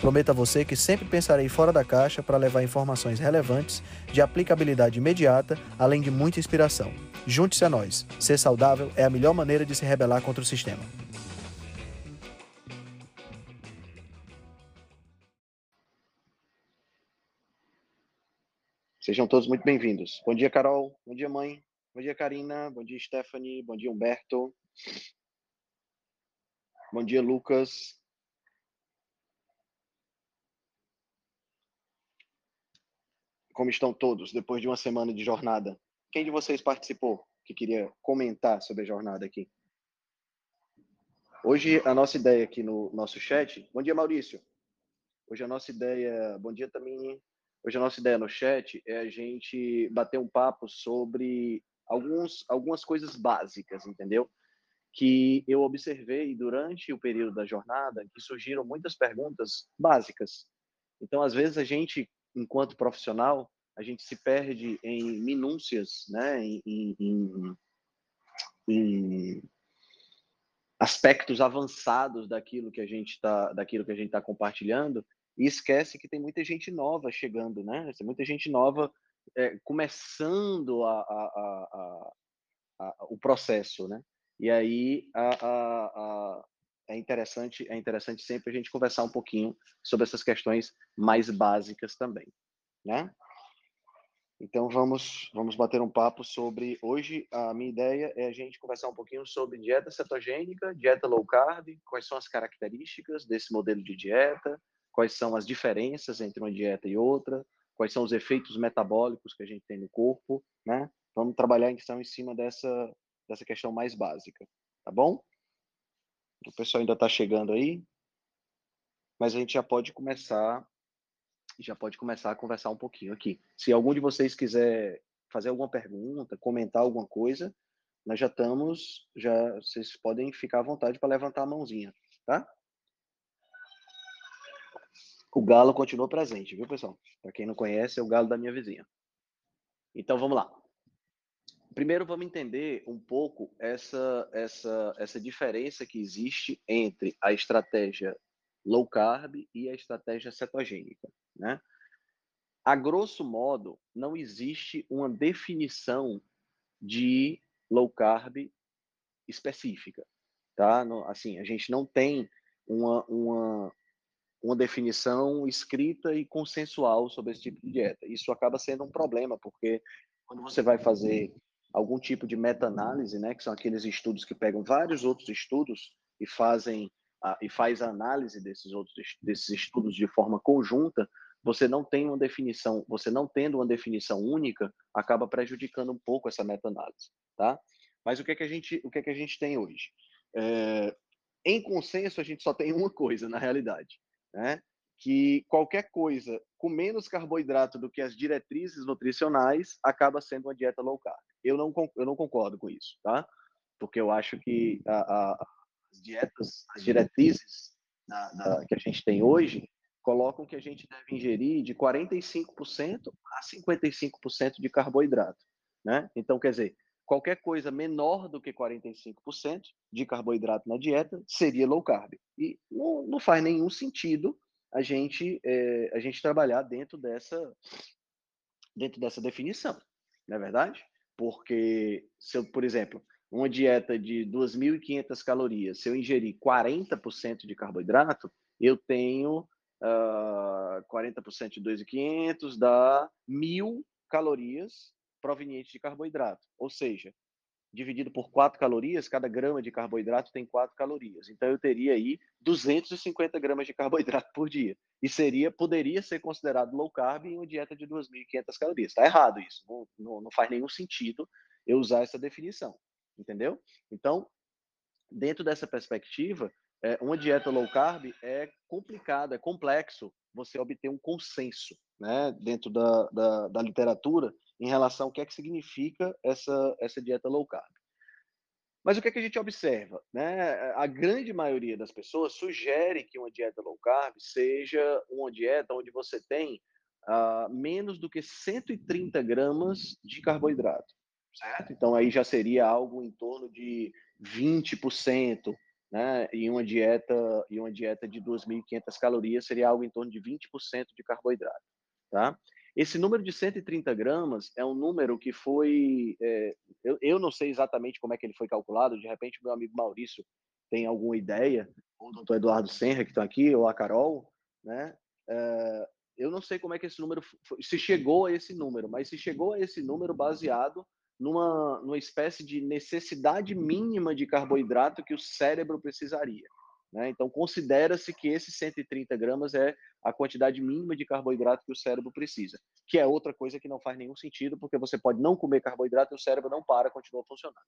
Prometo a você que sempre pensarei fora da caixa para levar informações relevantes, de aplicabilidade imediata, além de muita inspiração. Junte-se a nós. Ser saudável é a melhor maneira de se rebelar contra o sistema. Sejam todos muito bem-vindos. Bom dia, Carol. Bom dia, mãe. Bom dia, Karina. Bom dia, Stephanie. Bom dia, Humberto. Bom dia, Lucas. Como estão todos depois de uma semana de jornada? Quem de vocês participou que queria comentar sobre a jornada aqui? Hoje a nossa ideia aqui no nosso chat. Bom dia, Maurício. Hoje a nossa ideia. Bom dia também. Hoje a nossa ideia no chat é a gente bater um papo sobre alguns, algumas coisas básicas, entendeu? Que eu observei durante o período da jornada que surgiram muitas perguntas básicas. Então, às vezes, a gente enquanto profissional, a gente se perde em minúcias, né, em, em, em aspectos avançados daquilo que a gente está, daquilo que a gente está compartilhando, e esquece que tem muita gente nova chegando, né? Tem muita gente nova é, começando a, a, a, o processo, né? E aí é interessante, é interessante sempre a gente conversar um pouquinho sobre essas questões mais básicas também, né? Então vamos vamos bater um papo sobre hoje a minha ideia é a gente conversar um pouquinho sobre dieta cetogênica, dieta low carb, quais são as características desse modelo de dieta, quais são as diferenças entre uma dieta e outra, quais são os efeitos metabólicos que a gente tem no corpo, né? Vamos trabalhar então em cima dessa dessa questão mais básica, tá bom? O pessoal ainda está chegando aí, mas a gente já pode começar, já pode começar a conversar um pouquinho aqui. Se algum de vocês quiser fazer alguma pergunta, comentar alguma coisa, nós já estamos, já vocês podem ficar à vontade para levantar a mãozinha, tá? O galo continua presente, viu, pessoal? Para quem não conhece, é o galo da minha vizinha. Então, vamos lá primeiro vamos entender um pouco essa, essa, essa diferença que existe entre a estratégia low carb e a estratégia cetogênica, né? A grosso modo, não existe uma definição de low carb específica, tá? Assim, a gente não tem uma, uma, uma definição escrita e consensual sobre esse tipo de dieta. Isso acaba sendo um problema, porque quando você vai fazer algum tipo de meta-análise, né, que são aqueles estudos que pegam vários outros estudos e fazem a, e faz a análise desses outros desses estudos de forma conjunta, você não tem uma definição, você não tendo uma definição única, acaba prejudicando um pouco essa meta-análise, tá? Mas o que é que a gente, o que é que a gente tem hoje? É, em consenso, a gente só tem uma coisa na realidade, né? Que qualquer coisa com menos carboidrato do que as diretrizes nutricionais acaba sendo uma dieta low carb eu não, eu não concordo com isso, tá? Porque eu acho que a, a, as dietas, as diretrizes da, da, que a gente tem hoje colocam que a gente deve ingerir de 45% a 55% de carboidrato, né? Então, quer dizer, qualquer coisa menor do que 45% de carboidrato na dieta seria low carb. E não, não faz nenhum sentido a gente, é, a gente trabalhar dentro dessa, dentro dessa definição, não é verdade? Porque, se eu, por exemplo, uma dieta de 2.500 calorias, se eu ingerir 40% de carboidrato, eu tenho uh, 40% de 2.500 dá 1.000 calorias provenientes de carboidrato. Ou seja, dividido por 4 calorias, cada grama de carboidrato tem 4 calorias. Então eu teria aí 250 gramas de carboidrato por dia. E seria, poderia ser considerado low carb em uma dieta de 2.500 calorias. Está errado isso. Não, não, não, faz nenhum sentido eu usar essa definição. Entendeu? Então, dentro dessa perspectiva, é, uma dieta low carb é complicado, é complexo você obter um consenso né, dentro da, da, da literatura em relação ao que é que significa essa, essa dieta low carb. Mas o que, é que a gente observa? Né? A grande maioria das pessoas sugere que uma dieta low carb seja uma dieta onde você tem uh, menos do que 130 gramas de carboidrato, certo? Então aí já seria algo em torno de 20%, né? E uma dieta e uma dieta de 2.500 calorias seria algo em torno de 20% de carboidrato, tá? Esse número de 130 gramas é um número que foi. É, eu, eu não sei exatamente como é que ele foi calculado, de repente, meu amigo Maurício tem alguma ideia, ou o doutor Eduardo Senra, que estão aqui, ou a Carol, né? É, eu não sei como é que esse número foi, se chegou a esse número, mas se chegou a esse número baseado numa, numa espécie de necessidade mínima de carboidrato que o cérebro precisaria. Né? Então, considera-se que esses 130 gramas é a quantidade mínima de carboidrato que o cérebro precisa, que é outra coisa que não faz nenhum sentido, porque você pode não comer carboidrato e o cérebro não para, continua funcionando.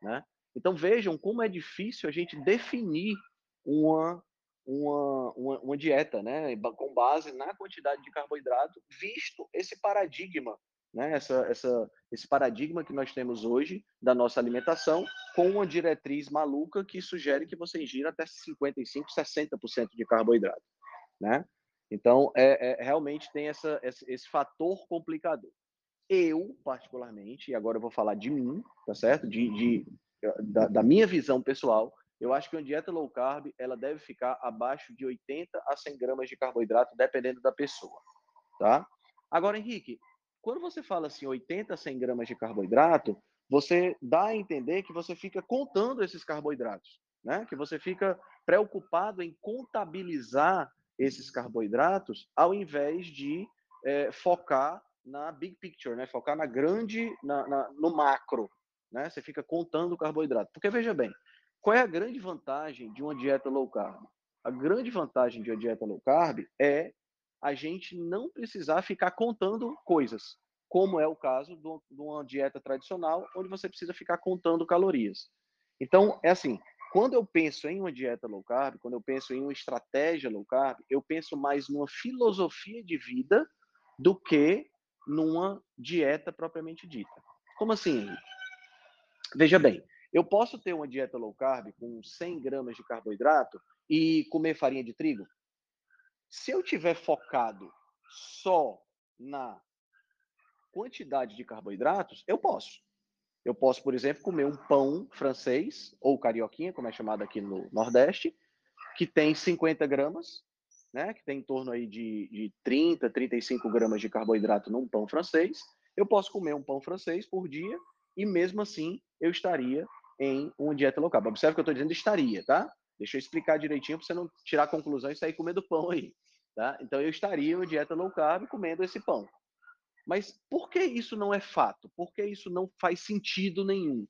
Né? Então, vejam como é difícil a gente definir uma, uma, uma, uma dieta né? com base na quantidade de carboidrato, visto esse paradigma né? Essa, essa, esse paradigma que nós temos hoje da nossa alimentação, com uma diretriz maluca que sugere que você ingira até 55%, 60% de carboidrato. Né? Então, é, é realmente tem essa, esse, esse, fator complicador. Eu, particularmente, e agora eu vou falar de mim, tá certo? De, de da, da, minha visão pessoal, eu acho que uma dieta low carb ela deve ficar abaixo de 80 a 100 gramas de carboidrato, dependendo da pessoa, tá? Agora, Henrique, quando você fala assim 80 a 100 gramas de carboidrato, você dá a entender que você fica contando esses carboidratos, né? Que você fica preocupado em contabilizar esses carboidratos ao invés de é, focar na big picture, né? Focar na grande, na, na, no macro, né? Você fica contando o carboidrato. Porque veja bem, qual é a grande vantagem de uma dieta low carb? A grande vantagem de uma dieta low carb é a gente não precisar ficar contando coisas, como é o caso de uma dieta tradicional, onde você precisa ficar contando calorias. Então, é assim, quando eu penso em uma dieta low carb, quando eu penso em uma estratégia low carb, eu penso mais numa filosofia de vida do que numa dieta propriamente dita. Como assim? Veja bem, eu posso ter uma dieta low carb com 100 gramas de carboidrato e comer farinha de trigo? Se eu tiver focado só na quantidade de carboidratos, eu posso. Eu posso, por exemplo, comer um pão francês, ou carioquinha, como é chamado aqui no Nordeste, que tem 50 gramas, né, que tem em torno aí de, de 30, 35 gramas de carboidrato num pão francês. Eu posso comer um pão francês por dia e mesmo assim eu estaria em uma dieta local. Observe que eu estou dizendo estaria, tá? Deixa eu explicar direitinho para você não tirar a conclusão e sair comendo pão aí. Tá? Então eu estaria em dieta low carb comendo esse pão. Mas por que isso não é fato? Por que isso não faz sentido nenhum?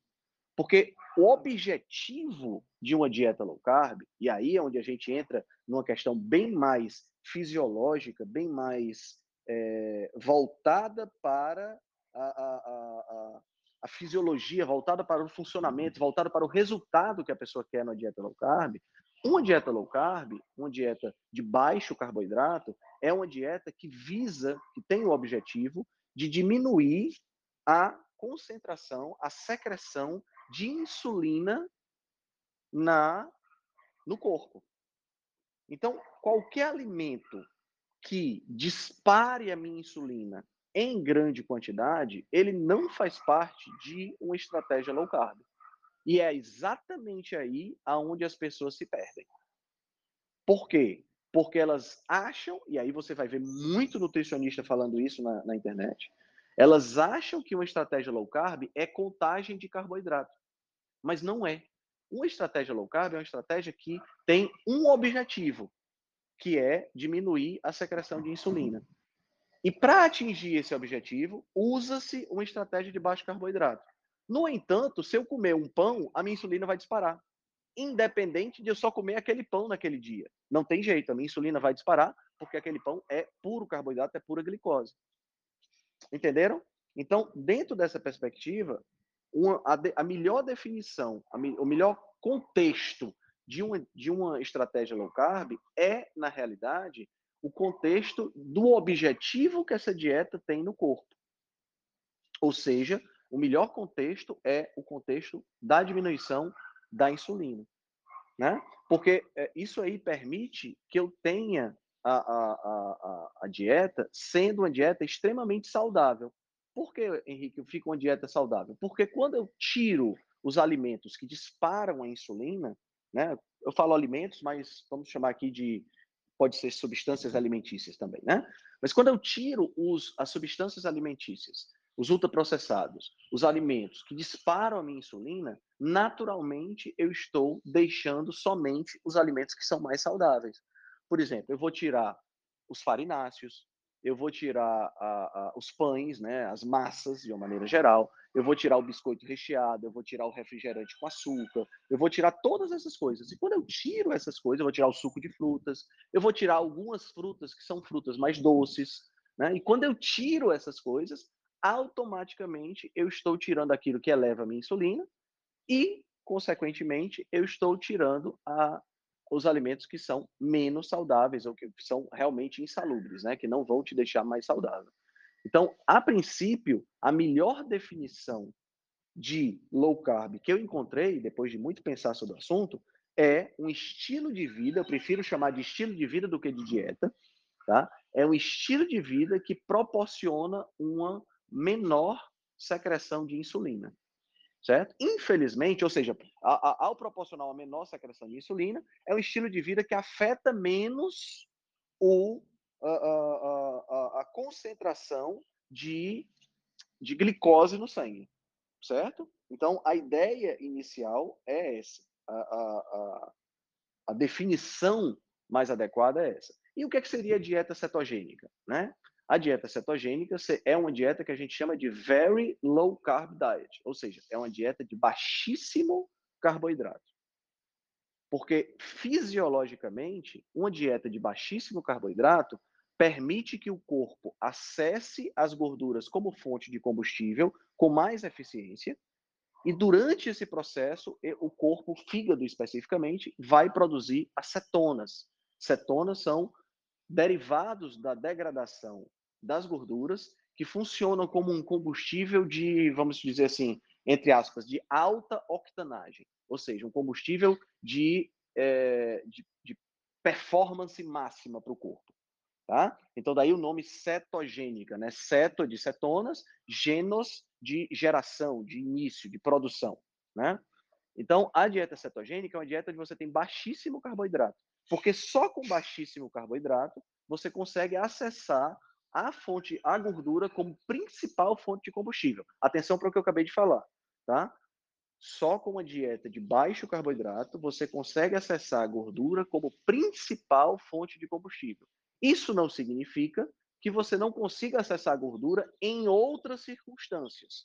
Porque o objetivo de uma dieta low carb, e aí é onde a gente entra numa questão bem mais fisiológica, bem mais é, voltada para a, a, a, a, fisiologia, voltada para o funcionamento, voltada para o resultado que a pessoa quer na dieta low carb, uma dieta low carb, uma dieta de baixo carboidrato, é uma dieta que visa, que tem o objetivo de diminuir a concentração, a secreção de insulina na no corpo. Então, qualquer alimento que dispare a minha insulina em grande quantidade, ele não faz parte de uma estratégia low carb. E é exatamente aí aonde as pessoas se perdem. Por quê? Porque elas acham, e aí você vai ver muito nutricionista falando isso na, na internet, elas acham que uma estratégia low carb é contagem de carboidrato. Mas não é. Uma estratégia low carb é uma estratégia que tem um objetivo, que é diminuir a secreção de insulina. E para atingir esse objetivo, usa-se uma estratégia de baixo carboidrato. No entanto, se eu comer um pão, a minha insulina vai disparar. Independente de eu só comer aquele pão naquele dia. Não tem jeito, a minha insulina vai disparar, porque aquele pão é puro carboidrato, é pura glicose. Entenderam? Então, dentro dessa perspectiva, uma, a, de, a, melhor definição, a, o melhor contexto de uma, de uma estratégia low carb é, na realidade, o contexto do objetivo que essa dieta tem no corpo. Ou seja, o melhor contexto é o contexto da diminuição da insulina, né? Porque é, isso aí permite que eu tenha a, a, a, a dieta sendo uma dieta extremamente saudável. Por que, Henrique, fica uma dieta saudável? Porque quando eu tiro os alimentos que disparam a insulina, né? Eu falo alimentos, mas vamos chamar aqui de pode ser substâncias alimentícias também, né? Mas quando eu tiro os, as substâncias alimentícias, os ultraprocessados, os alimentos que disparam a minha insulina, naturalmente eu estou deixando somente os alimentos que são mais saudáveis. Por exemplo, eu vou tirar os farináceos, eu vou tirar a, a, os pães, né, as massas de uma maneira geral, eu vou tirar o biscoito recheado, eu vou tirar o refrigerante com açúcar, eu vou tirar todas essas coisas. E quando eu tiro essas coisas, eu vou tirar o suco de frutas, eu vou tirar algumas frutas que são frutas mais doces, né? E quando eu tiro essas coisas, automaticamente eu estou tirando aquilo que eleva a minha insulina e, consequentemente, eu estou tirando a os alimentos que são menos saudáveis ou que são realmente insalubres, né? Que não vão te deixar mais saudável. Então, a princípio, a melhor definição de low carb que eu encontrei, depois de muito pensar sobre o assunto, é um estilo de vida, eu prefiro chamar de estilo de vida do que de dieta, tá? É um estilo de vida que proporciona uma menor secreção de insulina certo? Infelizmente, ou seja, ao proporcionar uma menor secreção de insulina, é um estilo de vida que afeta menos o, a, a, a, a concentração de, de glicose no sangue, certo? Então, a ideia inicial é essa. A, a, a, definição mais adequada é essa. E o que, é que seria a dieta cetogênica? Né? A dieta cetogênica é uma dieta que a gente chama de very low carb diet, ou seja, é uma dieta de baixíssimo carboidrato. Porque fisiologicamente, uma dieta de baixíssimo carboidrato permite que o corpo acesse as gorduras como fonte de combustível com mais eficiência, e durante esse processo, o corpo, o fígado especificamente, vai produzir as cetonas. Cetonas são derivados da degradação das gorduras que funcionam como um combustível de, vamos dizer assim, entre aspas, de alta octanagem, ou seja, um combustível de, é, de, de performance máxima para o corpo. Tá? Então, daí o nome cetogênica, né? Ceto de cetonas, genos de geração, de início, de produção, né? Então, a dieta cetogênica é uma dieta onde você tem baixíssimo carboidrato, porque só com baixíssimo carboidrato você consegue acessar a fonte, a gordura como principal fonte de combustível. Atenção para o que eu acabei de falar, tá? Só com uma dieta de baixo carboidrato você consegue acessar a gordura como principal fonte de combustível. Isso não significa que você não consiga acessar a gordura em outras circunstâncias,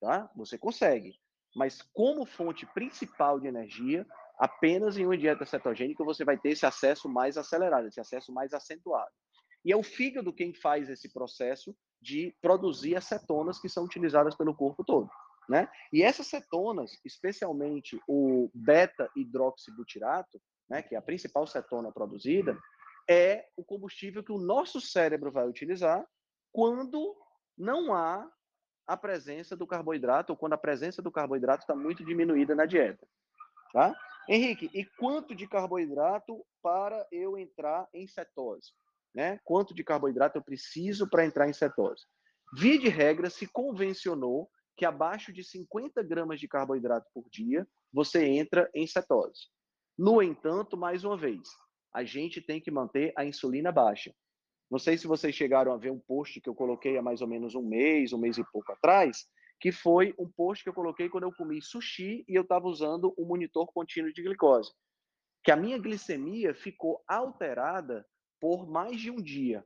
tá? Você consegue, mas como fonte principal de energia, apenas em uma dieta cetogênica você vai ter esse acesso mais acelerado, esse acesso mais acentuado. E é o fígado quem faz esse processo de produzir as que são utilizadas pelo corpo todo. Né? E essas cetonas, especialmente o beta-hidroxibutirato, né, que é a principal cetona produzida, é o combustível que o nosso cérebro vai utilizar quando não há a presença do carboidrato, ou quando a presença do carboidrato está muito diminuída na dieta. Tá? Henrique, e quanto de carboidrato para eu entrar em cetose? Né? Quanto de carboidrato eu preciso para entrar em cetose? Via de regra, se convencionou que abaixo de 50 gramas de carboidrato por dia, você entra em cetose. No entanto, mais uma vez, a gente tem que manter a insulina baixa. Não sei se vocês chegaram a ver um post que eu coloquei há mais ou menos um mês, um mês e pouco atrás, que foi um post que eu coloquei quando eu comi sushi e eu estava usando um monitor contínuo de glicose. Que a minha glicemia ficou alterada por mais de um dia.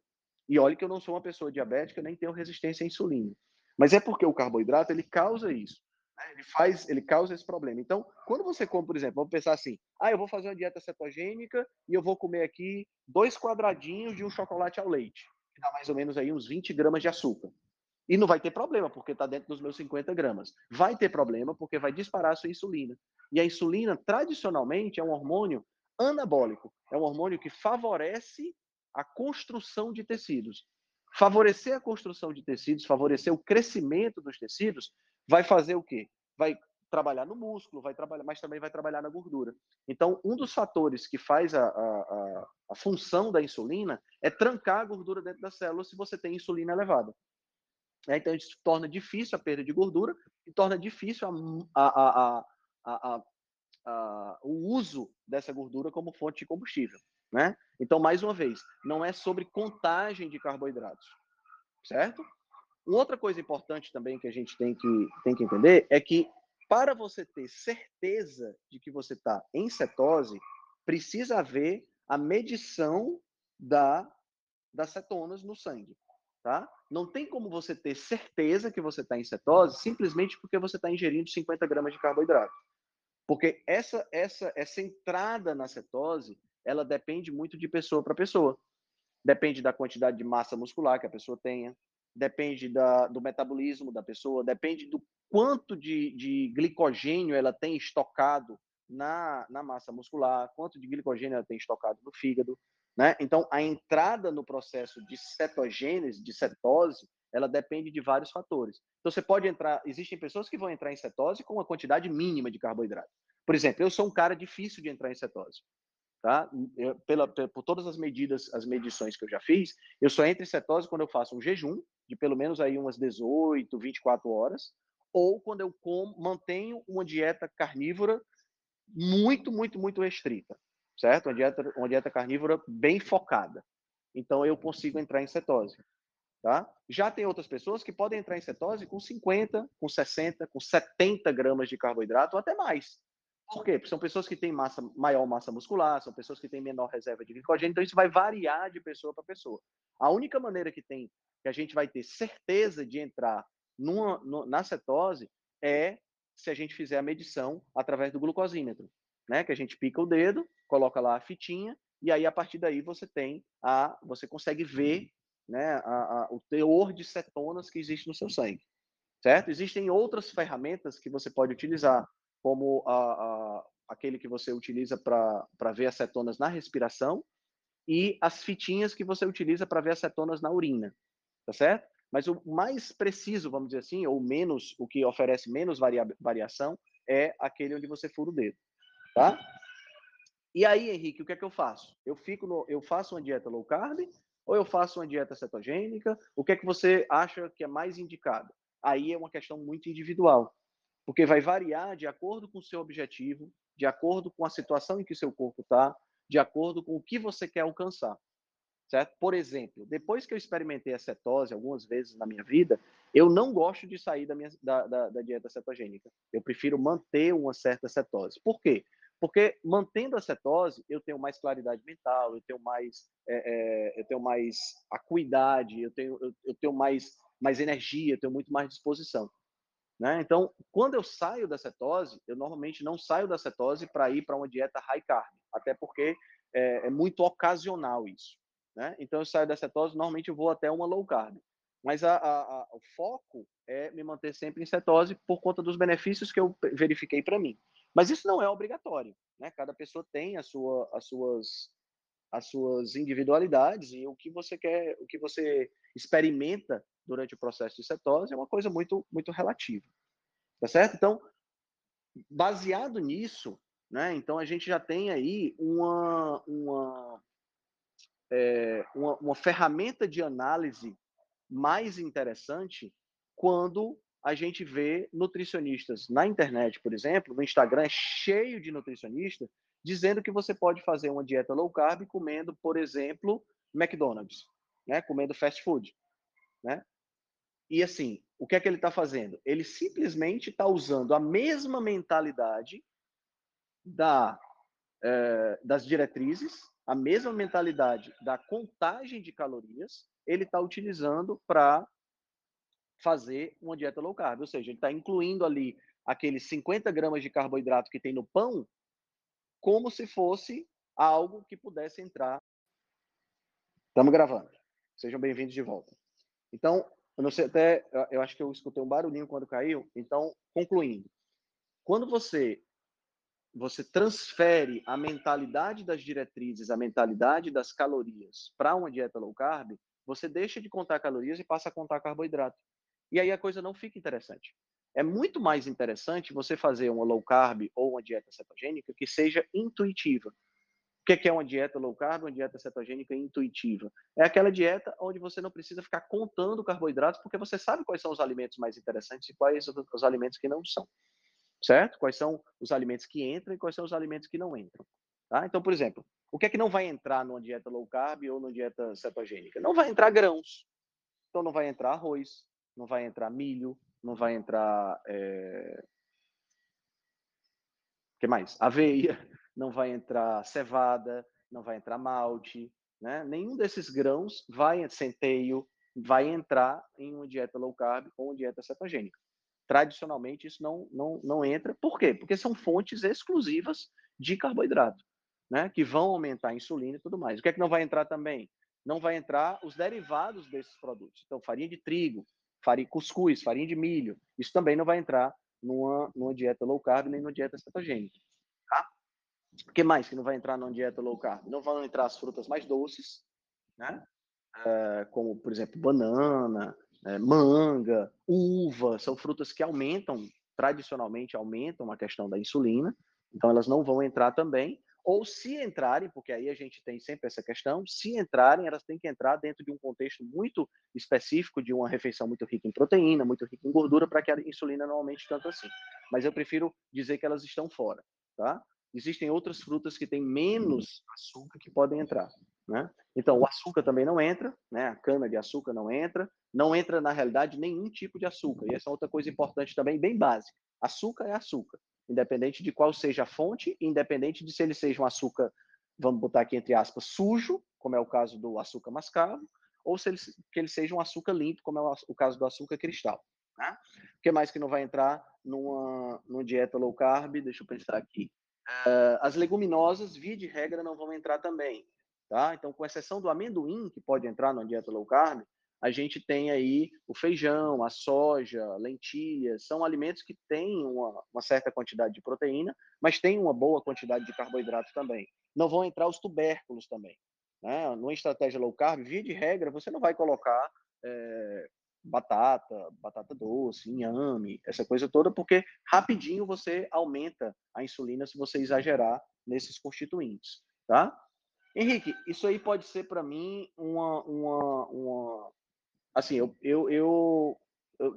E olha que eu não sou uma pessoa diabética, nem tenho resistência à insulina. Mas é porque o carboidrato ele causa isso. Né? Ele faz, ele causa esse problema. Então, quando você come, por exemplo, vamos pensar assim: ah, eu vou fazer uma dieta cetogênica e eu vou comer aqui dois quadradinhos de um chocolate ao leite, que dá mais ou menos aí uns 20 gramas de açúcar. E não vai ter problema, porque está dentro dos meus 50 gramas. Vai ter problema, porque vai disparar a sua insulina. E a insulina, tradicionalmente, é um hormônio anabólico. É um hormônio que favorece a construção de tecidos. Favorecer a construção de tecidos, favorecer o crescimento dos tecidos, vai fazer o quê? Vai trabalhar no músculo, vai trabalhar, mas também vai trabalhar na gordura. Então, um dos fatores que faz a, a, a função da insulina é trancar a gordura dentro da célula se você tem insulina elevada. É, então, isso torna difícil a perda de gordura e torna difícil a, o uso dessa gordura como fonte de combustível. Né? Então, mais uma vez, não é sobre contagem de carboidratos, certo? Outra coisa importante também que a gente tem que, tem que entender é que para você ter certeza de que você está em cetose, precisa haver a medição da, das cetonas no sangue. Tá? Não tem como você ter certeza que você está em cetose simplesmente porque você está ingerindo 50 gramas de carboidrato. Porque essa, essa, essa entrada na cetose, ela depende muito de pessoa para pessoa. Depende da quantidade de massa muscular que a pessoa tenha, depende da, do metabolismo da pessoa, depende do quanto de, de glicogênio ela tem estocado na, na massa muscular, quanto de glicogênio ela tem estocado no fígado, né? Então, a entrada no processo de cetogênese, de cetose, ela depende de vários fatores. Então, você pode entrar, existem pessoas que vão entrar em cetose com uma quantidade mínima de carboidrato. Por exemplo, eu sou um cara difícil de entrar em cetose. Tá? Pela, por todas as medidas, as medições que eu já fiz, eu só entro em cetose quando eu faço um jejum de pelo menos aí umas 18, 24 horas, ou quando eu como, mantenho uma dieta carnívora muito, muito, muito restrita, certo? Uma dieta, uma dieta carnívora bem focada. Então eu consigo entrar em cetose, tá? Já tem outras pessoas que podem entrar em cetose com 50, com 60, com 70 gramas de carboidrato ou até mais. Por quê? Porque são pessoas que têm massa, maior massa muscular, são pessoas que têm menor reserva de glicogênio, então isso vai variar de pessoa para pessoa. A única maneira que tem que a gente vai ter certeza de entrar numa, na cetose é se a gente fizer a medição através do glucosímetro, né? Que a gente pica o dedo, coloca lá a fitinha e aí a partir daí você tem a, você consegue ver, né, a, a, o teor de cetonas que existe no seu sangue, certo? Existem outras ferramentas que você pode utilizar, como a, aquele que você utiliza para ver as cetonas na respiração e as fitinhas que você utiliza para ver as cetonas na urina tá certo? Mas o mais preciso, vamos dizer assim, ou menos, o que oferece menos varia variação, é aquele onde você fura o dedo, tá? E aí, Henrique, o que é que eu faço? Eu fico no, eu faço uma dieta low carb ou eu faço uma dieta cetogênica? O que é que você acha que é mais indicado? Aí é uma questão muito individual, porque vai variar de acordo com o seu objetivo, de acordo com a situação em que seu corpo está, de acordo com o que você quer alcançar certo? Por exemplo, depois que eu experimentei a cetose algumas vezes na minha vida, eu não gosto de sair da, minha, da, da, da dieta cetogênica. Eu prefiro manter uma certa cetose. Por quê? Porque mantendo a cetose, eu tenho mais claridade mental, eu tenho mais, é, é, eu tenho mais acuidade, eu tenho, eu, eu, tenho mais, mais energia, eu tenho muito mais disposição. Né? Então, quando eu saio da cetose, eu normalmente não saio da cetose para ir para uma dieta high carb, até porque é, é muito ocasional isso. Né? Então, eu saio da cetose, normalmente eu vou até uma low carb. Mas a, a, a, o foco é me manter sempre em cetose por conta dos benefícios que eu verifiquei para mim. Mas isso não é obrigatório. Né? Cada pessoa tem a sua, as, suas, as suas individualidades e o que você quer, o que você experimenta durante o processo de cetose é uma coisa muito, muito relativa. Tá certo? Então, baseado nisso, né, então a gente já tem aí uma, uma, é, uma, uma ferramenta de análise mais interessante quando a gente vê nutricionistas na internet, por exemplo, no Instagram é cheio de nutricionistas dizendo que você pode fazer uma dieta low carb comendo, por exemplo, McDonald's, né? Comendo fast food, né? E assim, o que é que ele está fazendo? Ele simplesmente está usando a mesma mentalidade da, é, das diretrizes a mesma mentalidade da contagem de calorias, ele está utilizando para fazer uma dieta low carb. Ou seja, ele está incluindo ali aqueles 50 gramas de carboidrato que tem no pão, como se fosse algo que pudesse entrar. Estamos gravando. Sejam bem-vindos de volta. Então, eu não sei até, eu acho que eu escutei um barulhinho quando caiu. Então, concluindo, quando você você transfere a mentalidade das diretrizes, a mentalidade das calorias para uma dieta low carb, você deixa de contar calorias e passa a contar carboidrato. E aí a coisa não fica interessante. É muito mais interessante você fazer uma low carb ou uma dieta cetogênica que seja intuitiva. O que é uma dieta low carb, uma dieta cetogênica intuitiva? É aquela dieta onde você não precisa ficar contando carboidratos, porque você sabe quais são os alimentos mais interessantes e quais os alimentos que não são. Certo? Quais são os alimentos que entram e quais são os alimentos que não entram. Tá? Então, por exemplo, o que é que não vai entrar numa dieta low carb ou numa dieta cetogênica? Não vai entrar grãos. Então, não vai entrar arroz, não vai entrar milho, não vai entrar. É... que mais? Aveia, não vai entrar cevada, não vai entrar malte, né? Nenhum desses grãos vai, centeio, vai entrar em uma dieta low carb ou uma dieta cetogênica. Tradicionalmente, isso não, não, não entra. Por quê? Porque são fontes exclusivas de carboidrato, né? Que vão aumentar a insulina e tudo mais. O que é que não vai entrar também? Não vai entrar os derivados desses produtos. Então, farinha de trigo, farinha, cuscuz, farinha de milho. Isso também não vai entrar numa, numa dieta low carb nem numa dieta cetogênica. Tá? O que mais que não vai entrar numa dieta low carb? Não vão entrar as frutas mais doces, né? É, como, por exemplo, banana, é, manga, uva, são frutas que aumentam, tradicionalmente aumentam a questão da insulina, então elas não vão entrar também ou se entrarem, porque aí a gente tem sempre essa questão, se entrarem, elas têm que entrar dentro de um contexto muito específico, de uma refeição muito rica em proteína, muito rica em gordura, para que a insulina não aumente tanto assim. Mas eu prefiro dizer que elas estão fora, tá? Existem outras frutas que têm menos açúcar que podem entrar, né? Então, o açúcar também não entra, né? A cana de açúcar não entra, não entra, na realidade, nenhum tipo de açúcar. E essa é outra coisa importante também, bem básica. Açúcar é açúcar independente de qual seja a fonte, independente de se ele seja um açúcar, vamos botar aqui entre aspas, sujo, como é o caso do açúcar mascavo, ou se ele, que ele seja um açúcar limpo, como é o caso do açúcar cristal. Né? O que mais que não vai entrar numa, numa dieta low carb? Deixa eu pensar aqui. Uh, as leguminosas, via de regra, não vão entrar também. Tá? Então, com exceção do amendoim, que pode entrar numa dieta low carb, a gente tem aí o feijão, a soja, lentilhas, são alimentos que têm uma, uma, certa quantidade de proteína, mas têm uma boa quantidade de carboidrato também. Não vão entrar os tubérculos também. Né? Numa estratégia low carb, via de regra, você não vai colocar é, batata, batata doce, inhame, essa coisa toda, porque rapidinho você aumenta a insulina se você exagerar nesses constituintes, tá? Henrique, isso aí pode ser para mim uma, uma, uma, assim, eu, eu, eu,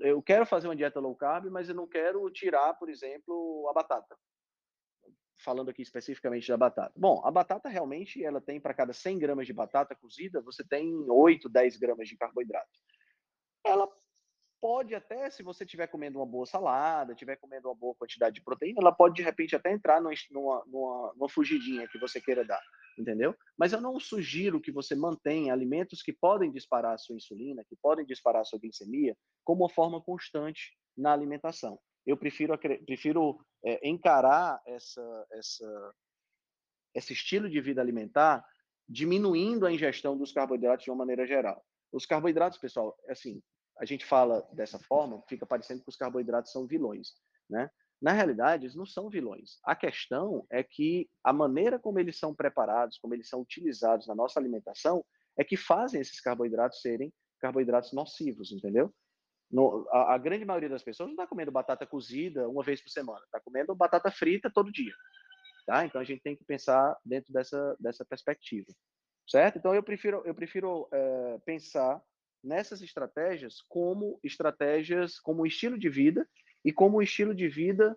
eu, quero fazer uma dieta low carb, mas eu não quero tirar, por exemplo, a batata. Falando aqui especificamente da batata. Bom, a batata realmente, ela tem para cada 100 gramas de batata cozida, você tem 8, 10 gramas de carboidrato. Ela pode até, se você estiver comendo uma boa salada, estiver comendo uma boa quantidade de proteína, ela pode de repente até entrar numa, numa, numa fugidinha que você queira dar, entendeu? Mas eu não sugiro que você mantenha alimentos que podem disparar a sua insulina, que podem disparar a sua glicemia, como uma forma constante na alimentação. Eu prefiro, prefiro é, encarar essa, essa, esse estilo de vida alimentar diminuindo a ingestão dos carboidratos de uma maneira geral. Os carboidratos, pessoal, assim, a gente fala dessa forma, fica parecendo que os carboidratos são vilões, né? Na realidade, eles não são vilões. A questão é que a maneira como eles são preparados, como eles são utilizados na nossa alimentação, é que fazem esses carboidratos serem carboidratos nocivos, entendeu? No, a, a, grande maioria das pessoas não está comendo batata cozida uma vez por semana, está comendo batata frita todo dia, tá? Então a gente tem que pensar dentro dessa, dessa perspectiva, certo? Então eu prefiro eu prefiro é, pensar nessas estratégias como estratégias, como estilo de vida e como um estilo de vida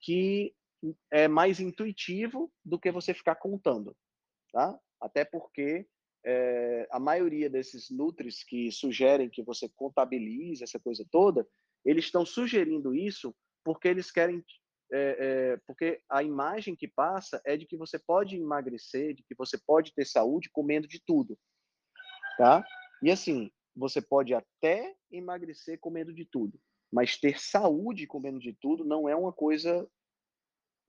que é mais intuitivo do que você ficar contando, tá? Até porque é, a maioria desses nutris que sugerem que você contabilize essa coisa toda, eles estão sugerindo isso porque eles querem, é, é, porque a imagem que passa é de que você pode emagrecer, de que você pode ter saúde comendo de tudo, tá? E assim, você pode até emagrecer comendo de tudo, mas ter saúde comendo de tudo não é uma coisa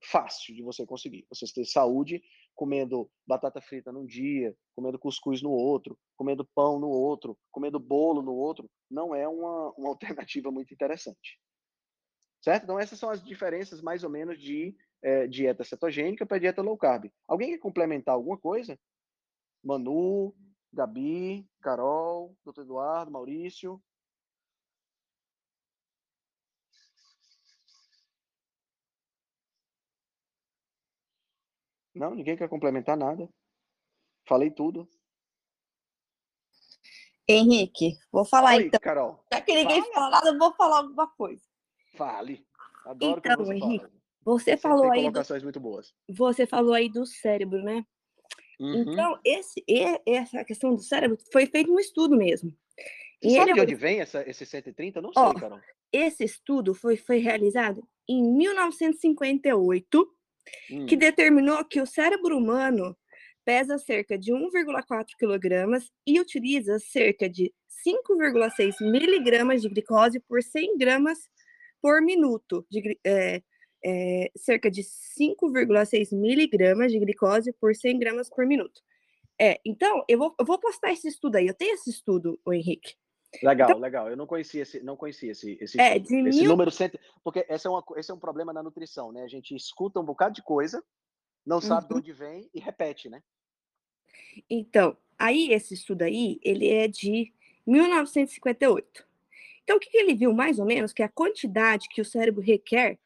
fácil de você conseguir. Você ter saúde comendo batata frita num dia, comendo cuscuz no outro, comendo pão no outro, comendo bolo no outro, não é uma, uma alternativa muito interessante. Certo? Então, essas são as diferenças, mais ou menos, de é, dieta cetogênica para dieta low carb. Alguém quer complementar alguma coisa? Manu, Gabi, Carol, doutor Eduardo, Maurício. Não, ninguém quer complementar nada. Falei tudo. Henrique, vou falar Oi, então. Carol. Já que ninguém Fala. fala nada, eu vou falar alguma coisa. Fale. Adoro Então, você Henrique, fala. Você Sempre falou aí, do, colocações muito boas. você falou aí do cérebro, né? Uhum. Então, esse, essa questão do cérebro foi feito um estudo mesmo. Você E sabe ele de é- onde vem essa, esse 130? Eu não Ó, sei, Carol. esse estudo foi, foi realizado em 1958, Hum, que determinou que o cérebro humano pesa cerca de 1,4 quilogramas e utiliza cerca de 5,6 miligramas de glicose por 100 gramas por minuto. De, é, é, cerca de 5,6 miligramas de glicose por 100 gramas por minuto. É, então, eu vou, eu vou postar esse estudo aí. Eu tenho esse estudo, o Henrique. Legal, legal. Eu não conhecia esse, não conhecia esse, esse, então É, de esse mil- número cento, porque esse é, uma, esse é um problema na nutrição, né? A gente escuta um bocado de coisa, não sabe de Uhum. onde vem e repete, né? Então, aí esse estudo aí, ele é de 1958. Então, o que, que ele viu mais ou menos? Que a quantidade que o cérebro requer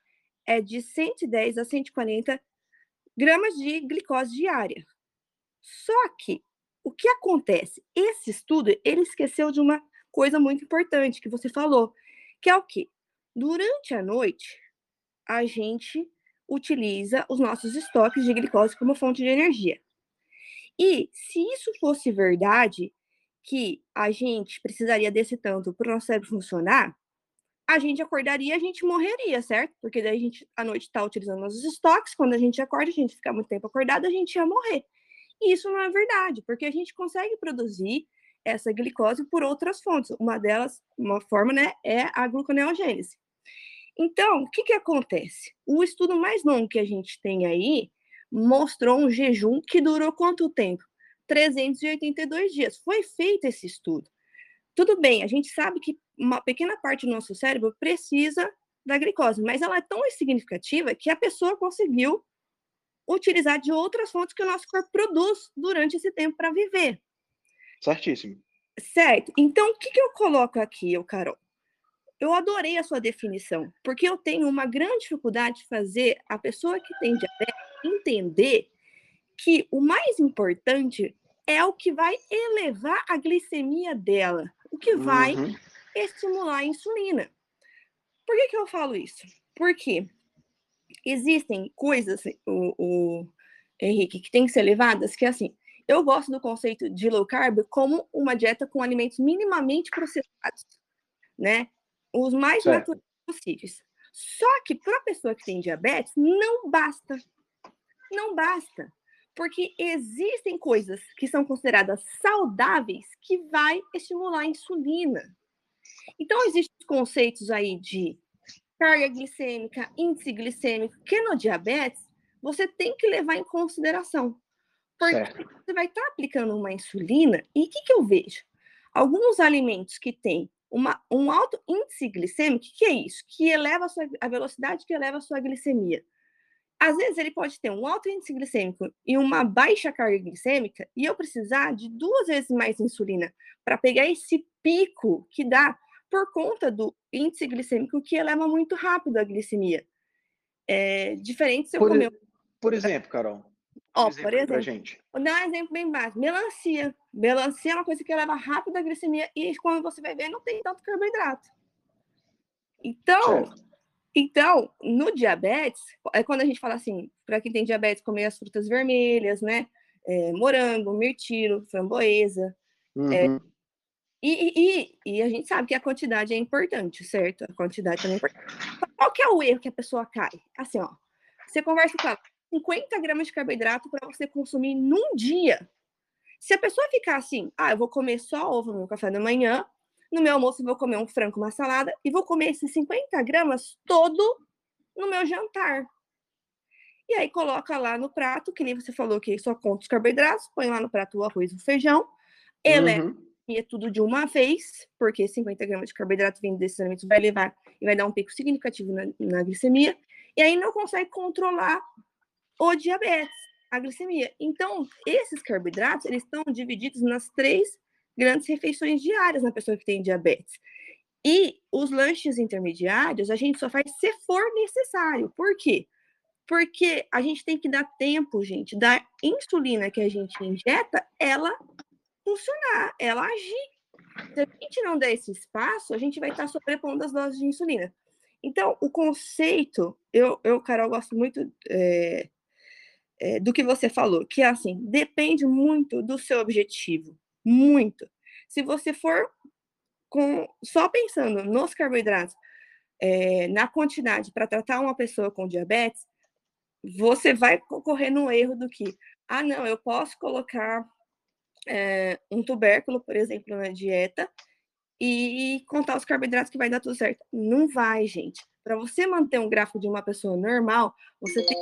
é de 110 a 140 gramas de glicose diária. Só que, o que acontece? Esse estudo, ele esqueceu de uma coisa muito importante que você falou, que é o quê? Durante a noite, a gente utiliza os nossos estoques de glicose como fonte de energia. E se isso fosse verdade, que a gente precisaria desse tanto para o nosso cérebro funcionar, a gente acordaria, a gente morreria, certo? Porque daí a gente à noite está utilizando nossos estoques, quando a gente acorda, a gente fica muito tempo acordado, a gente ia morrer. E isso não é verdade, porque a gente consegue produzir essa glicose por outras fontes. Uma delas, uma forma, né, é a gluconeogênese. Então, o que que acontece? O estudo mais longo que a gente tem aí mostrou um jejum que durou quanto tempo? 382 dias. Foi feito esse estudo. Tudo bem, a gente sabe que uma pequena parte do nosso cérebro precisa da glicose, mas ela é tão insignificativa que a pessoa conseguiu utilizar de outras fontes que o nosso corpo produz durante esse tempo para viver. Certíssimo. Certo. Então, o que, que eu coloco aqui, eu, Carol? Eu adorei a sua definição, porque eu tenho uma grande dificuldade de fazer a pessoa que tem diabetes entender que o mais importante é o que vai elevar a glicemia dela, o que vai Uhum. estimular a insulina. Por que, que eu falo isso? Porque existem coisas, o, o Henrique, que tem que ser levadas, que é assim, eu gosto do conceito de low carb como uma dieta com alimentos minimamente processados, né? Os mais Certo. naturais possíveis. Só que para a pessoa que tem diabetes, não basta. Não basta. Porque existem coisas que são consideradas saudáveis que vai estimular a insulina. Então, existem conceitos aí de carga glicêmica, índice glicêmico, que no diabetes você tem que levar em consideração. Porque Certo. você vai estar aplicando uma insulina, e o que, que eu vejo? Alguns alimentos que têm uma, um alto índice glicêmico, o que é isso? Que eleva a, sua, a velocidade que eleva a sua glicemia. Às vezes ele pode ter um alto índice glicêmico e uma baixa carga glicêmica, e eu precisar de duas vezes mais insulina para pegar esse pico que dá por conta do índice glicêmico que eleva muito rápido a glicemia. É diferente se eu Por, comer. por exemplo, Carol. Ó, um por exemplo exemplo, gente. Vou dar um exemplo bem básico. Melancia. Melancia é uma coisa que leva rápido a glicemia e quando você vai ver, não tem tanto carboidrato. Então, Certo. então, no diabetes, é quando a gente fala assim, para quem tem diabetes, comer as frutas vermelhas, né? É, morango, mirtilo, framboesa. Uhum. E, e, e, e a gente sabe que a quantidade é importante, certo? A quantidade também é importante. Qual que é o erro que a pessoa cai? Assim, ó. Você conversa com ela, 50 gramas de carboidrato para você consumir num dia. Se a pessoa ficar assim, ah, eu vou comer só ovo no meu café da manhã, no meu almoço eu vou comer um frango, uma salada, e vou comer esses 50 gramas todo no meu jantar. E aí coloca lá no prato, que nem você falou que só conta os carboidratos, põe lá no prato o arroz e o feijão, eleva Uhum. é tudo de uma vez, porque 50 gramas de carboidrato vindo desses alimentos vai levar e vai dar um pico significativo na, na glicemia, e aí não consegue controlar o diabetes. a glicemia. Então, esses carboidratos, eles estão divididos nas três grandes refeições diárias na pessoa que tem diabetes. E os lanches intermediários a gente só faz se for necessário. Por quê? Porque a gente tem que dar tempo, gente, da insulina que a gente injeta, ela funcionar, ela agir. Se a gente não der esse espaço, a gente vai estar sobrepondo as doses de insulina. Então, o conceito, eu, eu Carol, gosto muito é, é, do que você falou, que é assim, depende muito do seu objetivo, muito. Se você for com, só pensando nos carboidratos, é, na quantidade para tratar uma pessoa com diabetes, você vai correr no erro do que, ah, não, eu posso colocar é, um tubérculo, por exemplo, na dieta e contar os carboidratos que vai dar tudo certo. Não vai, gente. Para você manter um gráfico de uma pessoa normal, você tem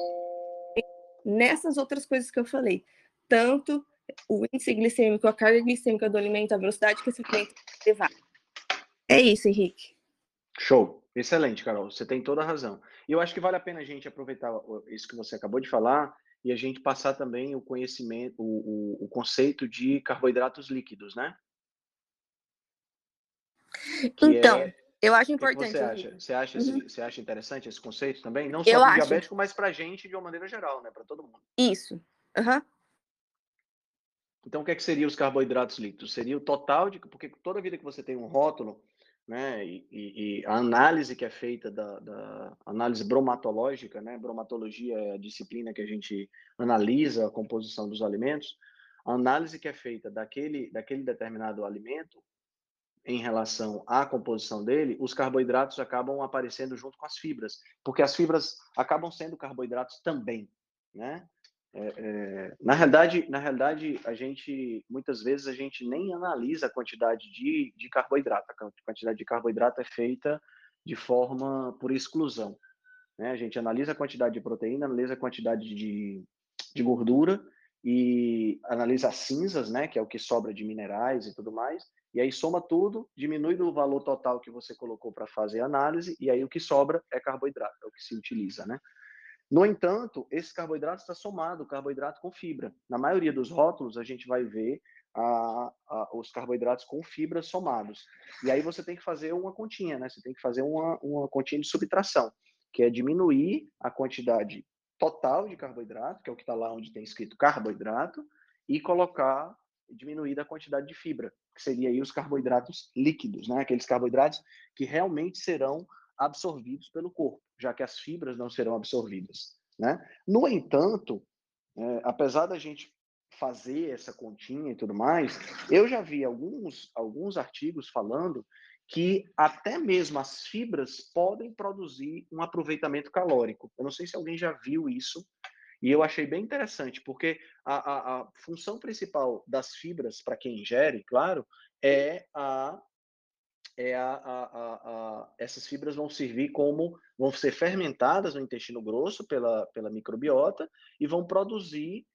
nessas outras coisas que eu falei. Tanto o índice glicêmico, a carga glicêmica do alimento, a velocidade que esse alimento levar. É isso, Henrique. Show. Excelente, Carol. Você tem toda a razão. E eu acho que vale a pena a gente aproveitar isso que você acabou de falar e a gente passar também o conhecimento, o, o, o conceito de carboidratos líquidos, né? Que então, é... eu acho importante. O que você acha? Você acha, uhum. esse, você acha interessante esse conceito também? Não só para diabético, mas para a gente de uma maneira geral, né? Para todo mundo. Isso. Uhum. Então, o que, é que seria os carboidratos líquidos? Seria o total de. Porque toda vida que você tem um rótulo, né, e, e, a análise que é feita da, da, análise bromatológica, né, bromatologia é a disciplina que a gente analisa a composição dos alimentos, a análise que é feita daquele, daquele determinado alimento em relação à composição dele, os carboidratos acabam aparecendo junto com as fibras, porque as fibras acabam sendo carboidratos também, né? É, é, na realidade, na realidade, a gente muitas vezes a gente nem analisa a quantidade de, de carboidrato. A quantidade de carboidrato é feita de forma por exclusão. Né? A gente analisa a quantidade de proteína, analisa a quantidade de, de gordura e analisa as cinzas, né? Que é o que sobra de minerais e tudo mais. E aí soma tudo, diminui do valor total que você colocou para fazer a análise e aí o que sobra é carboidrato, é o que se utiliza, né? No entanto, esse carboidrato está somado, carboidrato com fibra. Na maioria dos rótulos, a gente vai ver a, a, os carboidratos com fibra somados. E aí você tem que fazer uma continha, né? Você tem que fazer uma, uma continha de subtração, que é diminuir a quantidade total de carboidrato, que é o que está lá onde tem escrito carboidrato, e colocar, diminuir a quantidade de fibra, que seria aí os carboidratos líquidos, né? Aqueles carboidratos que realmente serão absorvidos pelo corpo, já que as fibras não serão absorvidas. Né? No entanto, é, apesar da gente fazer essa continha e tudo mais, eu já vi alguns, alguns artigos falando que até mesmo as fibras podem produzir um aproveitamento calórico. Eu não sei se alguém já viu isso, e eu achei bem interessante, porque a, a, a função principal das fibras, para quem ingere, claro, é a é a, a, essas fibras vão servir como vão ser fermentadas no intestino grosso pela, pela microbiota e vão produzir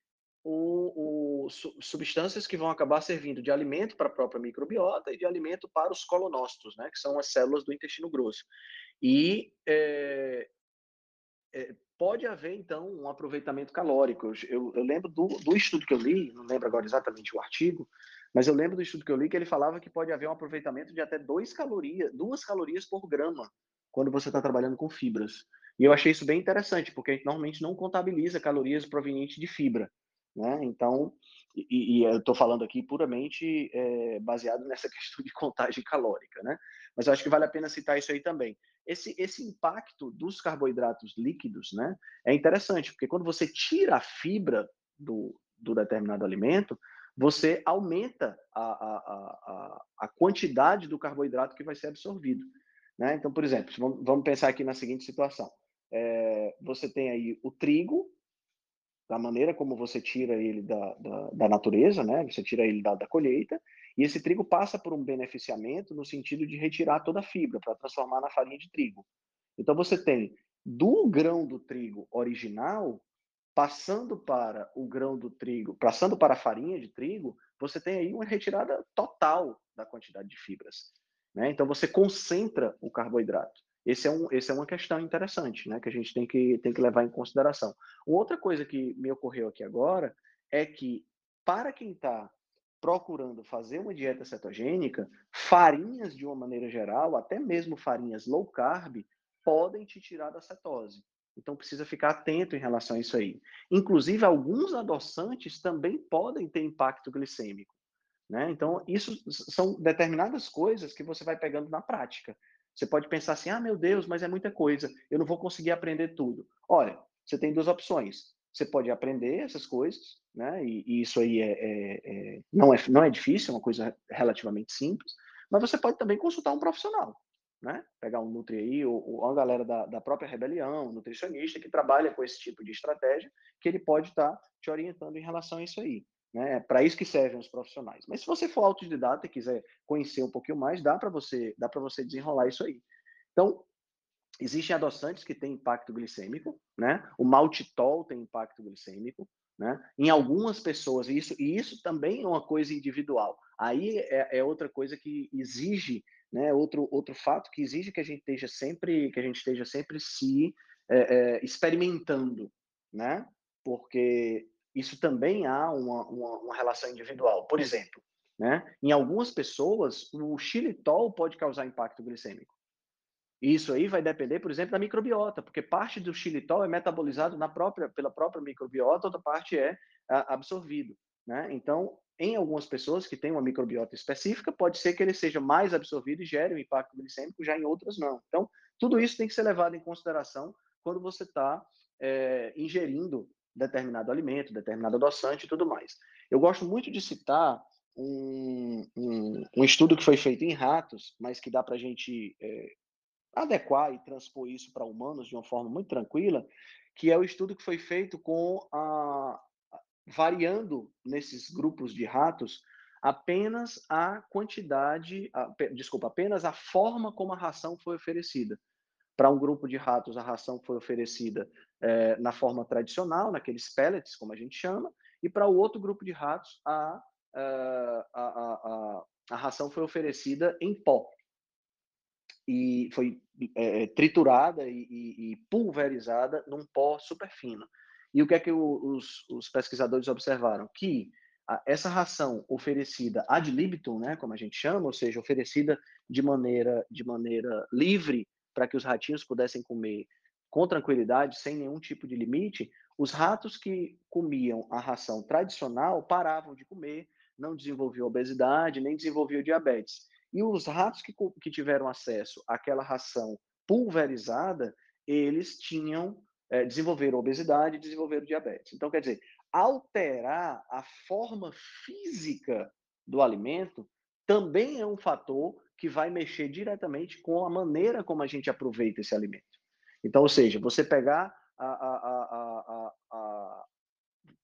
o, o, substâncias que vão acabar servindo de alimento para a própria microbiota e de alimento para os colonócitos, né, que são as células do intestino grosso. E é, é, pode haver, então, um aproveitamento calórico. Eu, eu lembro do, do, estudo que eu li, não lembro agora exatamente o artigo, mas eu lembro do estudo que eu li que ele falava que pode haver um aproveitamento de até 2 calorias, 2 calorias por grama quando você está trabalhando com fibras. E eu achei isso bem interessante, porque a gente normalmente não contabiliza calorias provenientes de fibra. Né? Então, e, e eu estou falando aqui puramente é, baseado nessa questão de contagem calórica, né? Mas eu acho que vale a pena citar isso aí também. Esse, esse impacto dos carboidratos líquidos, né? É interessante, porque quando você tira a fibra do, do determinado alimento, você aumenta a, a, a, a quantidade do carboidrato que vai ser absorvido. Né? Então, por exemplo, vamos pensar aqui na seguinte situação. É, você tem aí o trigo, da maneira como você tira ele da, da, da natureza, né? você tira ele da, da, colheita, e esse trigo passa por um beneficiamento no sentido de retirar toda a fibra para transformar na farinha de trigo. Então, você tem do grão do trigo original, passando para o grão do trigo, passando para a farinha de trigo, você tem aí uma retirada total da quantidade de fibras. Né? Então você concentra o carboidrato. Esse é, um, esse é uma questão interessante, né, que a gente tem que, tem que levar em consideração. Outra coisa que me ocorreu aqui agora é que, para quem está procurando fazer uma dieta cetogênica, farinhas, de uma maneira geral, até mesmo farinhas low carb, podem te tirar da cetose. Então, precisa ficar atento em relação a isso aí. Inclusive, alguns adoçantes também podem ter impacto glicêmico. Né? Então, isso são determinadas coisas que você vai pegando na prática. Você pode pensar assim, ah, meu Deus, mas é muita coisa, eu não vou conseguir aprender tudo. Olha, você tem duas opções. Você pode aprender essas coisas, né? E, e isso aí é, é, é, não, é, não é difícil, é uma coisa relativamente simples, mas você pode também consultar um profissional, né? Pegar um Nutri aí, ou, ou a galera da, da própria Rebelião, um nutricionista que trabalha com esse tipo de estratégia, que ele pode estar tá te orientando em relação a isso aí. Né? É para isso que servem os profissionais. Mas se você for autodidata e quiser conhecer um pouquinho mais, dá para você, dá para você desenrolar isso aí. Então, existem adoçantes que têm impacto glicêmico, né? O maltitol tem impacto glicêmico, né? Em algumas pessoas, e isso, e isso também é uma coisa individual. Aí é, é outra coisa que exige, né? Outro, outro fato que exige que a gente esteja sempre, que a gente esteja sempre se é, é, experimentando, né? Porque isso também há uma, uma, uma relação individual. Por exemplo, né, em algumas pessoas, o xilitol pode causar impacto glicêmico. Isso aí vai depender, por exemplo, da microbiota, porque parte do xilitol é metabolizado na própria, pela própria microbiota, outra parte é absorvido. Né? Então, em algumas pessoas que têm uma microbiota específica, pode ser que ele seja mais absorvido e gere um impacto glicêmico, já em outras não. Então, tudo isso tem que ser levado em consideração quando você está é, eh, ingerindo determinado alimento, determinado adoçante e tudo mais. Eu gosto muito de citar um, um, um estudo que foi feito em ratos, mas que dá para a gente é, adequar e transpor isso para humanos de uma forma muito tranquila, que é o estudo que foi feito com a, variando nesses grupos de ratos apenas a quantidade, a, desculpa, apenas a forma como a ração foi oferecida. Para um grupo de ratos, a ração foi oferecida é, na forma tradicional, naqueles pellets, como a gente chama, e para o outro grupo de ratos, a, a, a, a, a ração foi oferecida em pó. E foi é, triturada e, e, e, pulverizada num pó super fino. E o que é que os, os, pesquisadores observaram? Que essa ração oferecida ad libitum, né, como a gente chama, ou seja, oferecida de maneira, de maneira livre para que os ratinhos pudessem comer com tranquilidade, sem nenhum tipo de limite, os ratos que comiam a ração tradicional paravam de comer, não desenvolviam obesidade, nem desenvolviam diabetes. E os ratos que, que tiveram acesso àquela ração pulverizada, eles tinham, é, desenvolveram obesidade, desenvolveram diabetes. Então, quer dizer, alterar a forma física do alimento também é um fator que vai mexer diretamente com a maneira como a gente aproveita esse alimento. Então, ou seja, você pegar a, a, a, a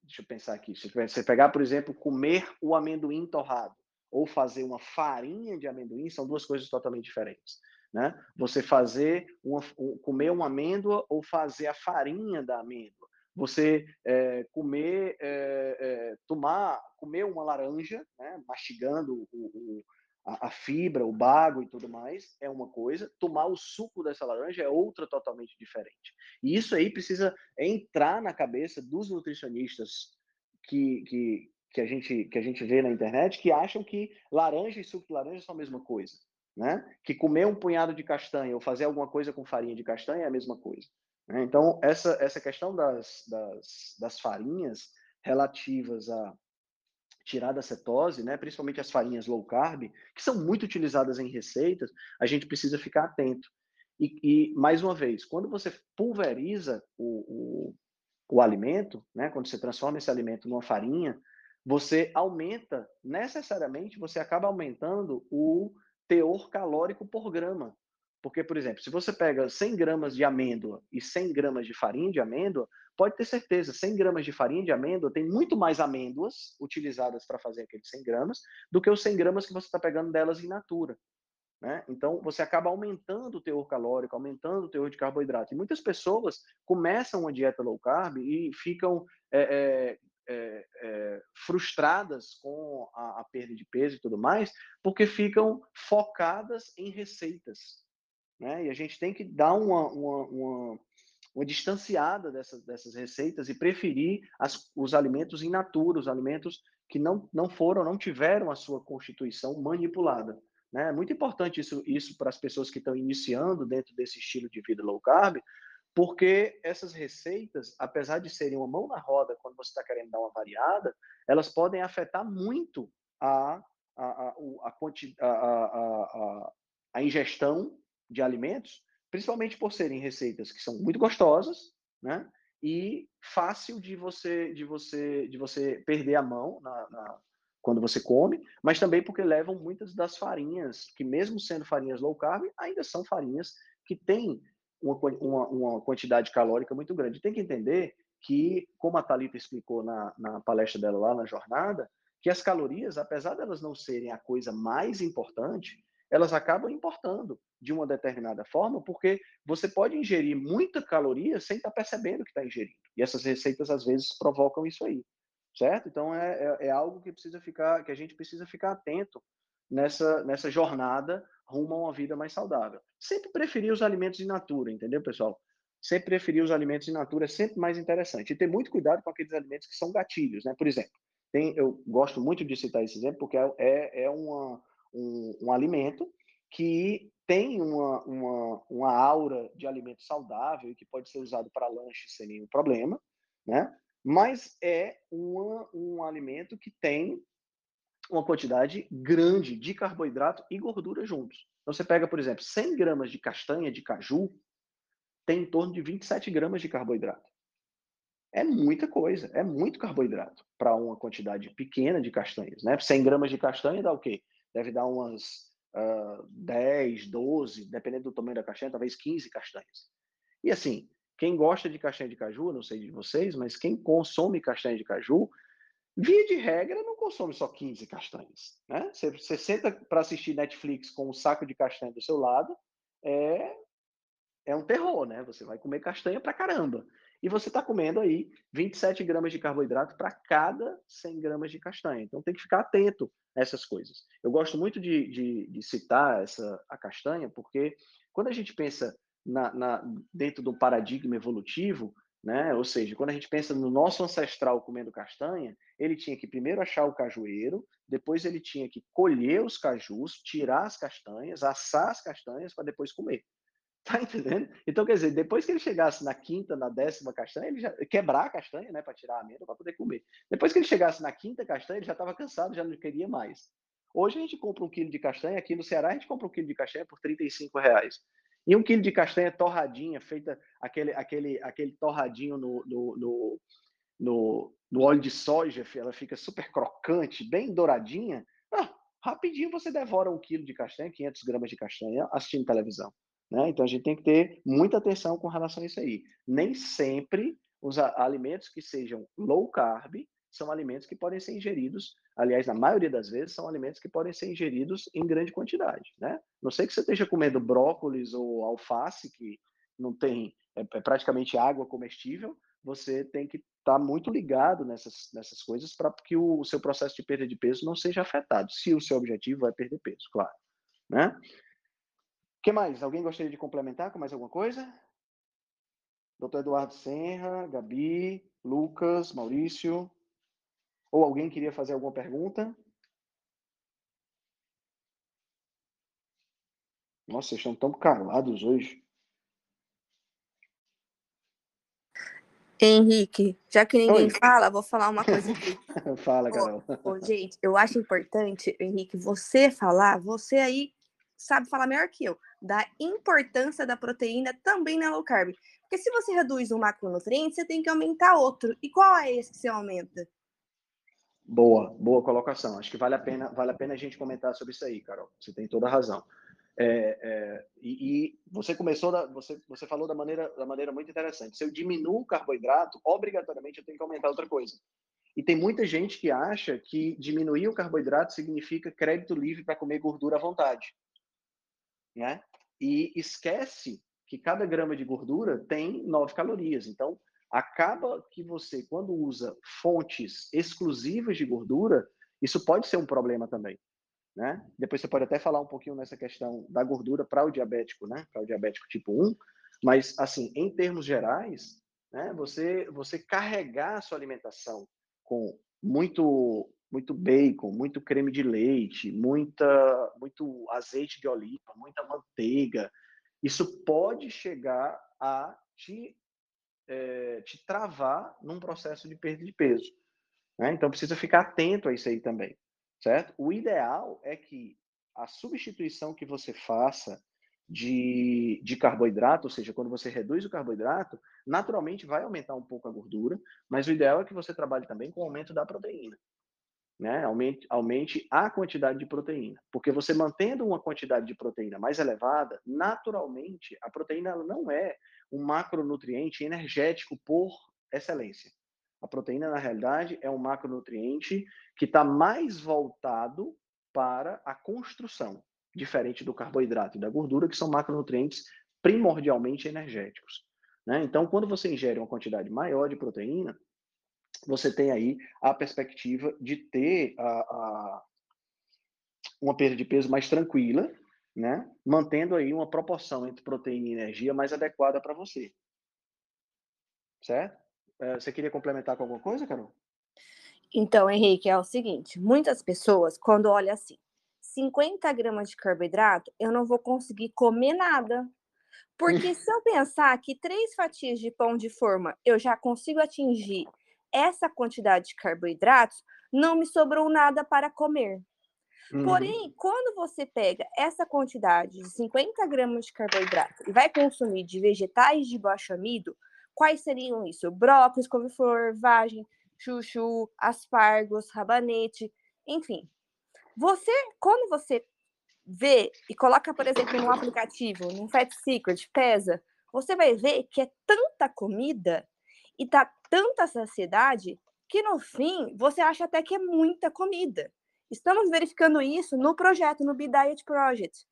deixa eu pensar aqui, se você pegar, por exemplo, comer o amendoim torrado ou fazer uma farinha de amendoim, são duas coisas totalmente diferentes. Né? Você fazer uma, comer uma amêndoa ou fazer a farinha da amêndoa. Você é, comer, é, é, tomar, comer uma laranja, né? mastigando o, o a, a, fibra, o bago e tudo mais é uma coisa, tomar o suco dessa laranja é outra totalmente diferente. E isso aí precisa entrar na cabeça dos nutricionistas que, que, que, a, gente, que a gente vê na internet, que acham que laranja e suco de laranja são a mesma coisa. Né? Que comer um punhado de castanha ou fazer alguma coisa com farinha de castanha é a mesma coisa. Né? Então, essa, essa questão das, das, das farinhas relativas a tirar da cetose, né, principalmente as farinhas low carb, que são muito utilizadas em receitas, a gente precisa ficar atento. E, e mais uma vez, quando você pulveriza o, o, o alimento, né, quando você transforma esse alimento numa farinha, você aumenta, necessariamente, você acaba aumentando o teor calórico por grama. Porque, por exemplo, se você pega 100 gramas de amêndoa e 100 gramas de farinha de amêndoa, pode ter certeza, 100 gramas de farinha de amêndoa tem muito mais amêndoas utilizadas para fazer aqueles 100 gramas do que os 100 gramas que você está pegando delas in natura. Né? Então, você acaba aumentando o teor calórico, aumentando o teor de carboidrato. E muitas pessoas começam uma dieta low carb e ficam é, é, é, frustradas com a, a perda de peso e tudo mais, porque ficam focadas em receitas né? E a gente tem que dar uma, uma, uma, uma distanciada dessas, dessas receitas e preferir as, os alimentos in natura, os alimentos que não, não foram, não tiveram a sua constituição manipulada. Né? É muito importante isso, isso para as pessoas que estão iniciando dentro desse estilo de vida low carb, porque essas receitas, apesar de serem uma mão na roda quando você está querendo dar uma variada, elas podem afetar muito a, a, a, a, a, a ingestão de alimentos, principalmente por serem receitas que são muito gostosas, né? E fácil de você de você de você perder a mão na, na, quando você come, mas também porque levam muitas das farinhas que mesmo sendo farinhas low carb ainda são farinhas que têm uma, uma, uma quantidade calórica muito grande. Tem que entender que, como a Talita explicou na, na palestra dela lá na jornada, que as calorias, apesar de elas não serem a coisa mais importante, elas acabam importando de uma determinada forma, porque você pode ingerir muita caloria sem estar percebendo que está ingerindo. E essas receitas, às vezes, provocam isso aí, certo? Então, é, é, é, algo que precisa ficar, que a gente precisa ficar atento nessa, nessa jornada rumo a uma vida mais saudável. Sempre preferir os alimentos in natura, entendeu, pessoal? Sempre preferir os alimentos in natura é sempre mais interessante. E ter muito cuidado com aqueles alimentos que são gatilhos, né? Por exemplo, tem, eu gosto muito de citar esse exemplo porque é, é, é uma, um, um alimento que tem uma, uma, uma aura de alimento saudável e que pode ser usado para lanche sem nenhum problema, né? Mas é uma, um alimento que tem uma quantidade grande de carboidrato e gordura juntos. Então, você pega, por exemplo, 100 gramas de castanha de caju, tem em torno de 27 gramas de carboidrato. É muita coisa, é muito carboidrato para uma quantidade pequena de castanhas. Né? 100 gramas de castanha dá o quê? Deve dar umas uh, 10, 12, dependendo do tamanho da castanha, talvez 15 castanhas. E assim, quem gosta de castanha de caju, não sei de vocês, mas quem consome castanha de caju, via de regra, não consome só 15 castanhas. Né? Você, você senta para assistir Netflix com um saco de castanha do seu lado, é, é um terror, né? Você vai comer castanha para caramba. E você está comendo aí 27 gramas de carboidrato para cada 100 gramas de castanha. Então tem que ficar atento a essas coisas. Eu gosto muito de, de, de citar essa, a castanha, porque quando a gente pensa na, na, dentro do paradigma evolutivo, né? Ou seja, quando a gente pensa no nosso ancestral comendo castanha, ele tinha que primeiro achar o cajueiro, depois ele tinha que colher os cajus, tirar as castanhas, assar as castanhas para depois comer. Tá entendendo? Então, quer dizer, depois que ele chegasse na quinta, na décima castanha, ele já quebrar a castanha, né, para tirar a amêndoa para poder comer. Depois que ele chegasse na quinta castanha, ele já estava cansado, já não queria mais. Hoje a gente compra um quilo de castanha, aqui no Ceará a gente compra um quilo de castanha por 35 reais. E um quilo de castanha torradinha, feita aquele, aquele, aquele torradinho no, no, no, no, no óleo de soja, ela fica super crocante, bem douradinha. Ah, rapidinho você devora um quilo de castanha, 500 gramas de castanha, assistindo televisão. Né? Então a gente tem que ter muita atenção com relação a isso aí. Nem sempre os alimentos que sejam low carb são alimentos que podem ser ingeridos, aliás, na maioria das vezes, são alimentos que podem ser ingeridos em grande quantidade, né? Não sei que você esteja comendo brócolis ou alface, que não tem, é, é praticamente água comestível, você tem que estar tá muito ligado nessas, nessas coisas para que o, o, seu processo de perda de peso não seja afetado, se o seu objetivo é perder peso, claro, né? O que mais? Alguém gostaria de complementar com mais alguma coisa? Doutor Eduardo Senra, Gabi, Lucas, Maurício. Ou alguém queria fazer alguma pergunta? Nossa, vocês estão tão calados hoje. Henrique, já que ninguém Oi. fala, vou falar uma coisa aqui. Fala, Carol. Ô, gente, eu acho importante, Henrique, você falar, você aí sabe falar melhor que eu, da importância da proteína também na low carb. Porque se você reduz um macronutriente, você tem que aumentar outro. E qual é esse que você aumenta? Boa, boa colocação. Acho que vale a pena, vale a pena a gente comentar sobre isso aí, Carol. Você tem toda a razão. É, é, e, e, você começou, da, você, você falou da maneira, da maneira muito interessante. Se eu diminuo o carboidrato, obrigatoriamente eu tenho que aumentar outra coisa. E tem muita gente que acha que diminuir o carboidrato significa crédito livre para comer gordura à vontade, né? E esquece que cada grama de gordura tem 9 calorias. Então, acaba que você, quando usa fontes exclusivas de gordura, isso pode ser um problema também. né? Depois você pode até falar um pouquinho nessa questão da gordura para o diabético, né? Para o diabético tipo 1, mas assim, em termos gerais, né, você você carregar a sua alimentação com muito muito bacon, muito creme de leite, muita muito azeite de oliva, muita manteiga, isso pode chegar a te é, te travar num processo de perda de peso. Né? Então precisa ficar atento a isso aí também, certo? O ideal é que a substituição que você faça de, de carboidrato, ou seja, quando você reduz o carboidrato, naturalmente vai aumentar um pouco a gordura, mas o ideal é que você trabalhe também com o aumento da proteína. Né? Aumente, aumente a quantidade de proteína. Porque você mantendo uma quantidade de proteína mais elevada, naturalmente, a proteína não é um macronutriente energético por excelência. A proteína, na realidade, é um macronutriente que está mais voltado para a construção, diferente do carboidrato e da gordura, que são macronutrientes primordialmente energéticos. Né? Então, quando você ingere uma quantidade maior de proteína, você tem aí a perspectiva de ter a, a, uma perda de peso mais tranquila, né? mantendo aí uma proporção entre proteína e energia mais adequada para você. Certo? É, você queria complementar com alguma coisa, Carol? Então, Henrique, é o seguinte: muitas pessoas, quando olham assim, 50 gramas de carboidrato, eu não vou conseguir comer nada. Porque se eu pensar que três fatias de pão de forma eu já consigo atingir essa quantidade de carboidratos, não me sobrou nada para comer. Uhum. Porém, quando você pega essa quantidade de 50 gramas de carboidrato e vai consumir de vegetais de baixo amido, quais seriam isso? Brócolis, couve-flor, vagem, chuchu, aspargos, rabanete, enfim. Você, quando você vê e coloca, por exemplo, num aplicativo, num Fat Secret, pesa, você vai ver que é tanta comida e tá tanta saciedade que no fim você acha até que é muita comida. Estamos verificando isso no projeto, no Be Diet Project,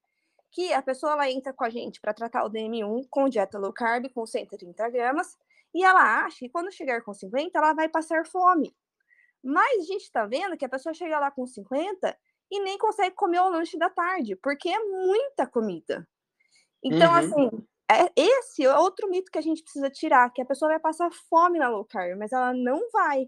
que a pessoa ela entra com a gente para tratar o DM1 com dieta low carb com 130 gramas e ela acha que quando chegar com 50 ela vai passar fome. Mas a gente está vendo que a pessoa chega lá com 50 e nem consegue comer o lanche da tarde, porque é muita comida. Então, uhum. assim, é, esse é outro mito que a gente precisa tirar, que a pessoa vai passar fome na low carb, mas ela não vai.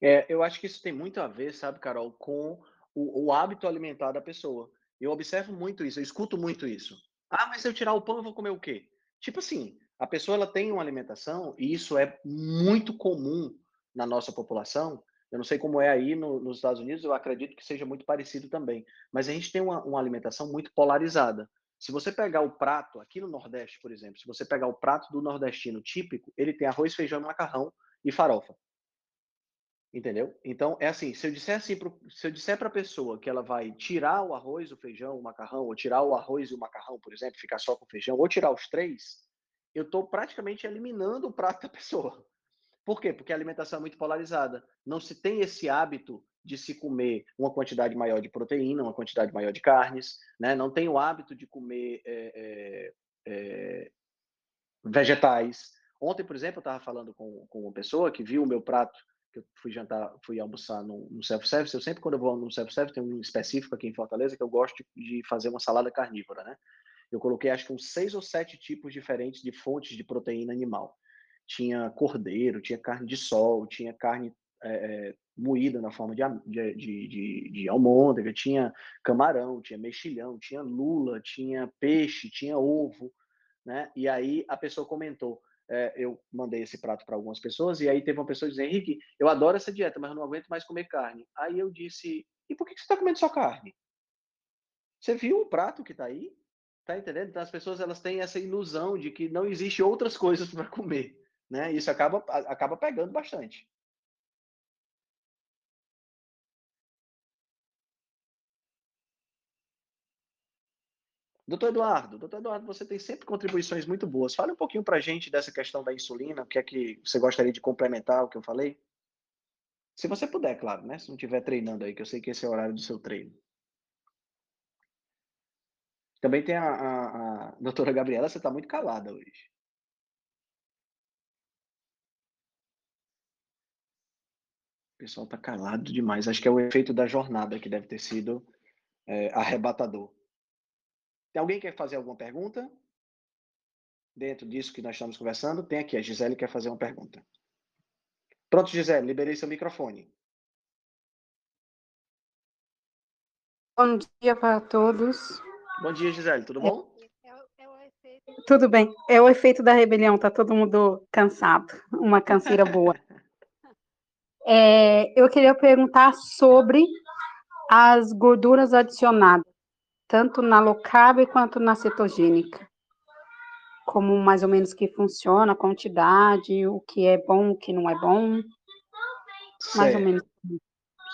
É, eu acho que isso tem muito a ver, sabe, Carol, com o, o hábito alimentar da pessoa. Eu observo muito isso, eu escuto muito isso. Ah, mas se eu tirar o pão, eu vou comer o quê? Tipo assim, a pessoa ela tem uma alimentação, e isso é muito comum na nossa população. Eu não sei como é aí no, nos Estados Unidos, eu acredito que seja muito parecido também. Mas a gente tem uma, uma alimentação muito polarizada. Se você pegar o prato, aqui no Nordeste, por exemplo, se você pegar o prato do nordestino típico, ele tem arroz, feijão, macarrão e farofa. Entendeu? Então, é assim, se eu disser assim, pro, se eu disser para a pessoa que ela vai tirar o arroz, o feijão, o macarrão, ou tirar o arroz e o macarrão, por exemplo, ficar só com o feijão, ou tirar os três, eu estou praticamente eliminando o prato da pessoa. Por quê? Porque a alimentação é muito polarizada. Não se tem esse hábito de se comer uma quantidade maior de proteína, uma quantidade maior de carnes, né? não tem o hábito de comer é, é, é, vegetais. Ontem, por exemplo, eu estava falando com, com uma pessoa que viu o meu prato, que eu fui jantar, fui almoçar no, self-service. Eu sempre, quando eu vou no self-service, tem um específico aqui em Fortaleza que eu gosto de, de fazer uma salada carnívora, né? Eu coloquei, acho que uns seis ou sete tipos diferentes de fontes de proteína animal. Tinha cordeiro, tinha carne de sol, tinha carne é, moída na forma de, de, de, de, almôndega, tinha camarão, tinha mexilhão, tinha lula, tinha peixe, tinha ovo, né? E aí a pessoa comentou, é, eu mandei esse prato para algumas pessoas, e aí teve uma pessoa dizendo, Henrique, eu adoro essa dieta, mas eu não aguento mais comer carne. Aí eu disse, e por que você está comendo só carne? Você viu o prato que está aí? Tá entendendo? Então as pessoas elas têm essa ilusão de que não existe outras coisas para comer, né? Isso acaba, acaba pegando bastante. Doutor Eduardo, doutor Eduardo, você tem sempre contribuições muito boas. Fale um pouquinho para a gente dessa questão da insulina, o que é que você gostaria de complementar o que eu falei? Se você puder, claro, né? Se não estiver treinando aí, que eu sei que esse é o horário do seu treino. Também tem a, a, a doutora Gabriela, você está muito calada hoje. pessoal está calado demais. Acho que é o efeito da jornada que deve ter sido é, arrebatador. Tem alguém que quer fazer alguma pergunta? Dentro disso que nós estamos conversando, tem aqui, a Gisele quer fazer uma pergunta. Pronto, Gisele, liberei seu microfone. Bom dia para todos. Bom dia, Gisele, tudo bom? Tudo bem. É o efeito da rebelião, tá todo mundo cansado. Uma canseira boa. É, eu queria perguntar sobre as gorduras adicionadas, tanto na low carb quanto na cetogênica. Como mais ou menos que funciona, a quantidade, o que é bom, o que não é bom. Certo. Mais ou menos.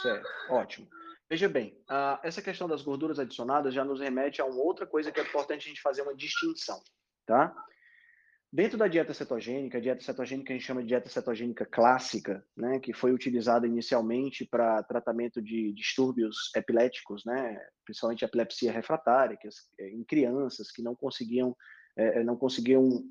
Certo, ótimo. Veja bem, uh, essa questão das gorduras adicionadas já nos remete a uma outra coisa que é importante a gente fazer uma distinção, tá? Dentro da dieta cetogênica, a dieta cetogênica a gente chama de dieta cetogênica clássica, né, que foi utilizada inicialmente para tratamento de distúrbios epiléticos, né, principalmente epilepsia refratária, que, é, em crianças que não conseguiam, é, não conseguiam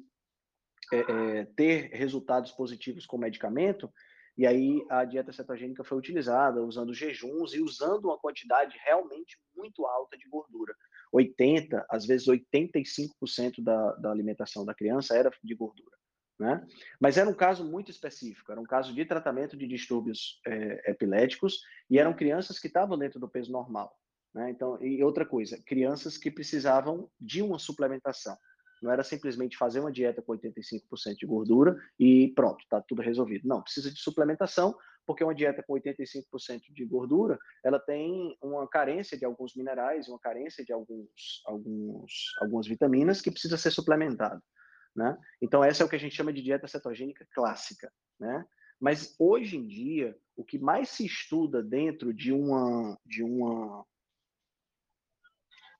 é, é, ter resultados positivos com medicamento, e aí a dieta cetogênica foi utilizada usando jejuns e usando uma quantidade realmente muito alta de gordura. 80, às vezes 85% da, da alimentação da criança era de gordura. Né? Mas era um caso muito específico, era um caso de tratamento de distúrbios é, epiléticos e eram crianças que estavam dentro do peso normal. Né? Então, e outra coisa, crianças que precisavam de uma suplementação. Não era simplesmente fazer uma dieta com 85% de gordura e pronto, está tudo resolvido. Não, precisa de suplementação porque uma dieta com 85% de gordura, ela tem uma carência de alguns minerais, uma carência de alguns, alguns, algumas vitaminas que precisa ser suplementado, né? Então essa é o que a gente chama de dieta cetogênica clássica, né? Mas hoje em dia, o que mais se estuda dentro de uma de uma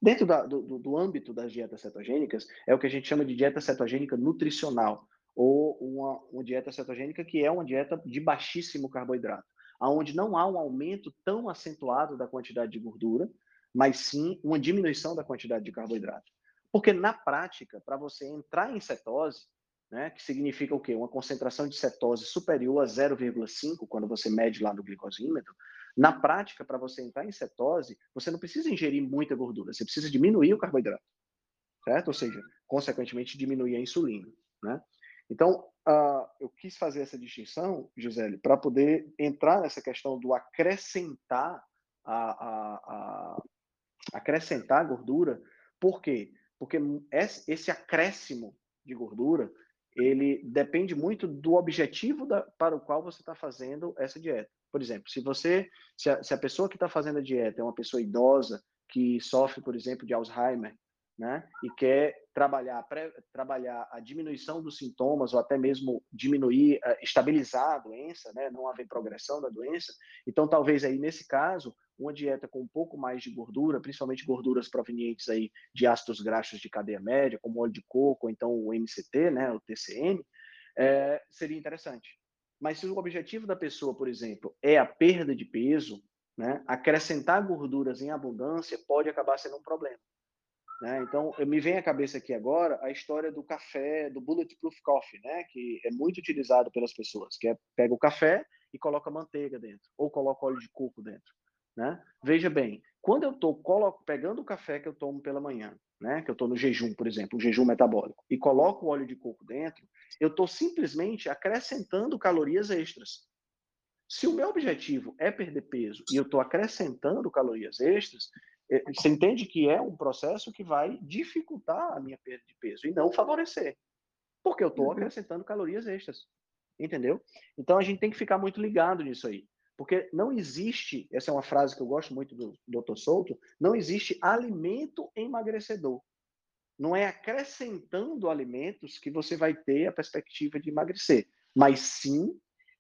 dentro da, do, do âmbito das dietas cetogênicas é o que a gente chama de dieta cetogênica nutricional, ou uma, uma dieta cetogênica que é uma dieta de baixíssimo carboidrato, aonde não há um aumento tão acentuado da quantidade de gordura, mas sim uma diminuição da quantidade de carboidrato. Porque na prática, para você entrar em cetose, né, que significa o quê? Uma concentração de cetose superior a 0,5 quando você mede lá no glicosímetro, na prática, para você entrar em cetose, você não precisa ingerir muita gordura, você precisa diminuir o carboidrato, certo? Ou seja, consequentemente diminuir a insulina, né? Então, uh, eu quis fazer essa distinção, Gisele, para poder entrar nessa questão do acrescentar a, a, a acrescentar gordura. Por quê? Porque esse acréscimo de gordura ele depende muito do objetivo da, para o qual você está fazendo essa dieta. Por exemplo, se você, se a, se a pessoa que está fazendo a dieta é uma pessoa idosa que sofre, por exemplo, de Alzheimer, né? E quer trabalhar, pré, trabalhar a diminuição dos sintomas ou até mesmo diminuir, uh, estabilizar a doença, né? Não haver progressão da doença. Então, talvez aí nesse caso, uma dieta com um pouco mais de gordura, principalmente gorduras provenientes aí de ácidos graxos de cadeia média, como óleo de coco, ou então o MCT, né? O TCM, é, seria interessante. Mas se o objetivo da pessoa, por exemplo, é a perda de peso, né? Acrescentar gorduras em abundância pode acabar sendo um problema. Né? Então, me vem à cabeça aqui agora a história do café, do Bulletproof Coffee, né? que é muito utilizado pelas pessoas, que é pega o café e coloca manteiga dentro, ou coloca óleo de coco dentro. Né? Veja bem, quando eu estou pegando o café que eu tomo pela manhã, né? que eu estou no jejum, por exemplo, o jejum metabólico, e coloco o óleo de coco dentro, eu estou simplesmente acrescentando calorias extras. Se o meu objetivo é perder peso e eu estou acrescentando calorias extras, você entende que é um processo que vai dificultar a minha perda de peso e não favorecer, porque eu estou uhum. acrescentando calorias extras, entendeu? Então a gente tem que ficar muito ligado nisso aí, porque não existe, essa é uma frase que eu gosto muito do Dr. Souto, não existe alimento emagrecedor. Não é acrescentando alimentos que você vai ter a perspectiva de emagrecer, mas sim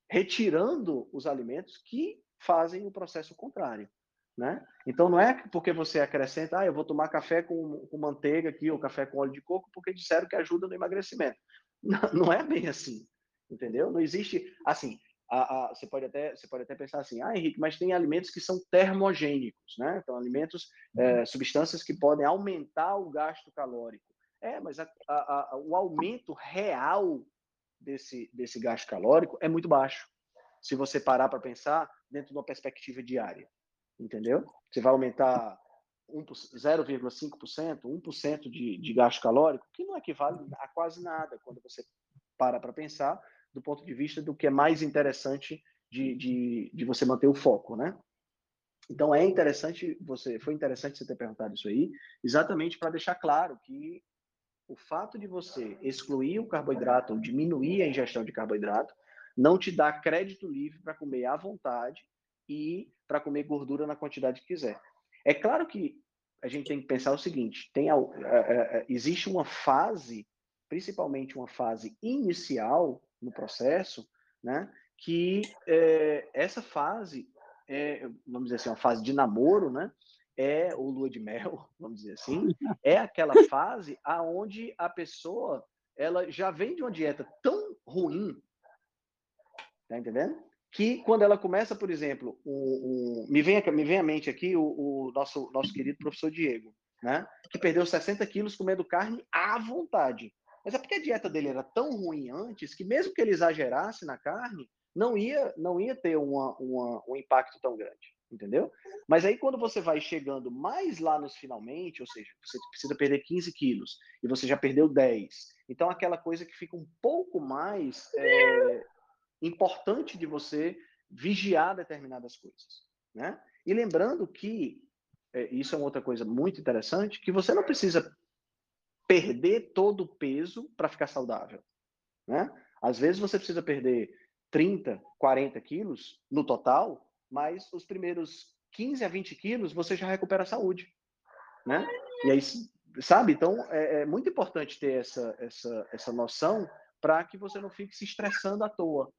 retirando os alimentos que fazem o processo contrário. Né? Então não é porque você acrescenta, ah, eu vou tomar café com, com manteiga aqui ou café com óleo de coco porque disseram que ajuda no emagrecimento. Não, não é bem assim, entendeu? Não existe assim. A, a, você pode até você pode até pensar assim, ah, Henrique, mas tem alimentos que são termogênicos, né? Então alimentos, é, substâncias que podem aumentar o gasto calórico. É, mas a, o aumento real desse desse gasto calórico é muito baixo se você parar para pensar dentro de uma perspectiva diária, entendeu? Você vai aumentar 0,5%, 1% de, de gasto calórico, que não equivale a quase nada quando você para para pensar do ponto de vista do que é mais interessante de, de, de você manter o foco, né? Então é interessante você, foi interessante você ter perguntado isso aí, exatamente para deixar claro que o fato de você excluir o carboidrato ou diminuir a ingestão de carboidrato não te dá crédito livre para comer à vontade e para comer gordura na quantidade que quiser. É claro que a gente tem que pensar o seguinte: tem, existe uma fase, principalmente uma fase inicial no processo, né, que é, essa fase é, vamos dizer assim, uma fase de namoro, né? É o lua de mel, vamos dizer assim, é aquela fase aonde a pessoa ela já vem de uma dieta tão ruim, tá entendendo? Que quando ela começa, por exemplo, o, o me, vem, me vem à mente aqui o, o, nosso, nosso querido professor Diego, né? Que perdeu 60 quilos comendo carne à vontade. Mas é porque a dieta dele era tão ruim antes que mesmo que ele exagerasse na carne, não ia, não ia ter uma, uma, um impacto tão grande, entendeu? Mas aí quando você vai chegando mais lá nos finalmente, ou seja, você precisa perder 15 quilos e você já perdeu 10, então aquela coisa que fica um pouco mais é, importante de você vigiar determinadas coisas, né? E lembrando que é, isso é uma outra coisa muito interessante, que você não precisa perder todo o peso para ficar saudável, né? Às vezes você precisa perder 30, 40 quilos no total, mas os primeiros 15 a 20 quilos você já recupera a saúde, né? E aí, sabe? Então, é, é muito importante ter essa, essa, essa noção para que você não fique se estressando à toa,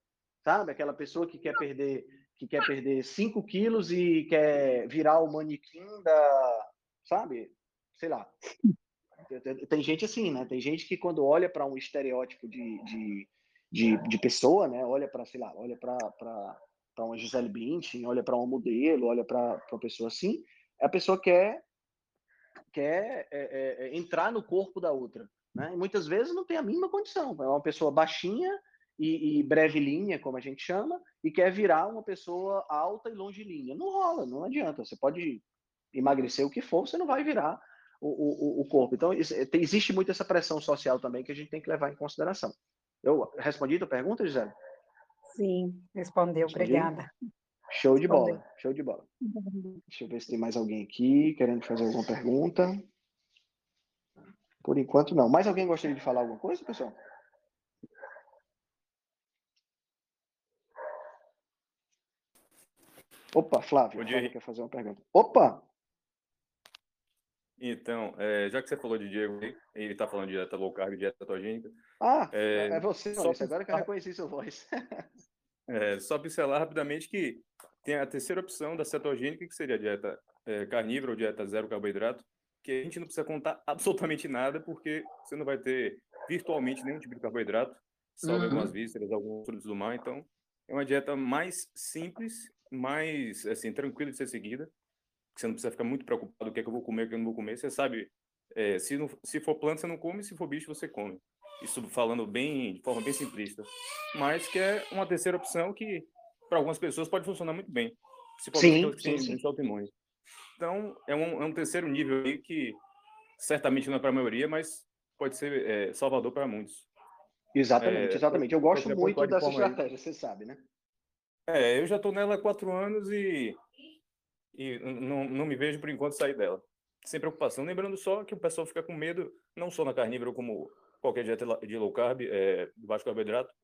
sabe? Aquela pessoa que quer perder que quer perder 5 quilos e quer virar o manequim da, sabe? Sei lá. Tem gente assim, né? Tem gente que quando olha para um estereótipo de, de de, de pessoa, né? Olha para, sei lá, olha para uma Gisele Bündchen, olha para um modelo, olha para uma pessoa assim, a pessoa quer quer é, é, é, entrar no corpo da outra, né? E muitas vezes não tem a mínima condição. É uma pessoa baixinha e, e breve linha, como a gente chama, e quer virar uma pessoa alta e longilínea. Não rola, não adianta. Você pode emagrecer o que for, você não vai virar o, o, o corpo. Então, existe muito essa pressão social também que a gente tem que levar em consideração. Eu respondi a tua pergunta, Gisele? Sim, respondeu, Respondi? obrigada. Show de bola, show de bola. Deixa eu ver se tem mais alguém aqui querendo fazer alguma pergunta. Por enquanto, não. Mais alguém gostaria de falar alguma coisa, pessoal? Opa, Flávio, Flávio quer fazer uma pergunta. Opa! Então, é, já que você falou de Diego, ele está falando de dieta low carb, dieta cetogênica. Ah, é, é você, Maurício, agora que eu reconheci sua voz. é, só pincelar rapidamente que tem a terceira opção da cetogênica, que seria a dieta é, carnívora ou dieta zero carboidrato, que a gente não precisa contar absolutamente nada, porque você não vai ter virtualmente nenhum tipo de carboidrato, salvo uhum. algumas vísceras, alguns frutos do mar. Então, é uma dieta mais simples, mais assim, tranquila de ser seguida você não precisa ficar muito preocupado o que é que eu vou comer, o que eu não vou comer. Você sabe, é, se, não, se for planta, você não come, se for bicho, você come. Isso falando bem, de forma bem simplista. Mas que é uma terceira opção que, para algumas pessoas, pode funcionar muito bem. Principalmente sim, sim, sim. autoimune. Então, é um, é um terceiro nível aí que certamente não é para a maioria, mas pode ser é, salvador para muitos. Exatamente, é, exatamente. Eu gosto muito dessa estratégia, aí. você sabe, né? É, eu já estou nela há quatro anos e e não, não me vejo por enquanto sair dela. Sem preocupação. Lembrando só que o pessoal fica com medo, não só na carnívora, como qualquer dieta de low carb, é, baixo carboidrato,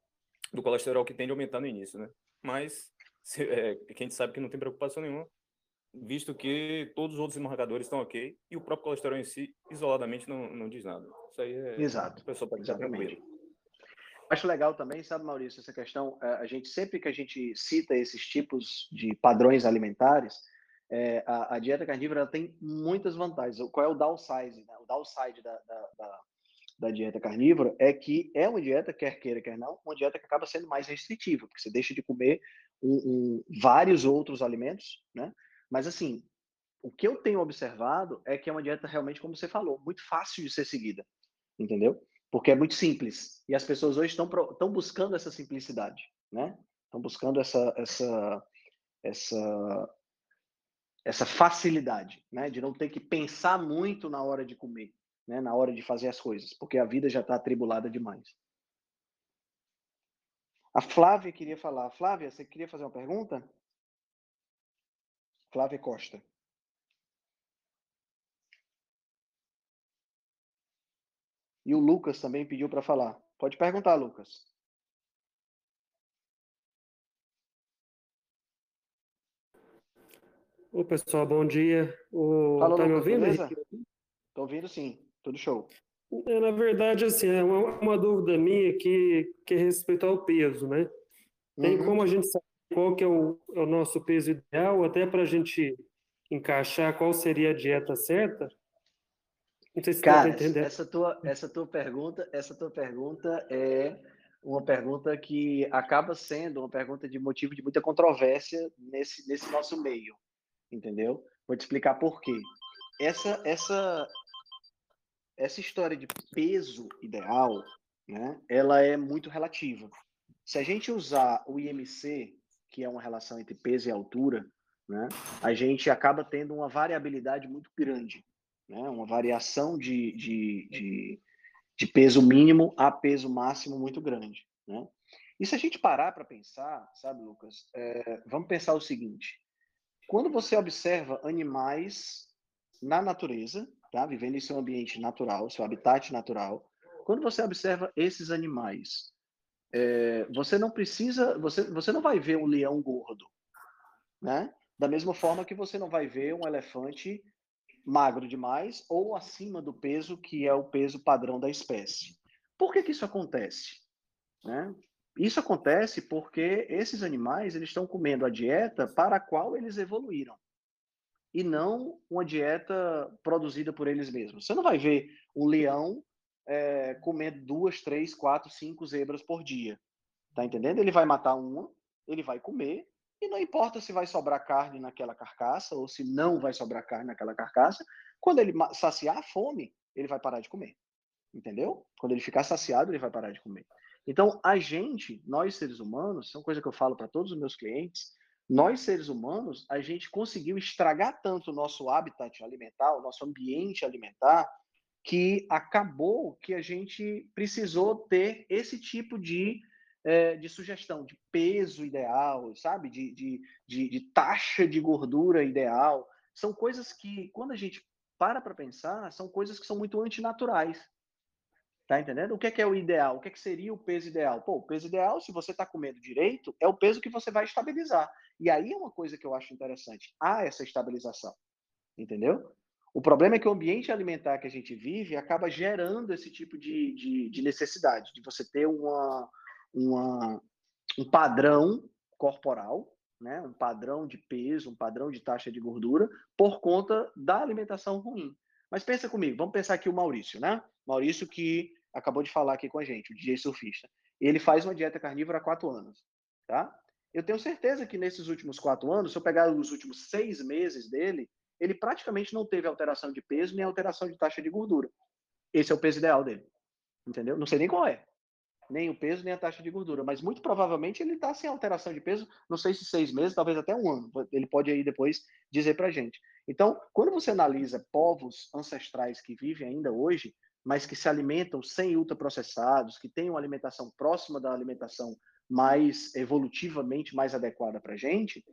do colesterol que tende a aumentar no início, né? Mas se, é, quem sabe que não tem preocupação nenhuma, visto que todos os outros marcadores estão ok e o próprio colesterol em si, isoladamente, não, não diz nada. Isso aí é. Exato. O pessoal pode Exatamente. Acho legal também, sabe, Maurício, essa questão. É, a gente sempre que a gente cita esses tipos de padrões alimentares, é, a, a, dieta carnívora tem muitas vantagens. Qual é o downside? Né? O downside da, da, da, da, dieta carnívora é que é uma dieta, quer queira, quer não, uma dieta que acaba sendo mais restritiva, porque você deixa de comer um, um, vários outros alimentos, né? Mas, assim, o que eu tenho observado é que é uma dieta realmente, como você falou, muito fácil de ser seguida, entendeu? Porque é muito simples. E as pessoas hoje estão buscando essa simplicidade, né? estão buscando essa, essa, essa, essa facilidade, né? De não ter que pensar muito na hora de comer, né? Na hora de fazer as coisas, porque a vida já está atribulada demais. A Flávia queria falar. Flávia, você queria fazer uma pergunta? Flávia Costa. E o Lucas também pediu para falar. Pode perguntar, Lucas. Ô, pessoal, bom dia. O... Fala, tá me Lucas, ouvindo? beleza? Tô ouvindo sim. Tudo show. É, na verdade, assim, é uma, uma dúvida minha que, que é respeito ao peso, né? Tem Uhum. como a gente saber qual que é o, é o nosso peso ideal, até para a gente encaixar qual seria a dieta certa? Não sei se Cara, entender. essa tua, essa tua pergunta, essa tua pergunta é uma pergunta que acaba sendo uma pergunta de motivo de muita controvérsia nesse, nesse nosso meio, entendeu? Vou te explicar por quê. Essa, essa, essa história de peso ideal, né, ela é muito relativa. Se a gente usar o IMC, que é uma relação entre peso e altura, né, a gente acaba tendo uma variabilidade muito grande né? uma variação de, de, de, de peso mínimo a peso máximo muito grande. Né? E se a gente parar para pensar, sabe, Lucas, é, vamos pensar o seguinte: quando você observa animais na natureza, tá? vivendo em seu ambiente natural, seu habitat natural, quando você observa esses animais, é, você não precisa, você, você não vai ver um leão gordo, né? Da mesma forma que você não vai ver um elefante magro demais ou acima do peso que é o peso padrão da espécie. Por que, que isso acontece? Né? Isso acontece porque esses animais eles estão comendo a dieta para a qual eles evoluíram e não uma dieta produzida por eles mesmos. Você não vai ver um leão é, comendo duas, três, quatro, cinco zebras por dia. Tá entendendo? Ele vai matar uma, ele vai comer e não importa se vai sobrar carne naquela carcaça ou se não vai sobrar carne naquela carcaça, quando ele saciar a fome, ele vai parar de comer. Entendeu? Quando ele ficar saciado, ele vai parar de comer. Então, a gente, nós seres humanos, é uma coisa que eu falo para todos os meus clientes, nós seres humanos, a gente conseguiu estragar tanto o nosso habitat alimentar, o nosso ambiente alimentar, que acabou que a gente precisou ter esse tipo de é, de sugestão de peso ideal, sabe? De, de, de, de, taxa de gordura ideal. São coisas que, quando a gente para para pensar, são coisas que são muito antinaturais. Tá entendendo? O que é, que é o ideal? O que, é que seria o peso ideal? Pô, o peso ideal, se você está comendo direito, é o peso que você vai estabilizar. E aí é uma coisa que eu acho interessante. Há essa estabilização. Entendeu? O problema é que o ambiente alimentar que a gente vive acaba gerando esse tipo de, de, de necessidade, de você ter uma, uma, um padrão corporal, né? um padrão de peso, um padrão de taxa de gordura, por conta da alimentação ruim. Mas pensa comigo, vamos pensar aqui o Maurício, né? Maurício que acabou de falar aqui com a gente, o DJ surfista. Ele faz uma dieta carnívora há quatro anos, tá? Eu tenho certeza que nesses últimos quatro anos, se eu pegar os últimos seis meses dele, ele praticamente não teve alteração de peso nem alteração de taxa de gordura. Esse é o peso ideal dele, entendeu? Não sei nem qual é, nem o peso, nem a taxa de gordura, mas muito provavelmente ele está sem alteração de peso, não sei se seis meses, talvez até um ano. Ele pode aí depois dizer para gente. Então, quando você analisa povos ancestrais que vivem ainda hoje, mas que se alimentam sem ultraprocessados, que têm uma alimentação próxima da alimentação mais evolutivamente mais adequada para gente,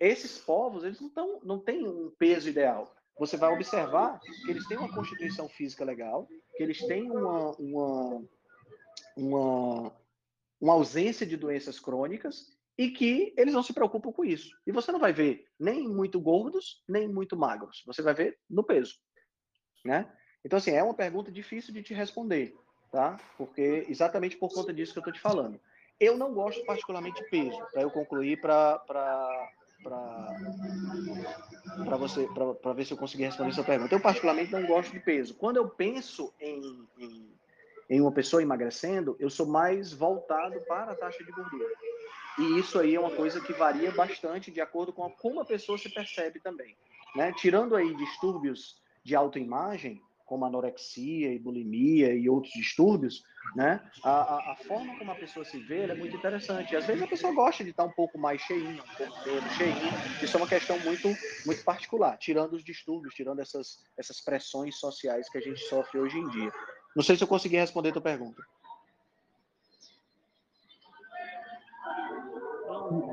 esses povos eles não, tão, não têm um peso ideal. Você vai observar que eles têm uma constituição física legal, que eles têm uma, uma uma, uma ausência de doenças crônicas e que eles não se preocupam com isso. E você não vai ver nem muito gordos, nem muito magros. Você vai ver no peso, né? Então, assim, é uma pergunta difícil de te responder, tá? Porque exatamente por conta disso que eu estou te falando. Eu não gosto particularmente de peso, para eu concluir para para você para ver se eu conseguir responder sua pergunta. Eu particularmente não gosto de peso. Quando eu penso em, em em uma pessoa emagrecendo, eu sou mais voltado para a taxa de gordura. E isso aí é uma coisa que varia bastante de acordo com como a pessoa se percebe também. Né? Tirando aí distúrbios de autoimagem, como anorexia e bulimia e outros distúrbios, né? A, a, a forma como a pessoa se vê é muito interessante. Às vezes a pessoa gosta de estar um pouco mais cheinha, um pouco menos cheinha. Isso é uma questão muito, muito particular, tirando os distúrbios, tirando essas, essas pressões sociais que a gente sofre hoje em dia. Não sei se eu consegui responder a tua pergunta.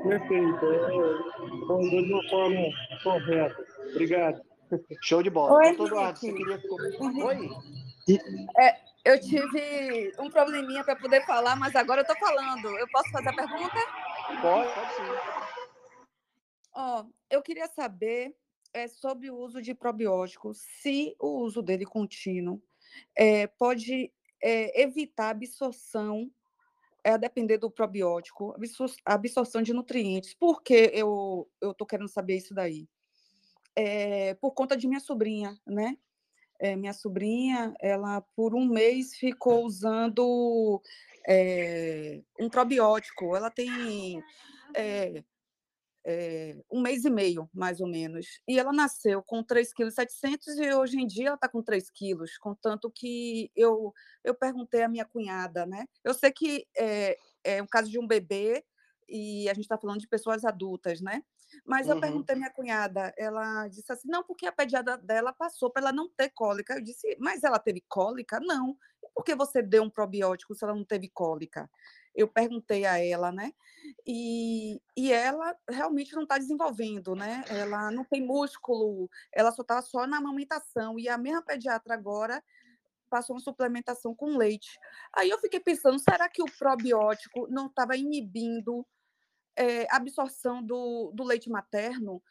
Perfeito. Respondeu de uma forma correta. Obrigado. Show de bola. Oi, Doutor Eduardo, você queria. Oi? É, eu tive um probleminha para poder falar, mas agora eu estou falando. Eu posso fazer a pergunta? Pode, pode sim. Ó, eu queria saber é, sobre o uso de probióticos, se o uso dele contínuo é, pode é, evitar a absorção, é, a depender do probiótico, a absorção de nutrientes. Por que eu estou querendo saber isso daí? É, por conta de minha sobrinha, né? É, minha sobrinha, ela por um mês ficou usando é, um probiótico. Ela tem é, é, um mês e meio, mais ou menos. E ela nasceu com 3,7 kg e hoje em dia ela está com 3 quilos, contanto que eu, eu perguntei à minha cunhada, né? Eu sei que é, é um caso de um bebê e a gente está falando de pessoas adultas, né? Mas eu Uhum. perguntei à minha cunhada, ela disse assim, não, porque a pediatra dela passou para ela não ter cólica. Eu disse, mas ela teve cólica? Não. E por que você deu um probiótico se ela não teve cólica? Eu perguntei a ela, né? E, e ela realmente não está desenvolvendo, né? Ela não tem músculo, ela só está só na amamentação. E a mesma pediatra agora passou uma suplementação com leite. Aí eu fiquei pensando, será que o probiótico não estava inibindo é, a absorção do, do leite materno?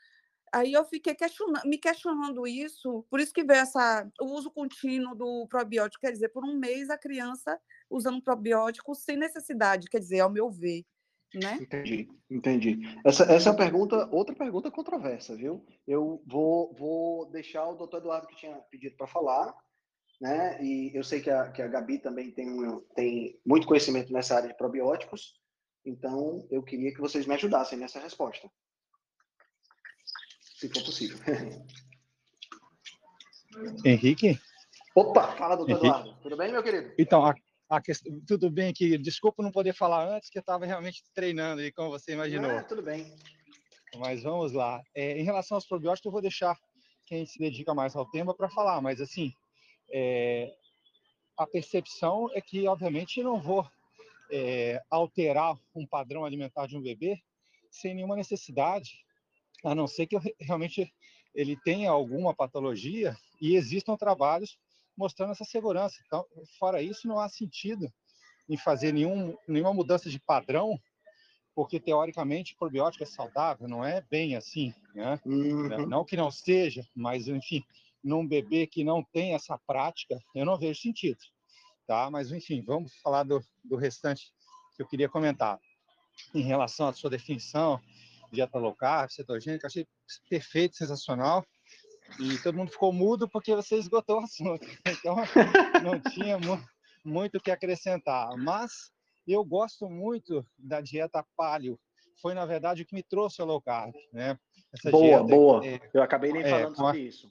Aí eu fiquei questiona- me questionando isso, por isso que veio essa, o uso contínuo do probiótico, quer dizer, por um mês a criança usando probiótico sem necessidade, quer dizer, ao meu ver, né? Entendi, entendi. Essa, essa é uma pergunta, outra pergunta controversa, viu? Eu vou, vou deixar o doutor Eduardo que tinha pedido para falar, né? E eu sei que a, que a Gabi também tem, um, tem muito conhecimento nessa área de probióticos, então eu queria que vocês me ajudassem nessa resposta. Se for possível. Henrique? Opa, fala, doutor Henrique? Eduardo. Tudo bem, meu querido? Então, a, a questão, tudo bem aqui. Desculpa não poder falar antes, que eu estava realmente treinando aí, como você imaginou. Ah, tudo bem. Mas vamos lá. É, em relação aos probióticos, eu vou deixar quem se dedica mais ao tema para falar, mas assim, é, a percepção é que, obviamente, não vou é, alterar um padrão alimentar de um bebê sem nenhuma necessidade, a não ser que eu re- realmente ele tenha alguma patologia e existam trabalhos mostrando essa segurança. Então, fora isso, não há sentido em fazer nenhum, nenhuma mudança de padrão, porque teoricamente probiótico é saudável, não é bem assim, né? Uhum. Não que não seja, mas enfim, num bebê que não tem essa prática, eu não vejo sentido, tá? Mas enfim, vamos falar do, do restante que eu queria comentar. Em relação à sua definição, dieta low carb, cetogênica, achei perfeito, sensacional. E todo mundo ficou mudo porque você esgotou o assunto. Então, não tinha mu- muito o que acrescentar. Mas eu gosto muito da dieta paleo. Foi, na verdade, o que me trouxe ao low carb, né? Essa Boa, boa. é, Eu acabei nem é, falando a- sobre isso.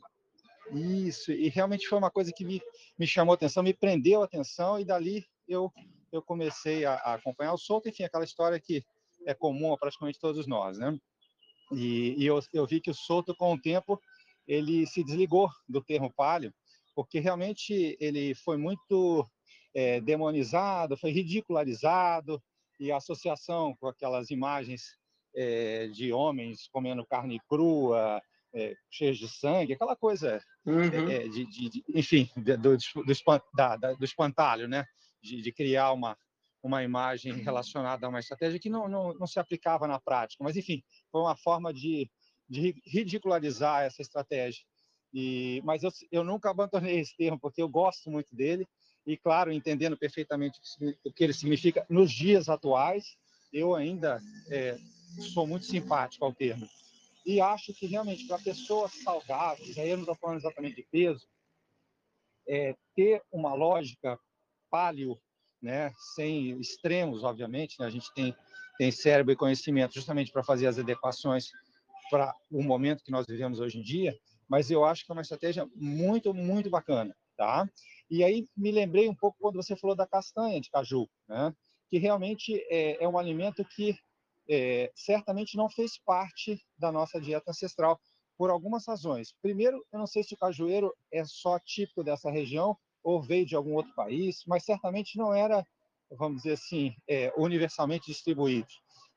isso, e realmente foi uma coisa que me, me chamou a atenção, me prendeu a atenção, e dali eu, eu comecei a, a acompanhar o solto, enfim, aquela história que é comum a praticamente todos nós, né? E, e eu, eu vi que o solto, com o tempo, ele se desligou do termo palio, porque realmente ele foi muito é, demonizado, foi ridicularizado, e a associação com aquelas imagens é, de homens comendo carne crua, é, cheios de sangue, aquela coisa Uhum. é, de, de- de- enfim, do, do, da- da- do espantalho, né? De, de criar uma, uma imagem relacionada a uma estratégia que não, não, não se aplicava na prática. Mas, enfim, foi uma forma de, de ri- ridicularizar essa estratégia. E, mas eu, eu nunca abandonei esse termo, porque eu gosto muito dele. E, claro, entendendo perfeitamente o que ele significa nos dias atuais, eu ainda é, sou muito simpático ao termo. E acho que realmente para pessoas saudáveis, aí eu não estou falando exatamente de peso, é, ter uma lógica paleo, né, sem extremos, obviamente, né, a gente tem, tem cérebro e conhecimento justamente para fazer as adequações para o momento que nós vivemos hoje em dia, mas eu acho que é uma estratégia muito, muito bacana. tá? E aí me lembrei um pouco quando você falou da castanha de caju, né? Que realmente é, é um alimento que é, certamente não fez parte da nossa dieta ancestral por algumas razões. Primeiro, eu não sei se o cajueiro é só típico dessa região ou veio de algum outro país, mas certamente não era, vamos dizer assim, é, universalmente distribuído.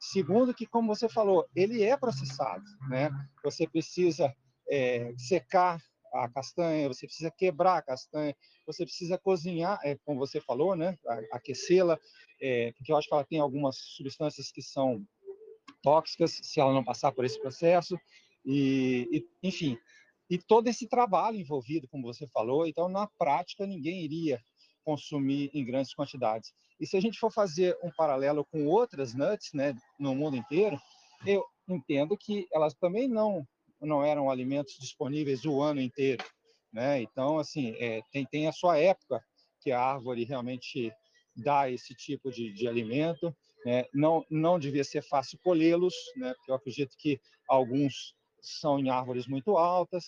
Segundo, que como você falou, ele é processado, né? Você precisa é, secar a castanha, você precisa quebrar a castanha, você precisa cozinhar, é, como você falou, né? Aquecê-la, é, porque eu acho que ela tem algumas substâncias que são tóxicas se ela não passar por esse processo e, e, enfim e todo esse trabalho envolvido como você falou então na prática ninguém iria consumir em grandes quantidades e se a gente for fazer um paralelo com outras nuts né no mundo inteiro eu entendo que elas também não não eram alimentos disponíveis o ano inteiro né então assim é, tem tem a sua época que a árvore realmente dá esse tipo de, de alimento né? Não, não devia ser fácil colhê-los, né? porque eu acredito que alguns são em árvores muito altas,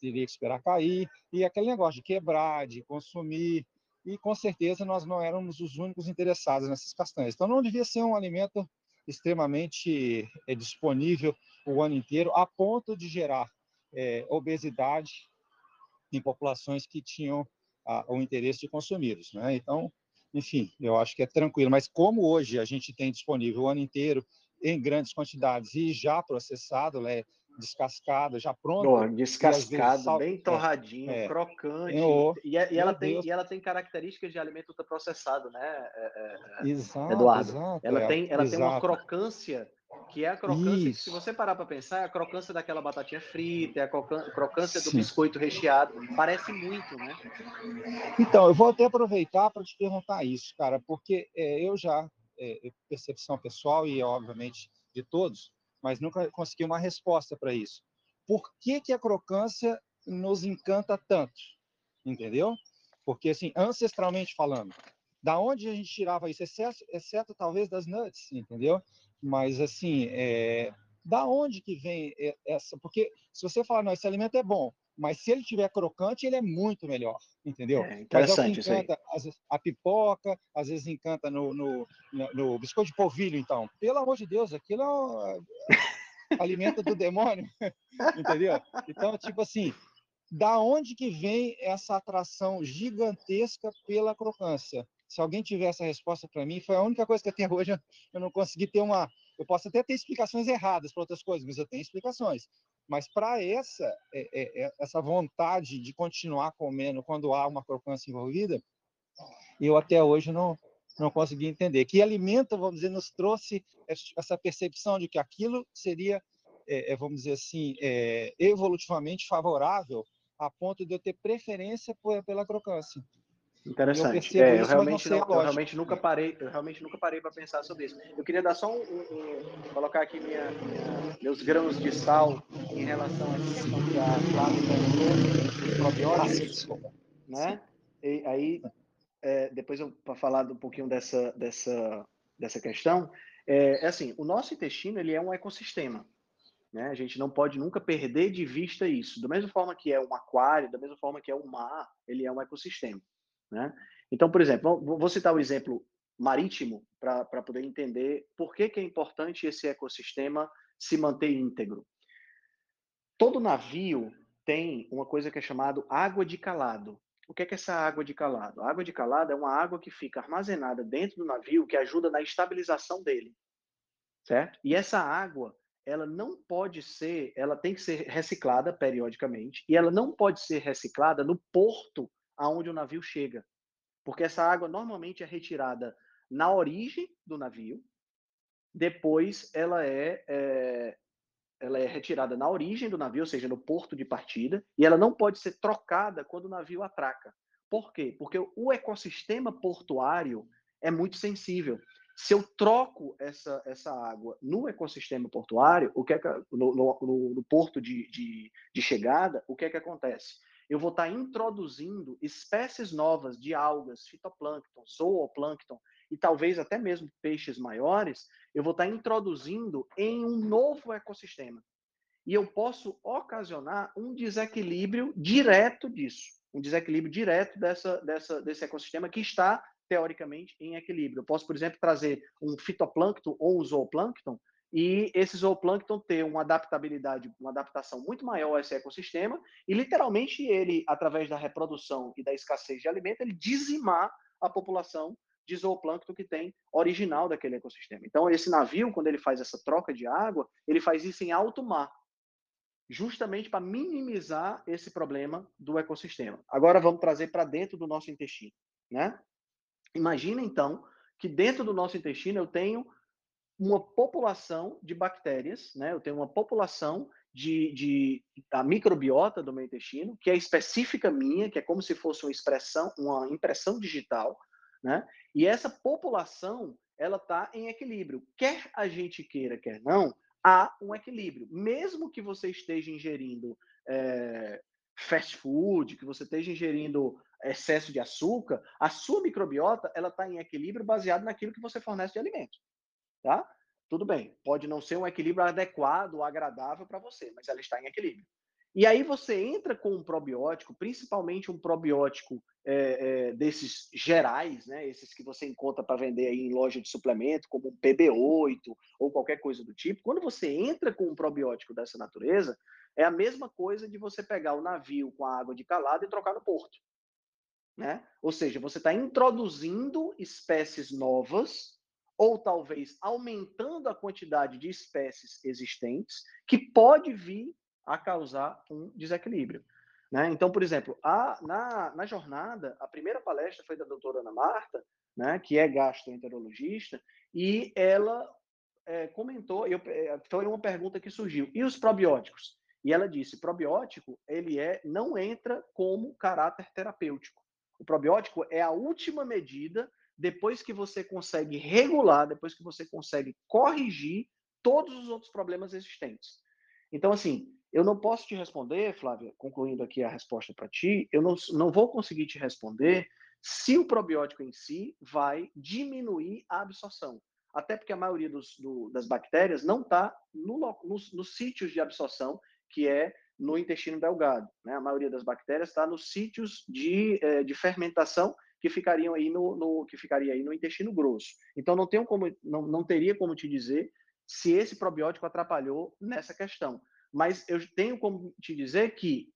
teria que esperar cair, e aquele negócio de quebrar, de consumir, e com certeza nós não éramos os únicos interessados nessas castanhas. Então não devia ser um alimento extremamente é, disponível o ano inteiro, a ponto de gerar é, obesidade em populações que tinham a, o interesse de consumi-los. Né? Então, enfim, eu acho que é tranquilo. Mas como hoje a gente tem disponível o ano inteiro em grandes quantidades e já processado, né, descascado, já pronto. Boa, descascado, sal... bem é, torradinho, é, crocante. E, é, e ela tem, e ela tem características de alimento ultraprocessado, né, é, é, exato, Eduardo? Exato, ela tem, ela tem uma crocância que é a crocância, Isso. se você parar para pensar, é a crocância daquela batatinha frita, é a crocância do Sim. biscoito recheado, parece muito, né? Então, eu vou até aproveitar para te perguntar isso, cara, porque é, eu já, é, percepção pessoal e, obviamente, de todos, mas nunca consegui uma resposta para isso. Por que, que a crocância nos encanta tanto? Entendeu? Porque, assim, ancestralmente falando, da onde a gente tirava isso, exceto, exceto talvez das nuts, entendeu? Mas, assim, é, da onde que vem essa? Porque se você falar, não, esse alimento é bom, mas se ele tiver crocante, ele é muito melhor, entendeu? É interessante mas é encanta, às vezes, a pipoca, às vezes encanta no, no, no, biscoito de polvilho, então. Pelo amor de Deus, aquilo é um alimento do demônio, entendeu? Então, tipo assim, da onde que vem essa atração gigantesca pela crocância? Se alguém tiver essa resposta para mim, foi a única coisa que até hoje eu não consegui ter uma. Eu posso até ter explicações erradas para outras coisas, mas eu tenho explicações. Mas para essa é, é, é, essa vontade de continuar comendo quando há uma crocância envolvida, eu até hoje não não consegui entender. Que alimento, vamos dizer, nos trouxe essa percepção de que aquilo seria, é, é vamos dizer assim, é, evolutivamente favorável a ponto de eu ter preferência pela crocância. Interessante. Eu, é, eu realmente, não, eu realmente nunca parei, eu realmente nunca parei para pensar sobre isso. Eu queria dar só um, um, um colocar aqui minha, minha, meus grãos de sal em relação a essa questão que a Flávia comentou, os probióticos, né? E aí é, depois eu para falar um pouquinho dessa dessa dessa questão, é, é assim, o nosso intestino ele é um ecossistema. Né? A gente não pode nunca perder de vista isso. Da mesma forma que é um aquário, da mesma forma que é o um mar, ele é um ecossistema. Né? Então, por exemplo, vou citar o exemplo marítimo para poder entender por que, que é importante esse ecossistema se manter íntegro. Todo navio tem uma coisa que é chamada água de calado. O que é, que é essa água de calado? A água de calado é uma água que fica armazenada dentro do navio que ajuda na estabilização dele, certo? E essa água, ela não pode ser, ela tem que ser reciclada periodicamente e ela não pode ser reciclada no porto aonde o navio chega. Porque essa água normalmente é retirada na origem do navio, depois ela é, é, ela é retirada na origem do navio, ou seja, no porto de partida, e ela não pode ser trocada quando o navio atraca. Por quê? Porque o ecossistema portuário é muito sensível. Se eu troco essa, essa água no ecossistema portuário, o que é que, no, no, no porto de, de, de chegada, o que é que acontece? Eu vou estar introduzindo espécies novas de algas, fitoplâncton, zooplâncton e talvez até mesmo peixes maiores, eu vou estar introduzindo em um novo ecossistema. E eu posso ocasionar um desequilíbrio direto disso. um desequilíbrio direto dessa, dessa, desse ecossistema que está, teoricamente, em equilíbrio. Eu posso, por exemplo, trazer um fitoplâncton ou um zooplâncton e esse zooplâncton ter uma adaptabilidade, uma adaptação muito maior a esse ecossistema e, literalmente, ele, através da reprodução e da escassez de alimento, ele dizimar a população de zooplâncton que tem original daquele ecossistema. Então, esse navio, quando ele faz essa troca de água, ele faz isso em alto mar, justamente para minimizar esse problema do ecossistema. Agora vamos trazer para dentro do nosso intestino, né? Imagina então que dentro do nosso intestino eu tenho uma população de bactérias, né? Eu tenho uma população de, de a microbiota do meu intestino que é específica minha, que é como se fosse uma expressão, uma impressão digital, né? E essa população ela está em equilíbrio. Quer a gente queira, quer não, há um equilíbrio. Mesmo que você esteja ingerindo é, fast food, que você esteja ingerindo excesso de açúcar, a sua microbiota ela está em equilíbrio baseado naquilo que você fornece de alimento, tá? Tudo bem, pode não ser um equilíbrio adequado, agradável para você, mas ela está em equilíbrio. E aí você entra com um probiótico, principalmente um probiótico é, é, desses gerais, né, esses que você encontra para vender aí em loja de suplemento, como um PB8 ou qualquer coisa do tipo. Quando você entra com um probiótico dessa natureza, é a mesma coisa de você pegar o navio com a água de calada e trocar no porto. Né? Ou seja, você está introduzindo espécies novas ou talvez aumentando a quantidade de espécies existentes que pode vir a causar um desequilíbrio. Né? Então, por exemplo, a, na, na jornada, a primeira palestra foi da doutora Ana Marta, né, que é gastroenterologista, e ela é, comentou, eu, é, foi uma pergunta que surgiu, e os probióticos? E ela disse, probiótico, ele é, não entra como caráter terapêutico. O probiótico é a última medida depois que você consegue regular, depois que você consegue corrigir todos os outros problemas existentes. Então, assim, eu não posso te responder, Flávia, concluindo aqui a resposta para ti, eu não, não vou conseguir te responder se o probiótico em si vai diminuir a absorção. Até porque a maioria dos, do, das bactérias não está no, nos, nos sítios de absorção, que é no intestino delgado. Né? A maioria das bactérias está nos sítios de, eh, de fermentação que ficariam aí no, no, que ficaria aí no intestino grosso. Então não tenho como não, não teria como te dizer se esse probiótico atrapalhou nessa questão. Mas eu tenho como te dizer que,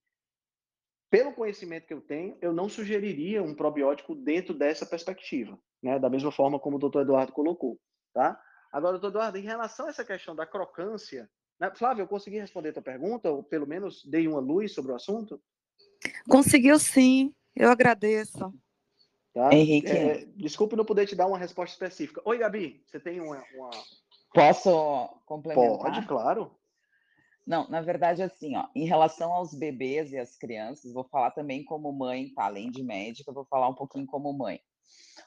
pelo conhecimento que eu tenho, eu não sugeriria um probiótico dentro dessa perspectiva, né? Da mesma forma como o doutor Eduardo colocou, tá? Agora, doutor Eduardo, em relação a essa questão da crocância, né? Flávio, eu consegui responder a tua pergunta, ou pelo menos dei uma luz sobre o assunto? Conseguiu sim, eu agradeço. Tá? Henrique. É, desculpe não poder te dar uma resposta específica. Oi, Gabi, você tem uma. uma... Posso complementar? Pode, claro. Não, na verdade, assim, ó, em relação aos bebês e as crianças, vou falar também como mãe, tá? Além de médica, vou falar um pouquinho como mãe.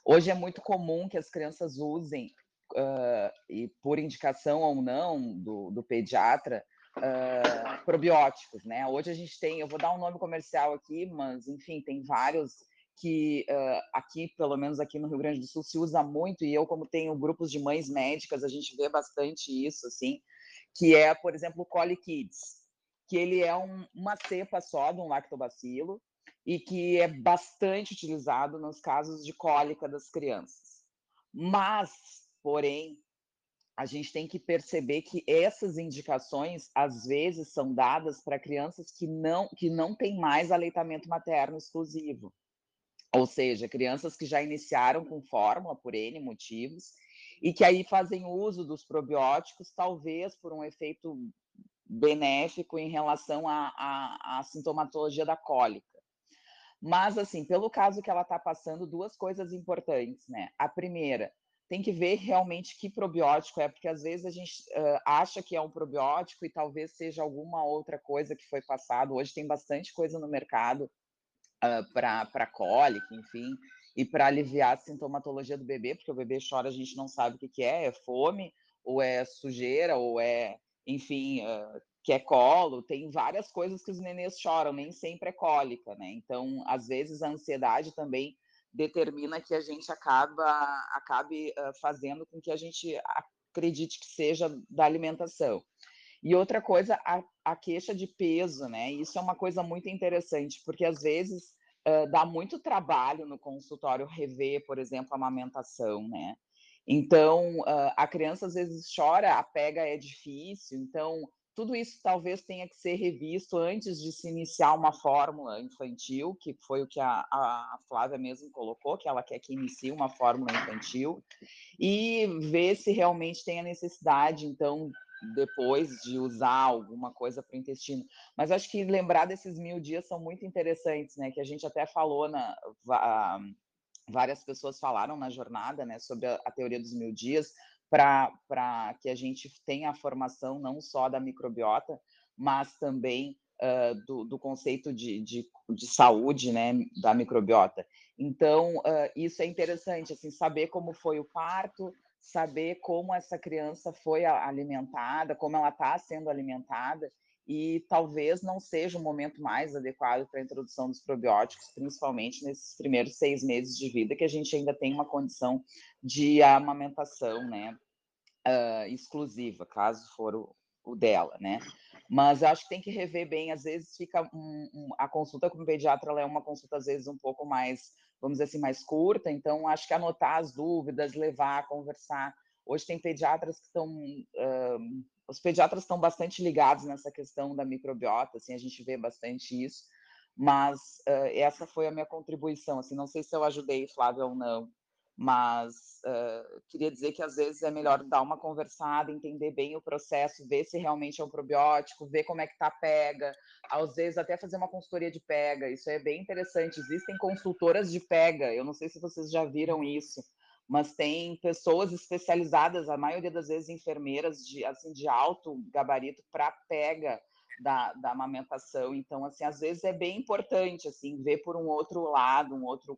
Hoje é muito comum que as crianças usem, uh, e por indicação ou não do, do pediatra, uh, probióticos, né? Hoje a gente tem, eu vou dar um nome comercial aqui, mas enfim, tem vários que uh, aqui, pelo menos aqui no Rio Grande do Sul, se usa muito, e eu, como tenho grupos de mães médicas, a gente vê bastante isso, assim, que é, por exemplo, o Coli Kids, que ele é um, uma cepa só de um lactobacilo e que é bastante utilizado nos casos de cólica das crianças. Mas, porém, a gente tem que perceber que essas indicações às vezes são dadas para crianças que não que não têm mais aleitamento materno exclusivo. Ou seja, crianças que já iniciaram com fórmula por N motivos e que aí fazem uso dos probióticos, talvez por um efeito benéfico em relação à, sintomatologia da cólica. Mas, assim, pelo caso que ela está passando, duas coisas importantes, né? A primeira, tem que ver realmente que probiótico é, porque às vezes a gente uh, acha que é um probiótico e talvez seja alguma outra coisa que foi passado. Hoje tem bastante coisa no mercado uh, para cólica, enfim, e para aliviar a sintomatologia do bebê, porque o bebê chora, a gente não sabe o que, que é, é fome, ou é sujeira, ou é, enfim, uh, que é colo, tem várias coisas que os nenês choram, nem sempre é cólica, né? Então, às vezes, a ansiedade também determina que a gente acaba, acabe uh, fazendo com que a gente acredite que seja da alimentação. E outra coisa, a, a queixa de peso, né? Isso é uma coisa muito interessante, porque às vezes uh, dá muito trabalho no consultório rever, por exemplo, a amamentação, né? Então, uh, a criança às vezes chora, a pega é difícil, então tudo isso talvez tenha que ser revisto antes de se iniciar uma fórmula infantil, que foi o que a, a Flávia mesmo colocou, que ela quer que inicie uma fórmula infantil, e ver se realmente tem a necessidade, então, depois de usar alguma coisa para o intestino. Mas acho que lembrar desses mil dias são muito interessantes, né? Que a gente até falou na. várias pessoas falaram na jornada, né, sobre a, a teoria dos mil dias, para que a gente tenha a formação não só da microbiota, mas também uh, do, do, conceito de, de, de, saúde né, da microbiota. Então, uh, isso é interessante, assim, saber como foi o parto, saber como essa criança foi alimentada, como ela está sendo alimentada, e talvez não seja o momento mais adequado para a introdução dos probióticos, principalmente nesses primeiros seis meses de vida, que a gente ainda tem uma condição de amamentação, né, uh, exclusiva, caso for o, o, dela, né. Mas acho que tem que rever bem, às vezes fica um, um, a consulta com o pediatra é uma consulta às vezes um pouco mais, vamos dizer assim, mais curta, então acho que anotar as dúvidas, levar, conversar. Hoje tem pediatras que estão os pediatras estão bastante ligados nessa questão da microbiota, assim, a gente vê bastante isso, mas uh, essa foi a minha contribuição, assim, não sei se eu ajudei, Flávia, ou não, mas uh, queria dizer que às vezes é melhor dar uma conversada, entender bem o processo, ver se realmente é um probiótico, ver como é que tá a pega, às vezes até fazer uma consultoria de pega, isso é bem interessante, existem consultoras de pega, eu não sei se vocês já viram isso, mas tem pessoas especializadas, a maioria das vezes enfermeiras de, assim, de alto gabarito para pega da, da amamentação. Então, assim, às vezes é bem importante, assim, ver por um outro lado, um outro...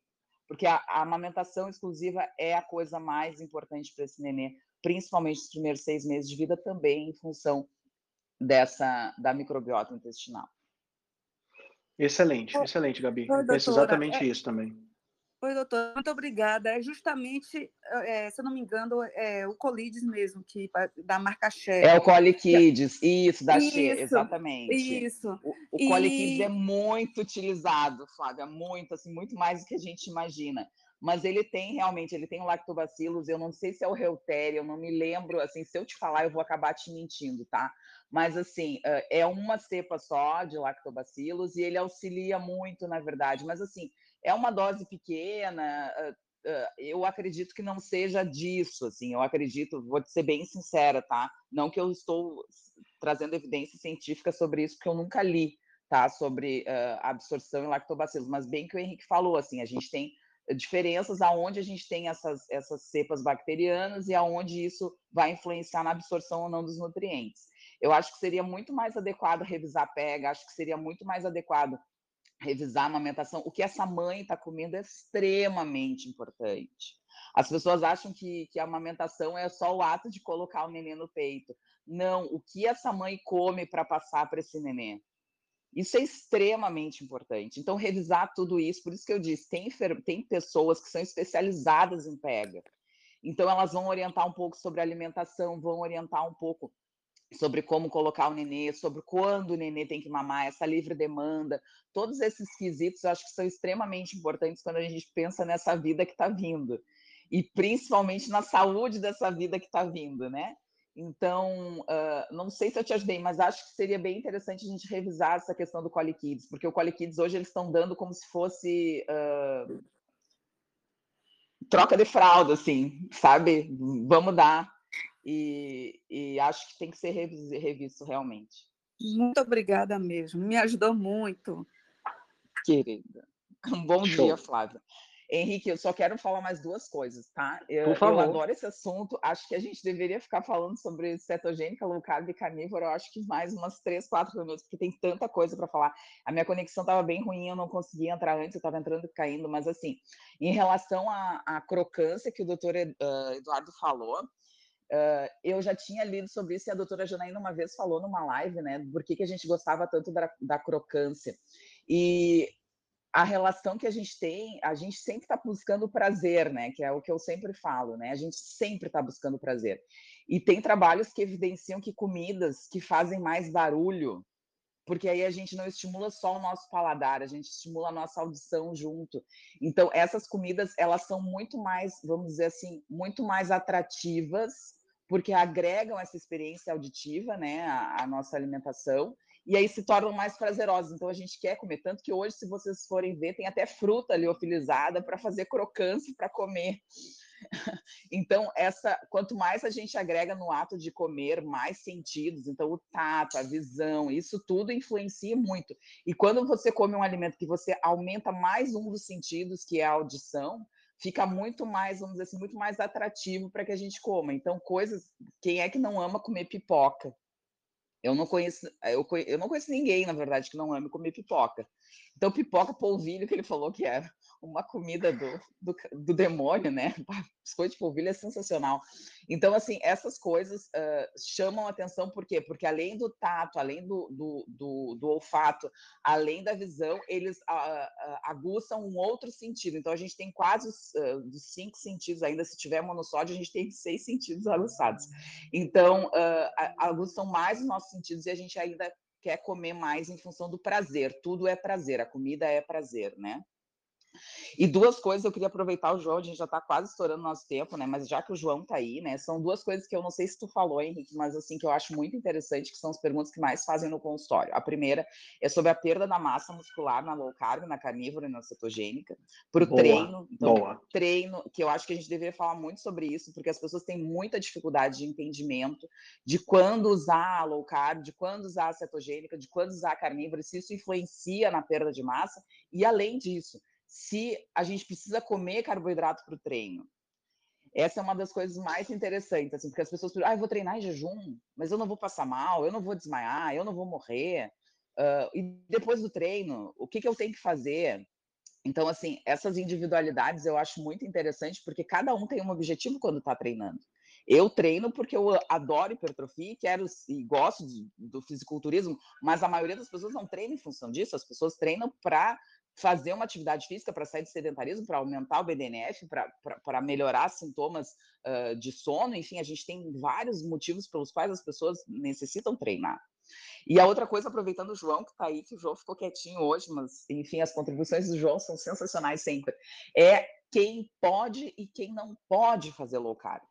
Porque a, a amamentação exclusiva é a coisa mais importante para esse nenê, principalmente nos primeiros seis meses de vida, também em função dessa, da microbiota intestinal. Excelente, excelente, Gabi. Eu penso exatamente é... isso também. Oi, doutor, muito obrigada. É justamente, é, se eu não me engano, é o Colides mesmo, que da marca Shell. É o Colikids, isso, da Shell, exatamente. Isso. O, o e... Colikids é muito utilizado, Flávia, muito, assim, muito mais do que a gente imagina. Mas ele tem realmente, ele tem o lactobacillus, eu não sei se é o Reutéria, eu não me lembro, assim, se eu te falar, eu vou acabar te mentindo, tá? Mas, assim, é uma cepa só de lactobacillus e ele auxilia muito, na verdade. Mas, assim, é uma dose pequena, eu acredito que não seja disso, assim, eu acredito, vou ser bem sincera, tá? Não que eu estou trazendo evidência científica sobre isso, porque eu nunca li, tá? Sobre uh, absorção em lactobacilos, mas bem que o Henrique falou, assim, a gente tem diferenças aonde a gente tem essas, essas cepas bacterianas e aonde isso vai influenciar na absorção ou não dos nutrientes. Eu acho que seria muito mais adequado revisar PEGA, acho que seria muito mais adequado revisar a amamentação. O que essa mãe está comendo é extremamente importante. As pessoas acham que, que a amamentação é só o ato de colocar o neném no peito. Não, o que essa mãe come para passar para esse neném. Isso é extremamente importante. Então, revisar tudo isso, por isso que eu disse, tem, tem pessoas que são especializadas em pega. Então, elas vão orientar um pouco sobre alimentação, vão orientar um pouco sobre como colocar o nenê, sobre quando o nenê tem que mamar, essa livre demanda, todos esses quesitos acho que são extremamente importantes quando a gente pensa nessa vida que está vindo, e principalmente na saúde dessa vida que está vindo, né? Então, uh, não sei se eu te ajudei, mas acho que seria bem interessante a gente revisar essa questão do Coli Kids, porque o Coli Kids hoje eles estão dando como se fosse uh, troca de fralda, assim, sabe? Vamos dar e, e acho que tem que ser revisto realmente. Muito obrigada mesmo, me ajudou muito. Querida. Um bom Show. dia, Flávia. Henrique, eu só quero falar mais duas coisas, tá? Eu, eu, adoro esse assunto. Acho que a gente deveria ficar falando sobre cetogênica, low carb e carnívoro. Eu acho que mais umas três, quatro minutos, porque tem tanta coisa para falar. A minha conexão estava bem ruim, eu não conseguia entrar antes, eu estava entrando e caindo. Mas, assim, em relação à, à crocância que o doutor uh, Eduardo falou, Uh, eu já tinha lido sobre isso e a doutora Janaína uma vez falou numa live, né, por que, que a gente gostava tanto da, da crocância. E a relação que a gente tem, a gente sempre está buscando prazer, né, que é o que eu sempre falo, né, a gente sempre está buscando prazer. E tem trabalhos que evidenciam que comidas que fazem mais barulho porque aí a gente não estimula só o nosso paladar, a gente estimula a nossa audição junto. Então, essas comidas, elas são muito mais, vamos dizer assim, muito mais atrativas, porque agregam essa experiência auditiva, né, à, nossa alimentação, e aí se tornam mais prazerosas. Então a gente quer comer tanto que hoje, se vocês forem ver, tem até fruta liofilizada para fazer crocância para comer. Então, essa, quanto mais a gente agrega no ato de comer, mais sentidos. Então, o tato, a visão, isso tudo influencia muito. E quando você come um alimento que você aumenta mais um dos sentidos, que é a audição, fica muito mais, vamos dizer assim, muito mais atrativo para que a gente coma. Então, coisas. Quem é que não ama comer pipoca? Eu não conheço, eu, eu não conheço ninguém, na verdade, que não ame comer pipoca. Então, pipoca polvilho, que ele falou que era uma comida do, do, do demônio, né? Biscoito de polvilho é sensacional. Então, assim, essas coisas uh, chamam atenção, por quê? Porque além do tato, além do, do, do, do olfato, além da visão, eles uh, uh, aguçam um outro sentido. Então, a gente tem quase os, os, cinco sentidos, ainda se tiver monossódio, a gente tem seis sentidos aguçados. Então, aguçam mais os nossos sentidos e a gente ainda quer comer mais em função do prazer. Tudo é prazer, a comida é prazer, né? E duas coisas eu queria aproveitar o João, a gente já está quase estourando nosso tempo, né? Mas já que o João está aí, né? São duas coisas que eu não sei se tu falou, Henrique, mas assim que eu acho muito interessante, que são as perguntas que mais fazem no consultório. A primeira é sobre a perda da massa muscular na low carb, na carnívora e na cetogênica, para o treino. Então, boa. treino, que eu acho que a gente deveria falar muito sobre isso, porque as pessoas têm muita dificuldade de entendimento de quando usar a low carb, de quando usar a cetogênica, de quando usar a carnívora, se isso influencia na perda de massa. E além disso, se a gente precisa comer carboidrato para o treino. Essa é uma das coisas mais interessantes, assim, porque as pessoas pensam, ah, eu vou treinar em jejum, mas eu não vou passar mal, eu não vou desmaiar, eu não vou morrer. Uh, e depois do treino, o que, que eu tenho que fazer? Então, assim, essas individualidades eu acho muito interessante, porque cada um tem um objetivo quando está treinando. Eu treino porque eu adoro hipertrofia, quero e gosto de, do fisiculturismo, mas a maioria das pessoas não treina em função disso, as pessoas treinam para fazer uma atividade física para sair do sedentarismo, para aumentar o BDNF, para melhorar sintomas uh, de sono, enfim, a gente tem vários motivos pelos quais as pessoas necessitam treinar. E a outra coisa, aproveitando o João que está aí, que o João ficou quietinho hoje, mas enfim, as contribuições do João são sensacionais sempre, é quem pode e quem não pode fazer low carb.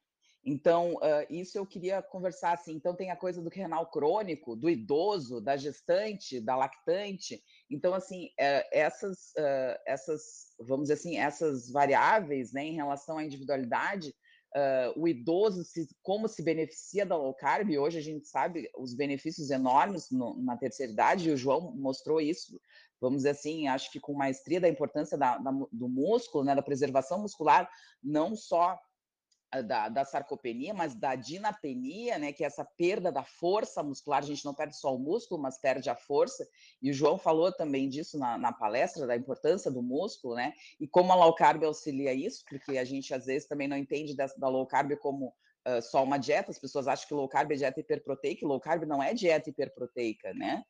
Então, uh, isso eu queria conversar assim. Então, tem a coisa do renal crônico, do idoso, da gestante, da lactante. Então, assim, uh, essas, uh, essas, vamos dizer assim, essas variáveis, né, em relação à individualidade, o idoso, se, como se beneficia da low carb, hoje a gente sabe os benefícios enormes no, na terceira idade, e o João mostrou isso, vamos dizer assim, acho que com maestria da importância da, da, do músculo, né, da preservação muscular, não só da, da, sarcopenia, mas da dinapenia, né, que é essa perda da força muscular, a gente não perde só o músculo, mas perde a força, e o João falou também disso na, na palestra, da importância do músculo, né, e como a low carb auxilia isso, porque a gente às vezes também não entende dessa, da low carb como uh, só uma dieta, as pessoas acham que low carb é dieta hiperproteica, low carb não é dieta hiperproteica, né,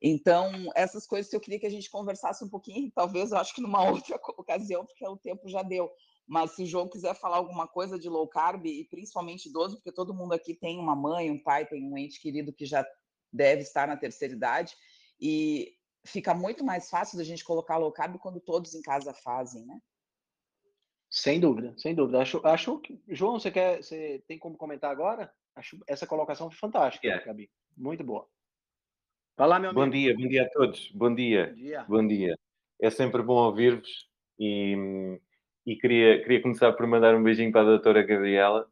então, essas coisas que eu queria que a gente conversasse um pouquinho, talvez eu acho que numa outra ocasião, porque o tempo já deu. Mas se o João quiser falar alguma coisa de low carb, e principalmente idoso, porque todo mundo aqui tem uma mãe, um pai, tem um ente querido que já deve estar na terceira idade, e fica muito mais fácil da gente colocar low carb quando todos em casa fazem, né? Sem dúvida, sem dúvida. Acho, acho que, João, você quer, você tem como comentar agora? Acho essa colocação fantástica, yeah. Gabi. Muito boa. Vai lá, meu amigo. Bom dia, bom dia a todos. Bom dia. Bom dia. Bom dia. É sempre bom ouvir-vos e e queria, queria começar por mandar um beijinho para a doutora Gabriela,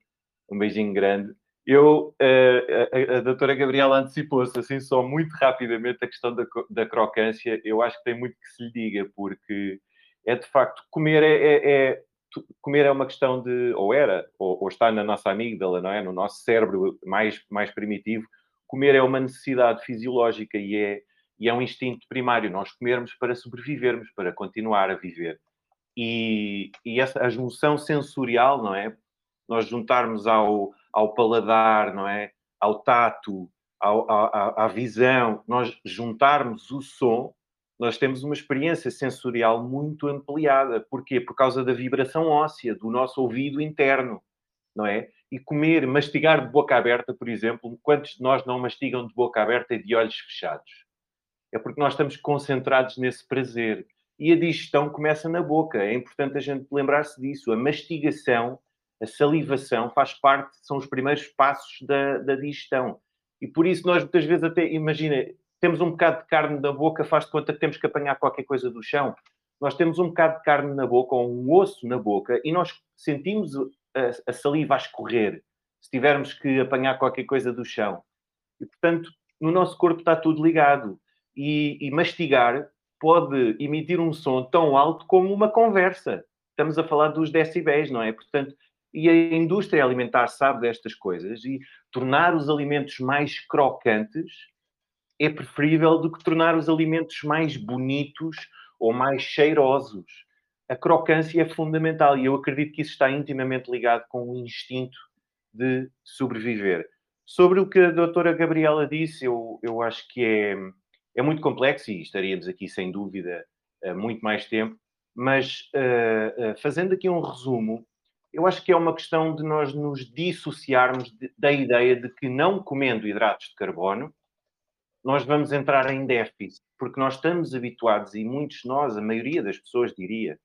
um beijinho grande. Eu, eh, a, a, a doutora Gabriela antecipou-se assim só muito rapidamente a questão da, da crocância. Eu acho que tem muito que se lhe diga, porque é de facto, comer é, é, é comer é uma questão de, ou era, ou, ou, está na nossa amígdala, não é? No nosso cérebro mais, mais primitivo. Comer é uma necessidade fisiológica e é, e é um instinto primário. Nós comermos para sobrevivermos, para continuar a viver. E, e essa, a junção sensorial, não é? Nós juntarmos ao, ao paladar, não é? Ao tato, ao, à, à visão, nós juntarmos o som, nós temos uma experiência sensorial muito ampliada. Porquê? Por causa da vibração óssea do nosso ouvido interno, não é? E comer, mastigar de boca aberta, por exemplo, quantos de nós não mastigam de boca aberta e de olhos fechados? é porque nós estamos concentrados nesse prazer. E a digestão começa na boca. É importante a gente lembrar-se disso. A mastigação, a salivação, faz parte, são os primeiros passos da, da digestão. E por isso nós muitas vezes até, imagina, temos um bocado de carne na boca, faz de conta que temos que apanhar qualquer coisa do chão. Nós temos um bocado de carne na boca ou um osso na boca e nós sentimos a, a saliva a escorrer se tivermos que apanhar qualquer coisa do chão. E, portanto, no nosso corpo está tudo ligado. E, e, mastigar pode emitir um som tão alto como uma conversa. Estamos a falar dos decibéis, não é? Portanto, e a indústria alimentar sabe destas coisas e tornar os alimentos mais crocantes é preferível do que tornar os alimentos mais bonitos ou mais cheirosos. A crocância é fundamental e eu acredito que isso está intimamente ligado com o instinto de sobreviver. Sobre o que a doutora Gabriela disse, eu, eu acho que é, é muito complexo e estaríamos aqui, sem dúvida, muito mais tempo, mas uh, uh, fazendo aqui um resumo, eu acho que é uma questão de nós nos dissociarmos de, da ideia de que não comendo hidratos de carbono, nós vamos entrar em déficit, porque nós estamos habituados, e muitos de nós, a maioria das pessoas diria,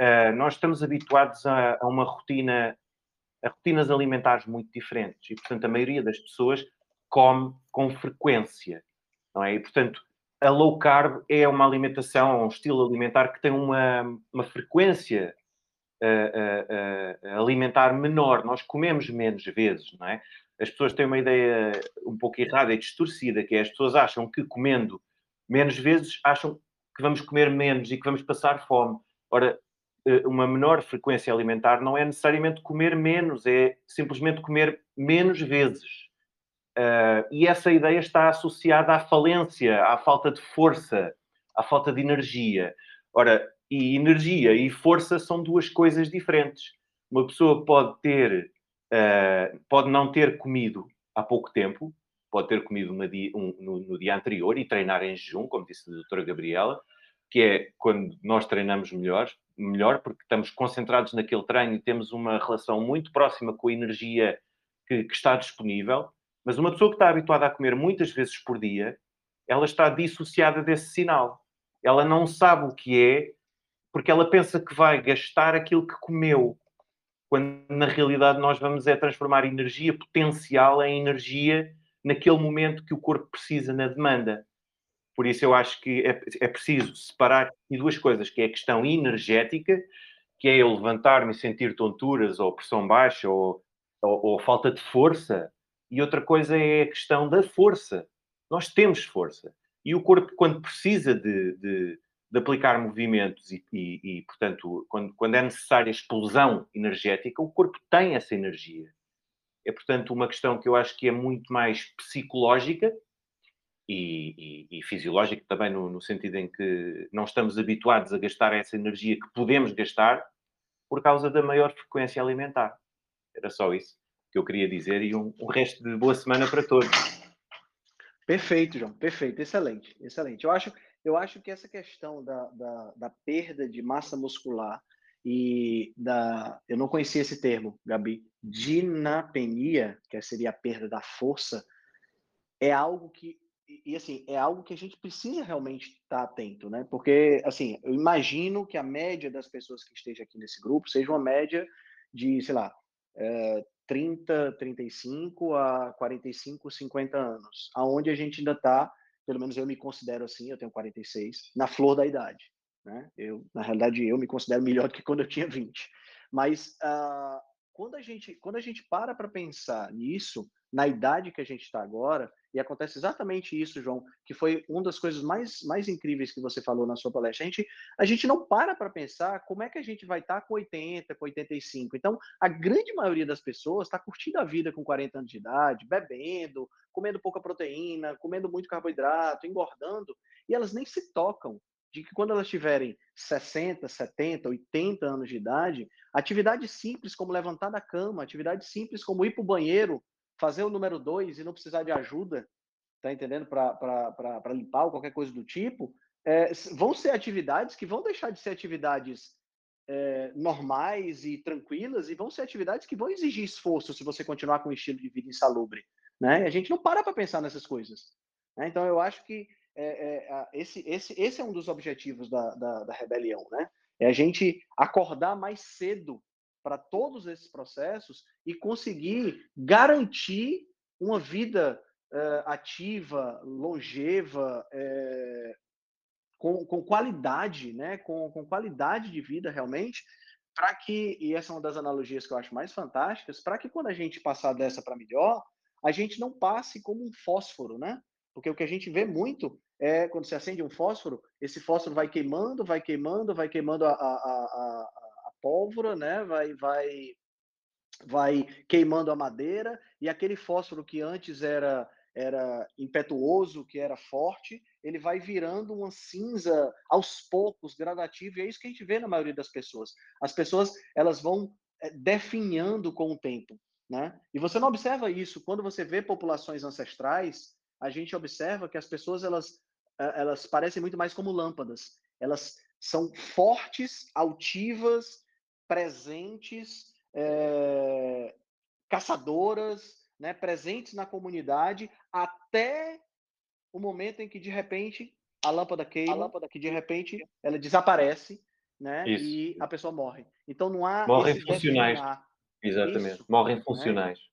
uh, nós estamos habituados a, a uma rotina a rotinas alimentares muito diferentes e, portanto, a maioria das pessoas come com frequência, não é? E, portanto, a low carb é uma alimentação, um estilo alimentar que tem uma, uma frequência uh, uh, uh, alimentar menor. Nós comemos menos vezes, não é? As pessoas têm uma ideia um pouco errada e distorcida, que é as pessoas acham que comendo menos vezes, acham que vamos comer menos e que vamos passar fome. Ora, uma menor frequência alimentar não é necessariamente comer menos, é simplesmente comer menos vezes. Uh, e essa ideia está associada à falência, à falta de força, à falta de energia. Ora, e energia e força são duas coisas diferentes. Uma pessoa pode ter, uh, pode não ter comido há pouco tempo, pode ter comido dia, um, no, no, dia anterior e treinar em jejum, como disse a doutora Gabriela, que é quando nós treinamos melhor, melhor, porque estamos concentrados naquele treino e temos uma relação muito próxima com a energia que, que está disponível. Mas uma pessoa que está habituada a comer muitas vezes por dia, ela está dissociada desse sinal. Ela não sabe o que é, porque ela pensa que vai gastar aquilo que comeu, quando na realidade nós vamos é transformar energia potencial em energia naquele momento que o corpo precisa na demanda. Por isso eu acho que é, é preciso separar aqui duas coisas, que é a questão energética, que é eu levantar-me e sentir tonturas ou pressão baixa ou, ou, ou, falta de força, e outra coisa é a questão da força. Nós temos força. E o corpo, quando precisa de, de, de aplicar movimentos e, e, e portanto, quando, quando é necessária explosão energética, o corpo tem essa energia. É, portanto, uma questão que eu acho que é muito mais psicológica e, e, fisiológico também, no, no, sentido em que não estamos habituados a gastar essa energia que podemos gastar por causa da maior frequência alimentar. Era só isso que eu queria dizer e um, um resto de boa semana para todos. Perfeito, João, perfeito, excelente, excelente. Eu acho, eu acho que essa questão da, da, da perda de massa muscular e da. Eu não conhecia esse termo, Gabi. Dinapenia, que seria a perda da força, é algo que e, assim, é algo que a gente precisa realmente estar atento, né? Porque, assim, eu imagino que a média das pessoas que estejam aqui nesse grupo seja uma média de, sei lá, é, 30, 35 a 45, 50 anos, aonde a gente ainda está, pelo menos eu me considero assim, eu tenho 46, na flor da idade, né? Eu, na realidade, eu me considero melhor do que quando eu tinha 20. Mas uh, quando, a gente, quando a gente para para pensar nisso, na idade que a gente está agora, e acontece exatamente isso, João, que foi uma das coisas mais, mais incríveis que você falou na sua palestra. A gente, a gente não para para pensar como é que a gente vai estar tá com 80, com 85. Então, a grande maioria das pessoas está curtindo a vida com 40 anos de idade, bebendo, comendo pouca proteína, comendo muito carboidrato, engordando, e elas nem se tocam de que quando elas tiverem 60, 70, 80 anos de idade, atividades simples como levantar da cama, atividades simples como ir para o banheiro fazer o número dois e não precisar de ajuda, tá entendendo? Para limpar ou qualquer coisa do tipo, é, vão ser atividades que vão deixar de ser atividades é, normais e tranquilas e vão ser atividades que vão exigir esforço se você continuar com um estilo de vida insalubre. Né? A gente não para para pensar nessas coisas. Né? Então, eu acho que é, é, esse, esse, esse é um dos objetivos da, da, da rebelião, né? É a gente acordar mais cedo para todos esses processos e conseguir garantir uma vida uh, ativa, longeva, uh, com, com, qualidade, né? Com, com, qualidade de vida realmente, para que, e essa é uma das analogias que eu acho mais fantásticas, para que quando a gente passar dessa para melhor, a gente não passe como um fósforo, né? Porque o que a gente vê muito é quando se acende um fósforo, esse fósforo vai queimando, vai queimando, vai queimando a, a, a pólvora, né? Vai, vai, vai queimando a madeira e aquele fósforo que antes era era impetuoso, que era forte, ele vai virando uma cinza aos poucos, gradativo, e é isso que a gente vê na maioria das pessoas. As pessoas, elas vão eh, definhando com o tempo, né? E você não observa isso quando você vê populações ancestrais, a gente observa que as pessoas elas eh, elas parecem muito mais como lâmpadas. Elas são fortes, altivas, presentes, é, caçadoras, né, presentes na comunidade, até o momento em que, de repente, a lâmpada queima, a lâmpada que de repente ela desaparece, né? Isso. E a pessoa morre. Então não há. Morrem funcionais. Exatamente. Isso, Morrem né? funcionais. Né?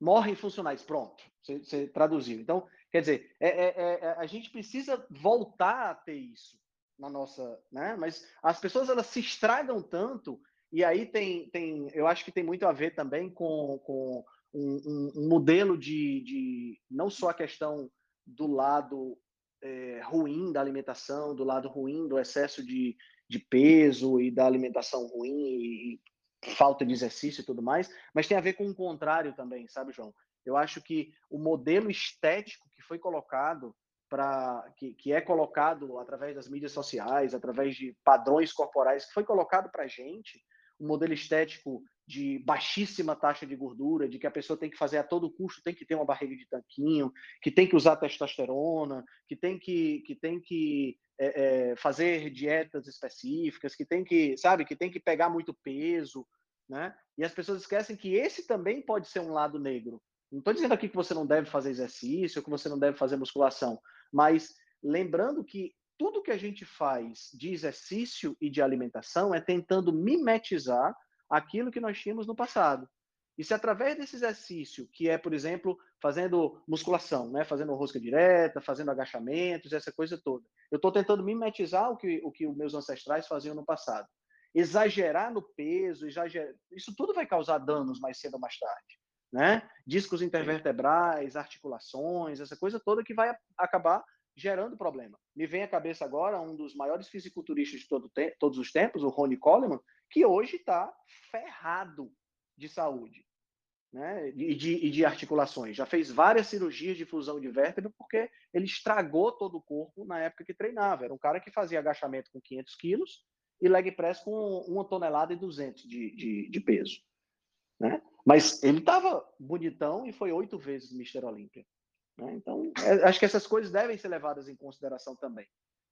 Morrem funcionais, pronto. Você, você, traduziu. Então, quer dizer, é, é, é, é, a gente precisa voltar a ter isso na nossa. Né? Mas as pessoas elas se estragam tanto, e aí tem, tem eu acho que tem muito a ver também com, com um, um, modelo de, de, não só a questão do lado é, ruim da alimentação, do lado ruim do excesso de, de peso e da alimentação ruim e, e falta de exercício e tudo mais, mas tem a ver com o contrário também, sabe, João? Eu acho que o modelo estético que foi colocado para que, que é colocado através das mídias sociais, através de padrões corporais que foi colocado para gente, um modelo estético de baixíssima taxa de gordura, de que a pessoa tem que fazer a todo custo, tem que ter uma barriga de tanquinho, que tem que usar testosterona, que tem que, que, tem que é, é, fazer dietas específicas, que tem que, sabe, que tem que pegar muito peso, né? E as pessoas esquecem que esse também pode ser um lado negro. Não estou dizendo aqui que você não deve fazer exercício, que você não deve fazer musculação, mas lembrando que tudo que a gente faz de exercício e de alimentação é tentando mimetizar aquilo que nós tínhamos no passado. E se através desse exercício, que é, por exemplo, fazendo musculação, né? fazendo rosca direta, fazendo agachamentos, essa coisa toda, eu estou tentando mimetizar o que, o que os meus ancestrais faziam no passado. Exagerar no peso, exagerar... isso tudo vai causar danos mais cedo ou mais tarde. Né? Discos intervertebrais, articulações, essa coisa toda que vai acabar gerando problema. Me vem à cabeça agora um dos maiores fisiculturistas de todo todos os tempos, o Ronnie Coleman, que hoje está ferrado de saúde né? E, de, e de articulações. Já fez várias cirurgias de fusão de vértebra porque ele estragou todo o corpo na época que treinava. Era um cara que fazia agachamento com 500 quilos e leg press com uma tonelada e 200 de, de, de peso. Né? Mas ele estava bonitão e foi oito vezes Mr. Olímpia. Né? Então, é, acho que essas coisas devem ser levadas em consideração também.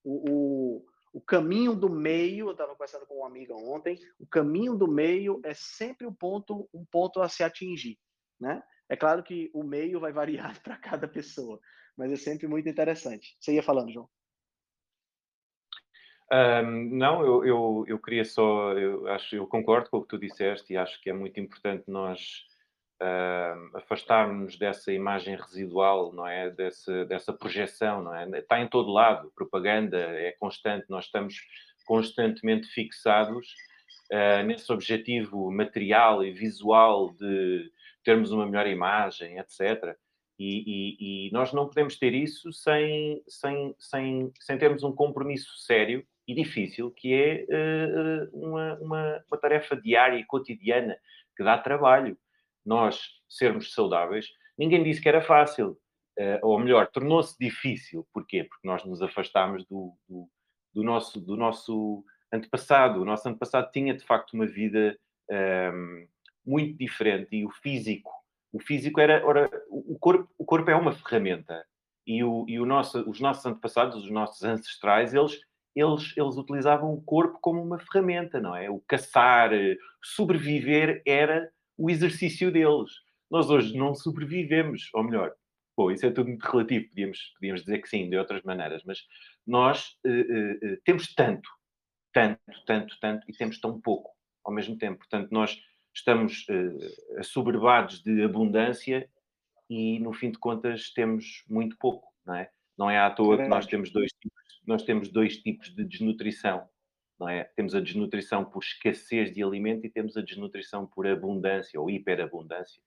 O, o, o caminho do meio, eu estava conversando com uma amiga ontem, o caminho do meio é sempre um ponto, um ponto a se atingir, né? É claro que o meio vai variar para cada pessoa, mas é sempre muito interessante. Você ia falando, João? Um, não, eu, eu, eu queria só, eu acho, eu concordo com o que tu disseste e acho que é muito importante nós uh, afastarmos dessa imagem residual, não é? Dessa, projeção, não é? Está em todo lado, propaganda é constante, nós estamos constantemente fixados uh, nesse objetivo material e visual de termos uma melhor imagem, etc. E, e, e, nós não podemos ter isso sem, sem, sem, sem termos um compromisso sério e difícil, que é uh, uma, uma, uma, tarefa diária e cotidiana que dá trabalho nós sermos saudáveis, ninguém disse que era fácil. Uh, ou melhor, tornou-se difícil. Porquê? Porque nós nos afastámos do, do, do, nosso, do nosso antepassado. O nosso antepassado tinha, de facto, uma vida um, ehm, muito diferente. E o físico, o físico era... Ora, o, corpo, o corpo é uma ferramenta. E, o, e o nosso, os nossos antepassados, os nossos ancestrais, eles eles, eles utilizavam o corpo como uma ferramenta, não é? O caçar, eh, sobreviver era o exercício deles. Nós hoje não sobrevivemos, ou melhor, Pô, isso é tudo muito relativo, podíamos, podíamos dizer que sim, de outras maneiras, mas nós uh, uh, temos tanto, tanto, tanto, tanto, e temos tão pouco ao mesmo tempo. Portanto, nós estamos uh, assoberbados de abundância e, no fim de contas, temos muito pouco, não é? Não é à toa é que nós temos dois tipos, nós temos dois tipos de desnutrição, é? Temos a desnutrição por escassez de alimento e temos a desnutrição por abundância ou hiperabundância,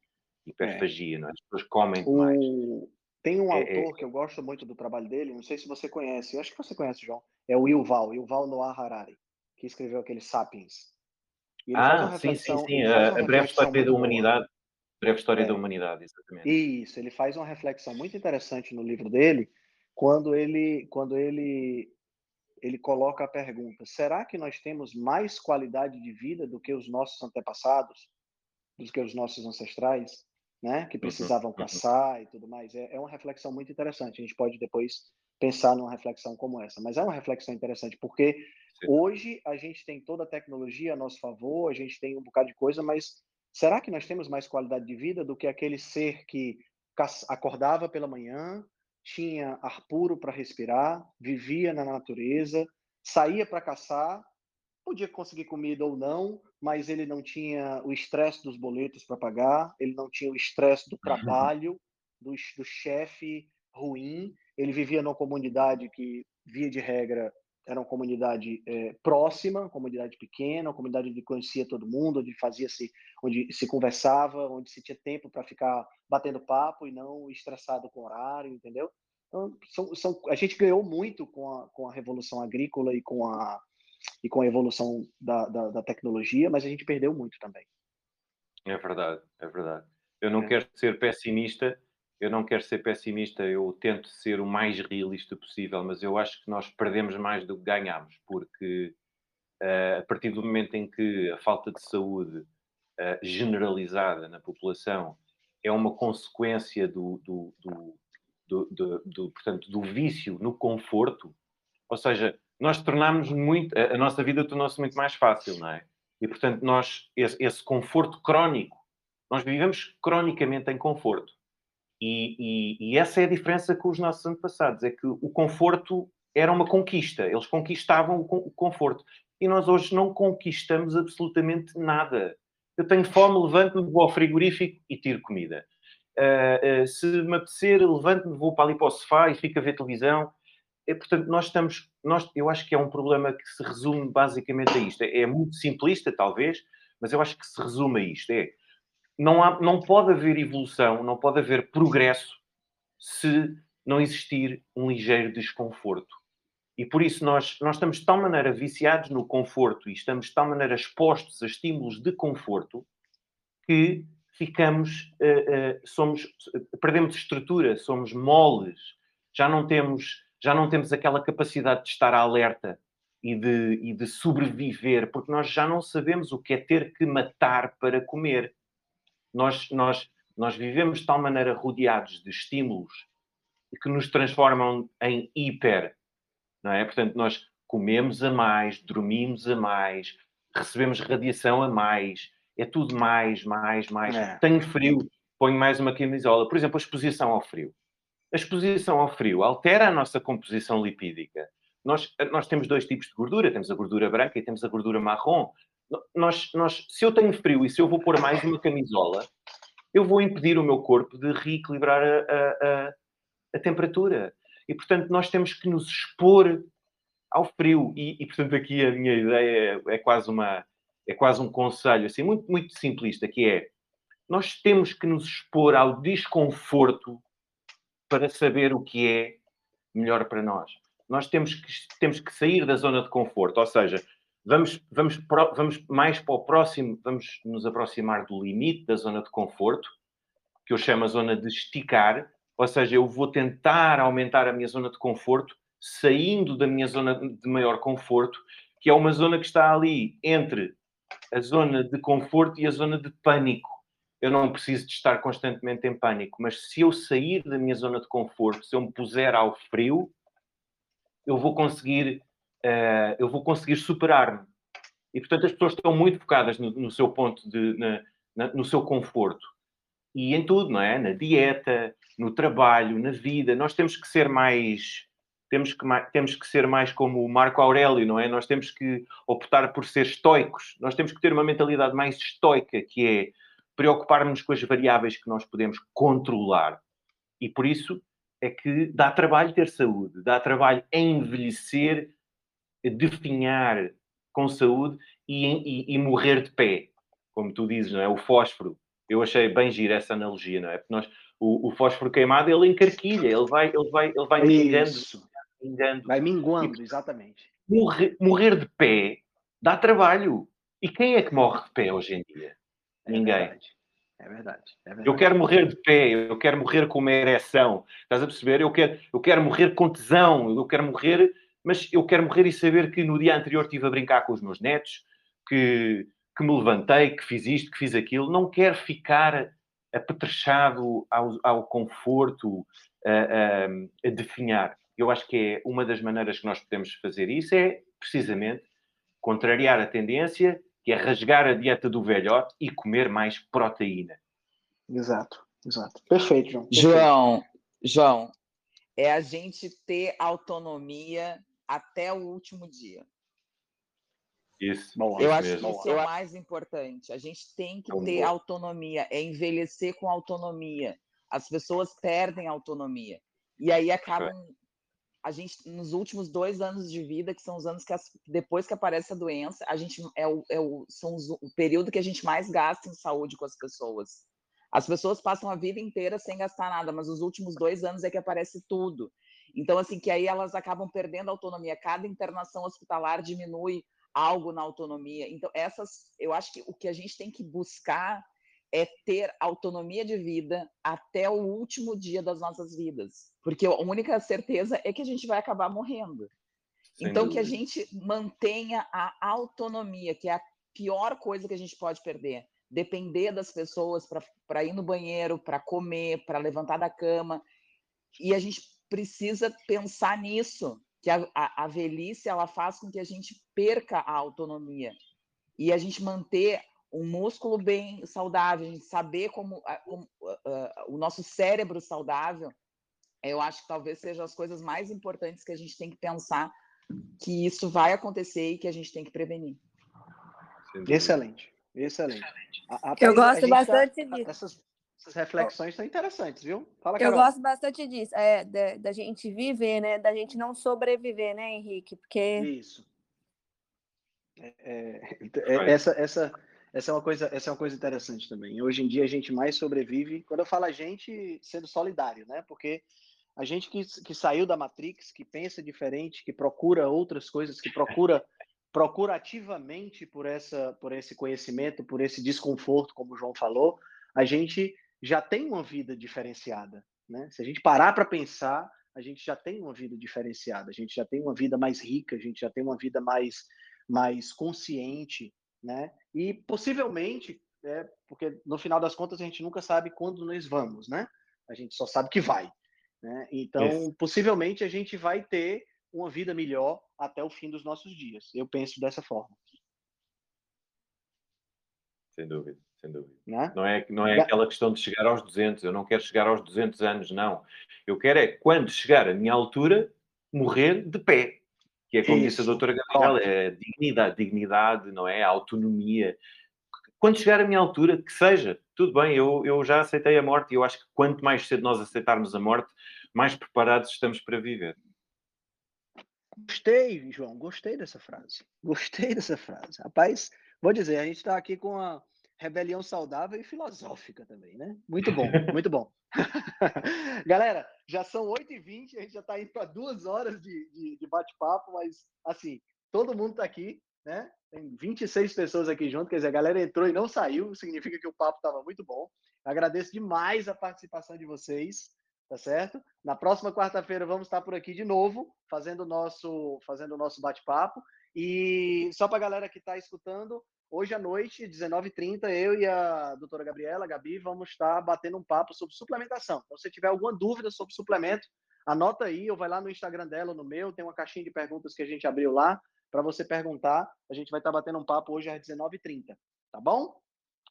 hiperfagia, é. não é? As pessoas comem demais. O... Tem um é, é, autor que eu gosto muito do trabalho dele, não sei se você conhece, eu acho que você conhece, João, é o Yuval, Yuval Noah Harari, que escreveu aquele Sapiens. Ah, sim, sim, sim, a, a breve história da humanidade. Boa. Breve história é. da humanidade, exatamente. Isso, ele faz uma reflexão muito interessante no livro dele, quando ele, quando ele, ele coloca a pergunta: será que nós temos mais qualidade de vida do que os nossos antepassados, do que os nossos ancestrais? né, que uhum, precisavam uhum. caçar e tudo mais. É, é uma reflexão muito interessante. A gente pode depois pensar numa reflexão como essa, mas é uma reflexão interessante porque Sim. hoje a gente tem toda a tecnologia a nosso favor, a gente tem um bocado de coisa, mas será que nós temos mais qualidade de vida do que aquele ser que acordava pela manhã, tinha ar puro para respirar, vivia na natureza, saía para caçar podia conseguir comida ou não, mas ele não tinha o estresse dos boletos para pagar, ele não tinha o estresse do trabalho, do, do chefe ruim. Ele vivia numa comunidade que, via de regra, era uma comunidade é, próxima, comunidade pequena, uma comunidade onde conhecia todo mundo, onde fazia-se, onde se conversava, onde se tinha tempo para ficar batendo papo e não estressado com horário, entendeu? Então, são, são, a gente ganhou muito com a, com a revolução agrícola e com a e com a evolução da, da, da, tecnologia, mas a gente perdeu muito também. É verdade, é verdade. Eu não é. quero ser pessimista, eu não quero ser pessimista, eu tento ser o mais realista possível, mas eu acho que nós perdemos mais do que ganhamos, porque uh, a partir do momento em que a falta de saúde uh, generalizada na população é uma consequência do, do, do, do, do portanto, do vício no conforto, ou seja, nós tornámos muito, a, nossa vida tornou-se muito mais fácil, não é? E, portanto, nós, esse, esse conforto crónico, nós vivemos cronicamente em conforto. E, e, e, essa é a diferença com os nossos antepassados, é que o conforto era uma conquista, eles conquistavam o conforto. E nós hoje não conquistamos absolutamente nada. Eu tenho fome, levanto-me, vou ao frigorífico e tiro comida. Uh, uh, se me apetecer, levanto-me, vou para ali para o sofá e fico a ver televisão é, portanto, nós estamos, nós, eu acho que é um problema que se resume basicamente a isto. É, é muito simplista, talvez, mas eu acho que se resume a isto. É, não, há, não pode haver evolução, não pode haver progresso se não existir um ligeiro desconforto. E por isso nós, nós estamos de tal maneira viciados no conforto e estamos de tal maneira expostos a estímulos de conforto que ficamos, uh, uh, somos, perdemos estrutura, somos moles, já não temos já não temos aquela capacidade de estar alerta e de, e de sobreviver, porque nós já não sabemos o que é ter que matar para comer. Nós, nós, nós vivemos de tal maneira rodeados de estímulos que nos transformam em hiper, não é? Portanto, nós comemos a mais, dormimos a mais, recebemos radiação a mais, é tudo mais, mais, mais. É. Tenho frio, ponho mais uma camisola. Por exemplo, a exposição ao frio a exposição ao frio altera a nossa composição lipídica. Nós, nós temos dois tipos de gordura, temos a gordura branca e temos a gordura marrom. Nós, nós, se eu tenho frio e se eu vou pôr mais uma camisola, eu vou impedir o meu corpo de reequilibrar a, a, a, a temperatura. E, portanto, nós temos que nos expor ao frio. E, e, portanto, aqui a minha ideia é, é, quase uma é quase um conselho assim muito muito simplista que é nós temos que nos expor ao desconforto para saber o que é melhor para nós. Nós temos que, temos que sair da zona de conforto, ou seja, vamos, vamos, vamos mais para o próximo, vamos nos aproximar do limite da zona de conforto, que eu chamo a zona de esticar, ou seja, eu vou tentar aumentar a minha zona de conforto, saindo da minha zona de maior conforto, que é uma zona que está ali entre a zona de conforto e a zona de pânico. Eu não preciso de estar constantemente em pânico, mas se eu sair da minha zona de conforto, se eu me puser ao frio, eu vou conseguir, uh, eu vou conseguir superar-me. E portanto as pessoas estão muito focadas no, no seu ponto de, na, na, no seu conforto. e em tudo, não é? Na dieta, no trabalho, na vida. Nós temos que ser mais temos que, temos que ser mais como o Marco Aurélio, não é? Nós temos que optar por ser estoicos. Nós temos que ter uma mentalidade mais estoica, que é preocupar-nos com as variáveis que nós podemos controlar. E por isso é que dá trabalho ter saúde, dá trabalho envelhecer, definhar com saúde e, e, e, morrer de pé, como tu dizes, não é? O fósforo. Eu achei bem gira essa analogia, não é? Porque nós, o, o fósforo queimado, ele encarquilha, ele vai, ele vai, ele vai mingando, mingando. Vai minguando, exatamente. Morrer, morrer de pé dá trabalho. E quem é que morre de pé hoje em dia? É Ninguém. Verdade. É verdade, é verdade. Eu quero morrer de pé, eu quero morrer com uma ereção. Estás a perceber? Eu quero, eu quero morrer com tesão, eu quero morrer, mas eu quero morrer e saber que no dia anterior estive a brincar com os meus netos, que, que me levantei, que fiz isto, que fiz aquilo. Não quero ficar apetrechado ao, ao conforto, a, a, a definhar. Eu acho que é uma das maneiras que nós podemos fazer isso é precisamente contrariar a tendência que é rasgar a dieta do velhote e comer mais proteína. Exato, exato. Perfeito, João. Perfeito. João, João, é a gente ter autonomia até o último dia. Isso. eu acho mesmo. que isso é o mais importante. A gente tem que é ter autonomia, é envelhecer com autonomia. As pessoas perdem autonomia. E aí acabam a gente, nos últimos dois anos de vida, que são os anos que as, depois que aparece a doença, a gente é o, é o, são os, o período que a gente mais gasta em saúde com as pessoas. As pessoas passam a vida inteira sem gastar nada, mas os últimos dois anos é que aparece tudo. Então, assim, que aí elas acabam perdendo a autonomia. Cada internação hospitalar diminui algo na autonomia. Então, essas, eu acho que o que a gente tem que buscar é ter autonomia de vida até o último dia das nossas vidas. Porque a única certeza é que a gente vai acabar morrendo. Sem então, dúvida. que a gente mantenha a autonomia, que é a pior coisa que a gente pode perder. Depender das pessoas para ir no banheiro, para comer, para levantar da cama. E a gente precisa pensar nisso, que a, a, a velhice ela faz com que a gente perca a autonomia. E a gente manter um músculo bem saudável, a gente saber como, como uh, uh, o nosso cérebro saudável, eu acho que talvez seja as coisas mais importantes que a gente tem que pensar que isso vai acontecer e que a gente tem que prevenir. Excelente, excelente. A, a, eu gosto tá bastante disso. Essas, essas reflexões são interessantes, viu? Fala, Eu gosto bastante disso, é, da, da gente viver, né? Da gente não sobreviver, né, Henrique? Porque... Isso. É, é, é essa, essa, essa é uma coisa, essa é uma coisa interessante também. Hoje em dia a gente mais sobrevive, quando eu falo a gente, sendo solidário, né? Porque a gente que, que saiu da Matrix, que pensa diferente, que procura outras coisas, que procura procura ativamente por essa por esse conhecimento, por esse desconforto, como o João falou, a gente já tem uma vida diferenciada, né? Se a gente parar para pensar, a gente já tem uma vida diferenciada, a gente já tem uma vida mais rica, a gente já tem uma vida mais mais consciente, né? E possivelmente, é, porque no final das contas a gente nunca sabe quando nós vamos, né? A gente só sabe que vai. Né? Então, Isso. possivelmente a gente vai ter uma vida melhor até o fim dos nossos dias. Eu penso dessa forma. Sem dúvida, sem dúvida. Né? Não é, não é aquela questão de chegar aos 200. Eu não quero chegar aos 200 anos, não. Eu quero é, quando chegar a minha altura, morrer de pé que é como disse a doutora Gabriela, é dignidade, dignidade, não é? autonomia. Quando chegar a minha altura, que seja, tudo bem, eu, eu já aceitei a morte e eu acho que quanto mais cedo nós aceitarmos a morte, mais preparados estamos para viver. Gostei, João, gostei dessa frase. Gostei dessa frase. Rapaz, vou dizer, a gente está aqui com a rebelião saudável e filosófica também, né? Muito bom, muito bom. Galera, já são 8h20, a gente já está indo para duas horas de, de, de bate-papo, mas assim, todo mundo está aqui, né? Tem 26 pessoas aqui junto, quer dizer, a galera entrou e não saiu, significa que o papo estava muito bom. Agradeço demais a participação de vocês, tá certo? Na próxima quarta-feira vamos estar por aqui de novo, fazendo o nosso, fazendo o nosso bate-papo. E só para a galera que está escutando, Hoje à noite, 19h30, eu e a doutora Gabriela, Gabi, vamos estar batendo um papo sobre suplementação. Então, se tiver alguma dúvida sobre suplemento, anota aí, ou vai lá no Instagram dela, no meu, tem uma caixinha de perguntas que a gente abriu lá, para você perguntar. A gente vai estar batendo um papo hoje às 19h30, tá bom?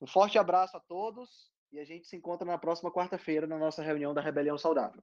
Um forte abraço a todos e a gente se encontra na próxima quarta-feira na nossa reunião da Rebelião Saudável.